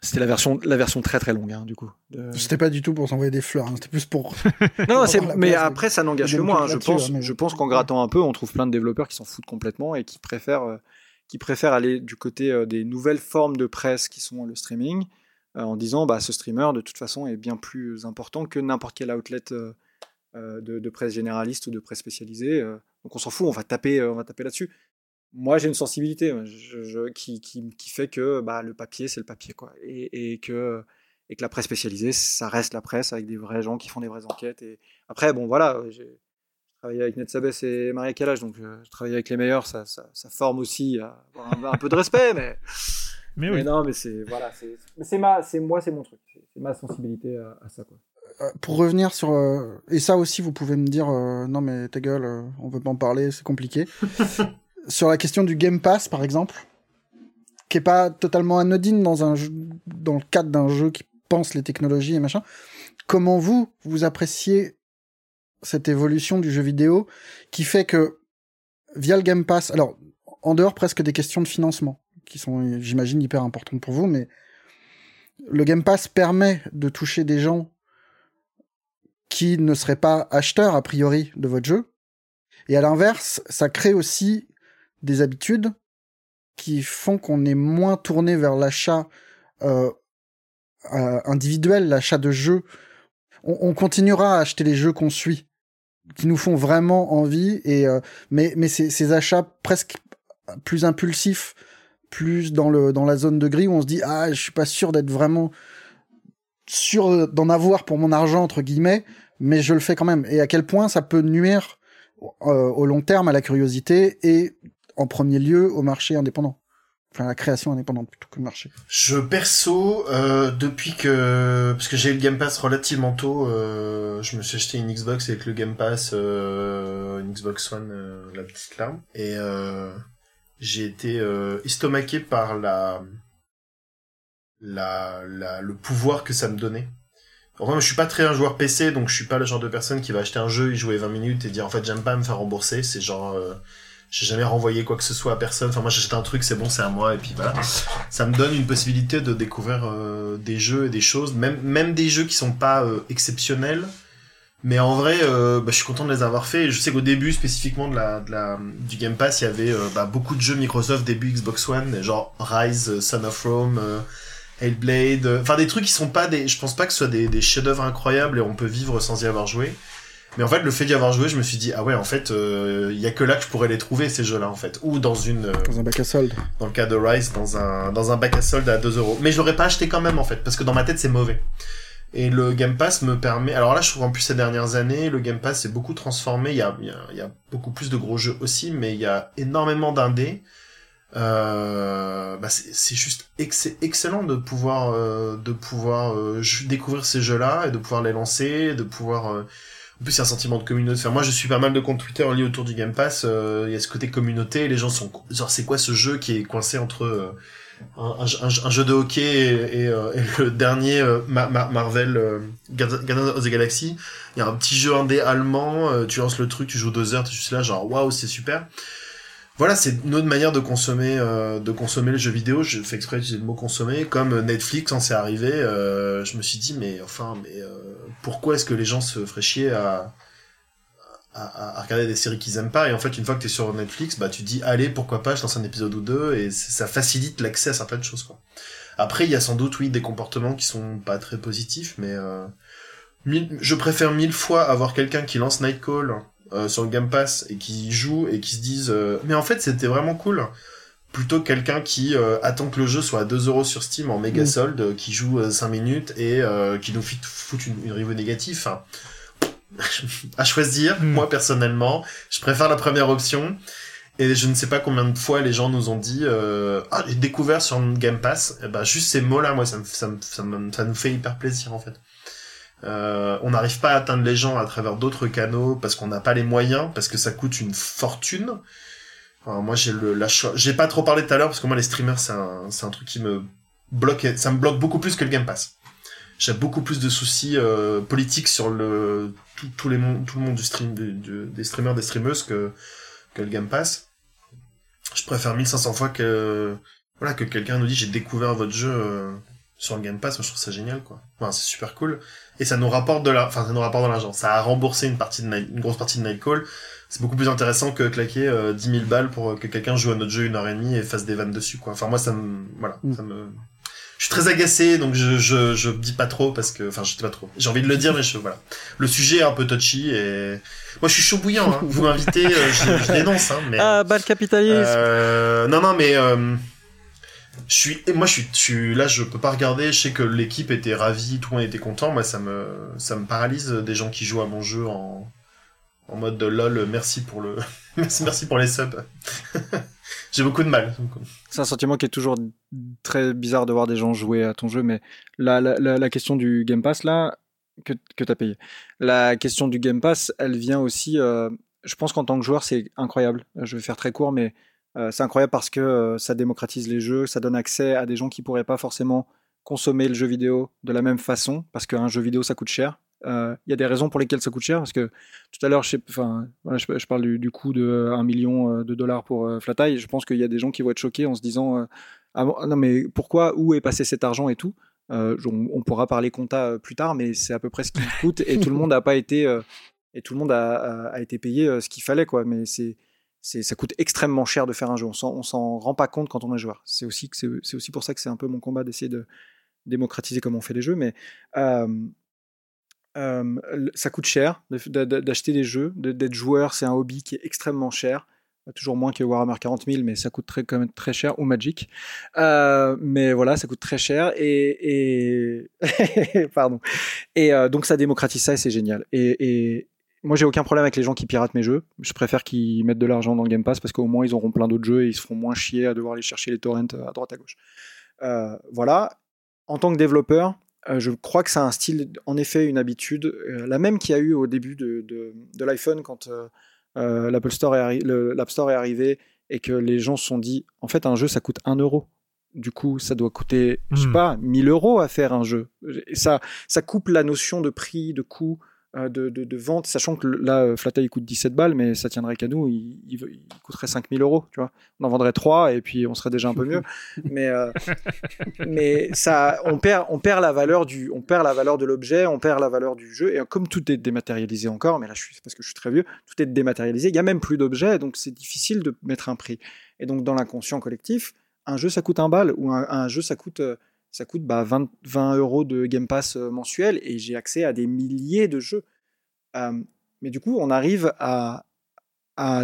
C'était la version, la version très très longue, hein, du coup. De... C'était pas du tout pour s'envoyer des fleurs, hein, c'était plus pour. non, c'est, mais après, ça n'engage que moi. Hein. Je pense, mais... je pense qu'en grattant un peu, on trouve plein de développeurs qui s'en foutent complètement et qui préfèrent, euh, qui préfèrent aller du côté euh, des nouvelles formes de presse qui sont le streaming, euh, en disant, bah, ce streamer, de toute façon, est bien plus important que n'importe quel outlet euh, de, de, presse généraliste ou de presse spécialisée. donc on s'en fout, on va taper, on va taper là-dessus moi j'ai une sensibilité je, je, qui, qui, fait que bah, le papier c'est le papier quoi et, et, que et que la presse spécialisée ça reste la presse avec des vrais gens qui font des vraies enquêtes et après bon voilà j'ai travaillé avec Ned Sabes et Marie Kalash donc je travaille avec les meilleurs ça, ça, forme aussi un, un, peu de respect mais mais, oui. mais non mais c'est voilà c'est ma c'est moi c'est mon truc c'est ma sensibilité à, à ça quoi pour revenir sur euh, et ça aussi vous pouvez me dire euh, non mais ta gueule euh, on veut pas en parler c'est compliqué sur la question du Game Pass, par exemple, qui est pas totalement anodine dans un jeu, dans le cadre d'un jeu qui pense les technologies et machin. Comment vous vous appréciez cette évolution du jeu vidéo qui fait que via le Game Pass, alors en dehors presque des questions de financement qui sont, j'imagine, hyper importantes pour vous, mais le Game Pass permet de toucher des gens qui ne seraient pas acheteurs a priori de votre jeu. Et à l'inverse, ça crée aussi des habitudes qui font qu'on est moins tourné vers l'achat euh, euh, individuel, l'achat de jeux. On, on, continuera à acheter les jeux qu'on suit, qui nous font vraiment envie, et euh, mais mais ces achats presque plus impulsifs, plus dans le dans la zone de gris où on se dit ah je suis pas sûr d'être vraiment sûr d'en avoir pour mon argent entre guillemets mais je le fais quand même. Et à quel point ça peut nuire euh, au long terme à la curiosité et en premier lieu au marché indépendant. Enfin, la création indépendante plutôt que le marché. Je perso, euh, depuis que parce que j'ai eu le Game Pass relativement tôt, euh, je me suis acheté une Xbox avec le Game Pass, euh, Xbox One, euh, la petite là, et j'ai été euh, estomaqué par la, la, la, le pouvoir que ça me donnait. Enfin, je suis pas très un joueur PC, donc je suis pas le genre de personne qui va acheter un jeu, y jouer 20 minutes et dire en fait j'aime pas me faire rembourser. C'est genre euh, j'ai jamais renvoyé quoi que ce soit à personne. Enfin, moi, j'achète un truc, c'est bon, c'est à moi, et puis voilà. Ça me donne une possibilité de découvrir euh, des jeux et des choses, même, même des jeux qui sont pas exceptionnels. Mais en vrai, euh, bah, je suis content de les avoir faits. Je sais qu'au début, spécifiquement de la, de la, du Game Pass, il y avait euh, bah, beaucoup de jeux Microsoft début Xbox One, genre Rise, euh, Son of Rome, euh, Hellblade, euh, enfin des trucs qui sont pas des, je pense pas que ce soit des, des chefs-d'œuvre incroyables et on peut vivre sans y avoir joué. Mais en fait, le fait d'y avoir joué, je me suis dit, ah ouais, en fait, il y a que là que je pourrais les trouver, ces jeux-là, en fait. Ou dans une... Dans un bac à solde. dans le cas de Rise, dans un, dans un bac à solde à 2 euros. Mais je l'aurais pas acheté quand même, en fait, parce que dans ma tête, c'est mauvais. Et le Game Pass me permet... Alors là, je trouve en plus ces dernières années, le Game Pass s'est beaucoup transformé. Il y a, beaucoup plus de gros jeux aussi, mais il y a énormément d'indés. Euh, bah c'est juste ex excellent de pouvoir euh, de pouvoir euh, découvrir ces jeux-là et de pouvoir les lancer, de pouvoir euh, en plus, il y a un sentiment de communauté. Enfin, moi, je suis pas mal de comptes Twitter liés autour du Game Pass. euh, Il y a ce côté communauté. Les gens sont genre, c'est quoi ce jeu qui est coincé entre euh, un, jeu de hockey et, euh, le dernier euh, Ma- Ma- Marvel euh, of the Galaxy. Il y a un petit jeu indé allemand. euh, tu lances le truc, tu joues deux heures, t'es juste là, genre waouh, c'est super. Voilà, c'est une autre manière de consommer, de consommer les jeux vidéo. Je fais exprès d'utiliser le mot consommer. Comme Netflix, en s'est arrivé, euh, je me suis dit, mais enfin, mais pourquoi est-ce que les gens se feraient chier à, à, à regarder des séries qu'ils aiment pas Et en fait, une fois que t'es sur Netflix, bah tu dis, allez, pourquoi pas, je lance un épisode ou deux, et ça facilite l'accès à certaines choses, quoi. Après, il y a sans doute, oui, des comportements qui sont pas très positifs, mais euh, mille- je préfère mille fois avoir quelqu'un qui lance Nightcall euh, sur le Game Pass et qui joue et qui se dise euh, mais en fait c'était vraiment cool plutôt que quelqu'un qui euh, attend que le jeu soit à 2 euros sur Steam en méga Mm. solde euh, qui joue 5 minutes et euh, qui nous fout une, une review négative enfin, à choisir Mm. moi personnellement je préfère la première option et je ne sais pas combien de fois les gens nous ont dit euh, ah j'ai découvert sur Game Pass et ben juste ces mots là moi ça me, ça me, ça me- ça nous fait hyper plaisir en fait euh, on n'arrive pas à atteindre les gens à travers d'autres canaux parce qu'on n'a pas les moyens, parce que ça coûte une fortune. Enfin, moi, j'ai le l'achat. J'ai pas trop parlé tout à l'heure parce que moi, les streamers, c'est un, c'est un truc qui me bloque. Ça me bloque beaucoup plus que le Game Pass. J'ai beaucoup plus de soucis euh, politiques sur le tout, tous les tout le monde du stream du- du- des streamers, des streameuses que que le Game Pass. Je préfère 1500 fois que voilà que quelqu'un nous dit j'ai découvert votre jeu euh, sur le Game Pass. Moi, je trouve ça génial, quoi. Enfin, c'est super cool et ça nous rapporte de la, enfin ça nous rapporte de l'argent. Ça a remboursé une partie de Night- une grosse partie de Nightcall. C'est beaucoup plus intéressant que claquer euh, 10 000 balles pour que quelqu'un joue à notre jeu une heure et demie et fasse des vannes dessus quoi. Enfin moi ça me, voilà, Mm. ça me, je suis très agacé donc je je je dis pas trop parce que, enfin je dis pas trop. J'ai envie de le dire mais je voilà. Le sujet est un peu touchy et moi je suis chaud bouillant. Hein. Vous m'invitez, euh, je, je dénonce hein, mais. Ah, bah le capitalisme. Euh, non, non, mais euh, je suis, et moi, je suis, je suis, là, je peux pas regarder. Je sais que l'équipe était ravie, tout le monde était content. Moi, ça me, ça me paralyse des gens qui jouent à mon jeu en, en mode de lol. Merci pour le, merci pour les subs. J'ai beaucoup de mal. C'est un sentiment qui est toujours très bizarre de voir des gens jouer à ton jeu, mais la, la, question du Game Pass, là, que, que tu as payé, la question du Game Pass, elle vient aussi. euh, je pense qu'en tant que joueur, c'est incroyable. Je vais faire très court, mais euh, c'est incroyable parce que euh, ça démocratise les jeux, ça donne accès à des gens qui pourraient pas forcément consommer le jeu vidéo de la même façon, parce qu'un jeu vidéo, ça coûte cher. Euh, Il y a des raisons pour lesquelles ça coûte cher, parce que tout à l'heure, je, parle du, coût de 1 million euh, de dollars pour euh, Flat Eye. Je pense qu'il y a des gens qui vont être choqués en se disant euh, ah bon, non mais pourquoi où est passé cet argent et tout? Euh, on, pourra parler compta euh, plus tard, mais c'est à peu près ce qu'il coûte et tout le monde n'a pas été euh, et tout le monde a, a- été payé euh, ce qu'il fallait quoi. Mais c'est ça coûte extrêmement cher de faire un jeu. On s'en rend pas compte quand on est joueur. C'est aussi c'est aussi pour ça que c'est un peu mon combat d'essayer de démocratiser comment on fait les jeux, mais euh, euh, ça coûte cher d'acheter des jeux, d'être joueur, c'est un hobby qui est extrêmement cher. toujours moins que Warhammer 40 000, mais ça coûte très, quand même très cher, ou Magic. Euh, mais voilà, ça coûte très cher et, euh, donc ça démocratise ça et c'est génial. Et, moi j'ai aucun problème avec les gens qui piratent mes jeux. Je préfère qu'ils mettent de l'argent dans le Game Pass parce qu'au moins ils auront plein d'autres jeux et ils se feront moins chier à devoir aller chercher les torrents à droite à gauche. Euh, voilà. En tant que développeur, euh, je crois que c'est un style, en effet, une habitude, euh, la même qu'il y a eu au début de, de, de l'iPhone quand euh, l'Apple Store est, l'App Store est arrivé et que les gens se sont dit, en fait, un jeu, ça coûte 1 euro. Du coup, ça doit coûter, je sais Hmm. pas, 1000 euros à faire un jeu. Ça, ça coupe la notion de prix, de coût, euh, de, de, de vente, sachant que là, euh, Flat il coûte 17 balles, mais ça tiendrait qu'à nous, il, il, il coûterait 5000 euros, tu vois. On en vendrait 3 et puis on serait déjà un peu mieux. mais, euh, mais ça, on perd, on perd la valeur du, on perd la valeur de l'objet, on perd la valeur du jeu. Et comme tout est dématérialisé encore, mais là, je suis, parce que je suis très vieux, tout est dématérialisé. Il y a même plus d'objets, donc c'est difficile de mettre un prix. Et donc, dans l'inconscient collectif, un jeu, ça coûte un balle, ou un, un jeu, ça coûte, euh, ça coûte bah, 20, 20 euros de Game Pass euh, mensuel, et j'ai accès à des milliers de jeux. Euh, mais du coup, on arrive à,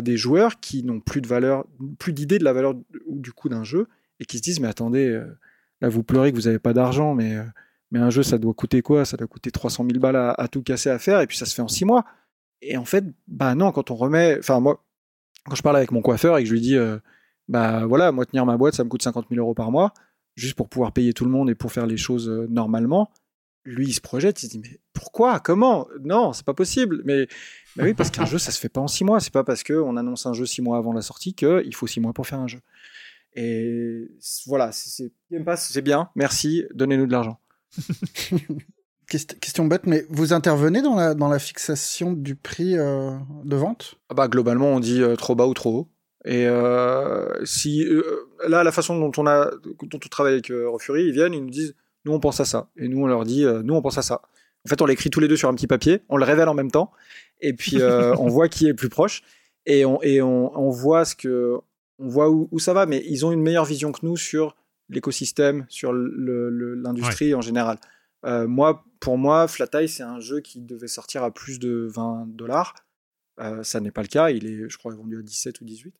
des joueurs qui n'ont plus d'idée de la valeur du- coût d'un jeu, et qui se disent, mais attendez, euh, là, vous pleurez que vous n'avez pas d'argent, mais, mais un jeu, ça doit coûter quoi? Ça doit coûter 300 000 balles à, tout casser à faire, et puis ça se fait en 6 mois. Et en fait, bah non, quand on remet. Enfin, moi, quand je parle avec mon coiffeur et que je lui dis, bah voilà, moi, tenir ma boîte, ça me coûte 50 000 euros par mois, juste pour pouvoir payer tout le monde et pour faire les choses euh, normalement, lui, il se projette, il se dit, mais pourquoi? Comment? Non, c'est pas possible. Mais, oui, parce qu'un jeu, ça se fait pas en 6 mois. C'est pas parce qu'on annonce un jeu 6 mois avant la sortie qu'il faut 6 mois pour faire un jeu. Et voilà, c'est bien, merci, donnez-nous de l'argent. Quest- Question bête, mais vous intervenez dans la, dans la fixation du prix euh, de vente? Ah bah, globalement, on dit euh, trop bas ou trop haut. Et euh, si euh, là, la façon dont on a, dont on travaille avec euh, Refury, ils viennent, ils nous disent, nous on pense à ça, et nous on leur dit, euh, nous on pense à ça. En fait, on l'écrit tous les deux sur un petit papier, on le révèle en même temps, et puis on voit qui est plus proche, et on et on, on voit ce que, on voit où, où ça va, mais ils ont une meilleure vision que nous sur l'écosystème, sur l'industrie en général. Moi, pour moi, Flat Eye, c'est un jeu qui devait sortir à plus de 20 dollars. Ça n'est pas le cas. Il est, je crois, vendu à 17 ou 18.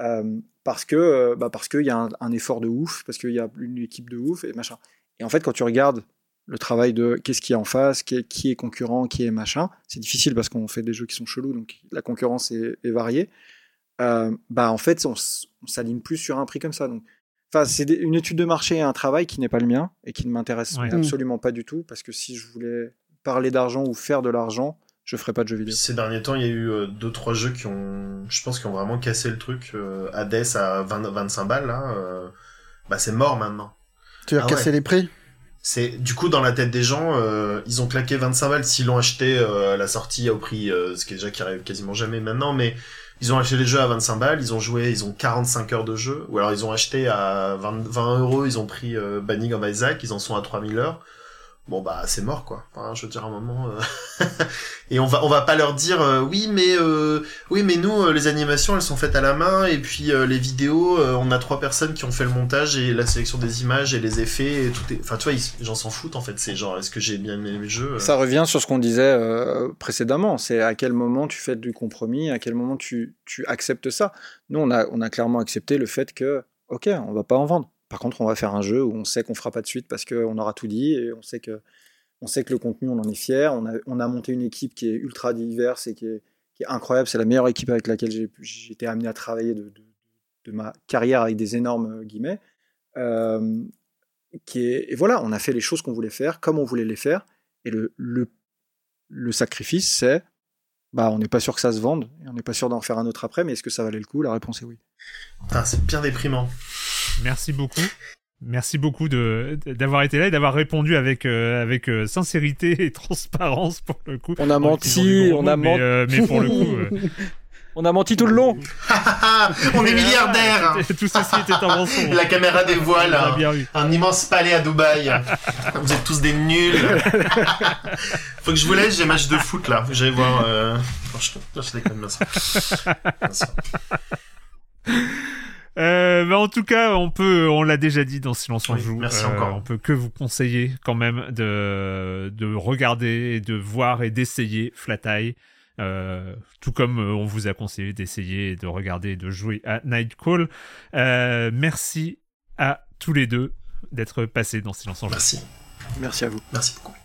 Euh, parce que, euh, bah parce qu'il y a un, un effort de ouf, parce qu'il y a une équipe de ouf et machin. Et en fait, quand tu regardes le travail de qu'est-ce qui est en face, qui est, qui est concurrent, qui est machin, c'est difficile parce qu'on fait des jeux qui sont chelous, donc la concurrence est, est variée. Euh, bah en fait, on, on s'aligne plus sur un prix comme ça. Donc, enfin, c'est une étude de marché et un travail qui n'est pas le mien et qui ne m'intéresse Ouais. mais absolument pas du tout parce que si je voulais parler d'argent ou faire de l'argent, je ferais pas de jeux vidéo. Ces derniers temps, il y a eu euh, deux trois jeux qui ont, je pense, qui ont vraiment cassé le truc. Euh, Hades à 20, 25 balles là, euh, bah c'est mort maintenant. Tu as Ah cassé ouais. les prix? C'est du coup dans la tête des gens, euh, ils ont claqué 25 balles s'ils l'ont acheté euh, à la sortie au prix, euh, ce qui est déjà qui arrive quasiment jamais maintenant, mais ils ont acheté les jeux à 25 balles, ils ont joué, ils ont 45 heures de jeu, ou alors ils ont acheté à 20, 20 euros, ils ont pris euh, Banning of Isaac, ils en sont à 3000 heures. Bon bah c'est mort quoi. Je veux dire un moment euh, et on va on va pas leur dire euh, oui mais euh, oui mais nous euh, les animations elles sont faites à la main et puis euh, les vidéos euh, on a trois personnes qui ont fait le montage et la sélection des images et les effets et tout est enfin tu vois ils- gens s'en foutent en fait c'est genre est-ce que j'ai bien aimé le jeu Ça revient sur ce qu'on disait précédemment. C'est à quel moment tu fais du compromis, à quel moment tu, tu acceptes ça. Nous, on a, on a clairement accepté le fait que, ok, on va pas en vendre. Par contre, on va faire un jeu où on sait qu'on fera pas de suite parce qu'on aura tout dit et on sait que, on sait que le contenu, on en est fier. On a, on a monté une équipe qui est ultra diverse et qui est, qui est incroyable. C'est la meilleure équipe avec laquelle j'ai été amené à travailler de, ma carrière avec des énormes guillemets. Euh, qui est, et voilà, on a fait les choses qu'on voulait faire comme on voulait les faire. Et le, le, le sacrifice, c'est bah, on n'est pas sûr que ça se vende, et on n'est pas sûr d'en faire un autre après, mais est-ce que ça valait le coup? La réponse est oui. C'est bien déprimant Merci beaucoup. Merci beaucoup de d'avoir été là et d'avoir répondu avec euh, avec euh, sincérité et transparence pour le coup. On a Bon, menti, on a menti. euh, mais pour le coup, euh, On a menti tout le long on est milliardaires Tout ceci était un mensonge. la caméra dévoile un, un immense palais à Dubaï vous êtes tous des nuls faut que je vous laisse j'ai match de foot là Faut que j'aille voir euh... non, je, non, je déconne bien sûr. Bien sûr. Euh, mais en tout cas, on peut, on l'a déjà dit dans Silence on oui, joue. Merci euh, encore. On peut que vous conseiller quand même de, de regarder, et de voir et d'essayer Flat Eye. Euh, tout comme euh, on vous a conseillé d'essayer, de regarder et de jouer à Nightcall. Euh, merci à tous les deux d'être passés dans Silence en Joue. Merci. Merci à vous. Merci beaucoup.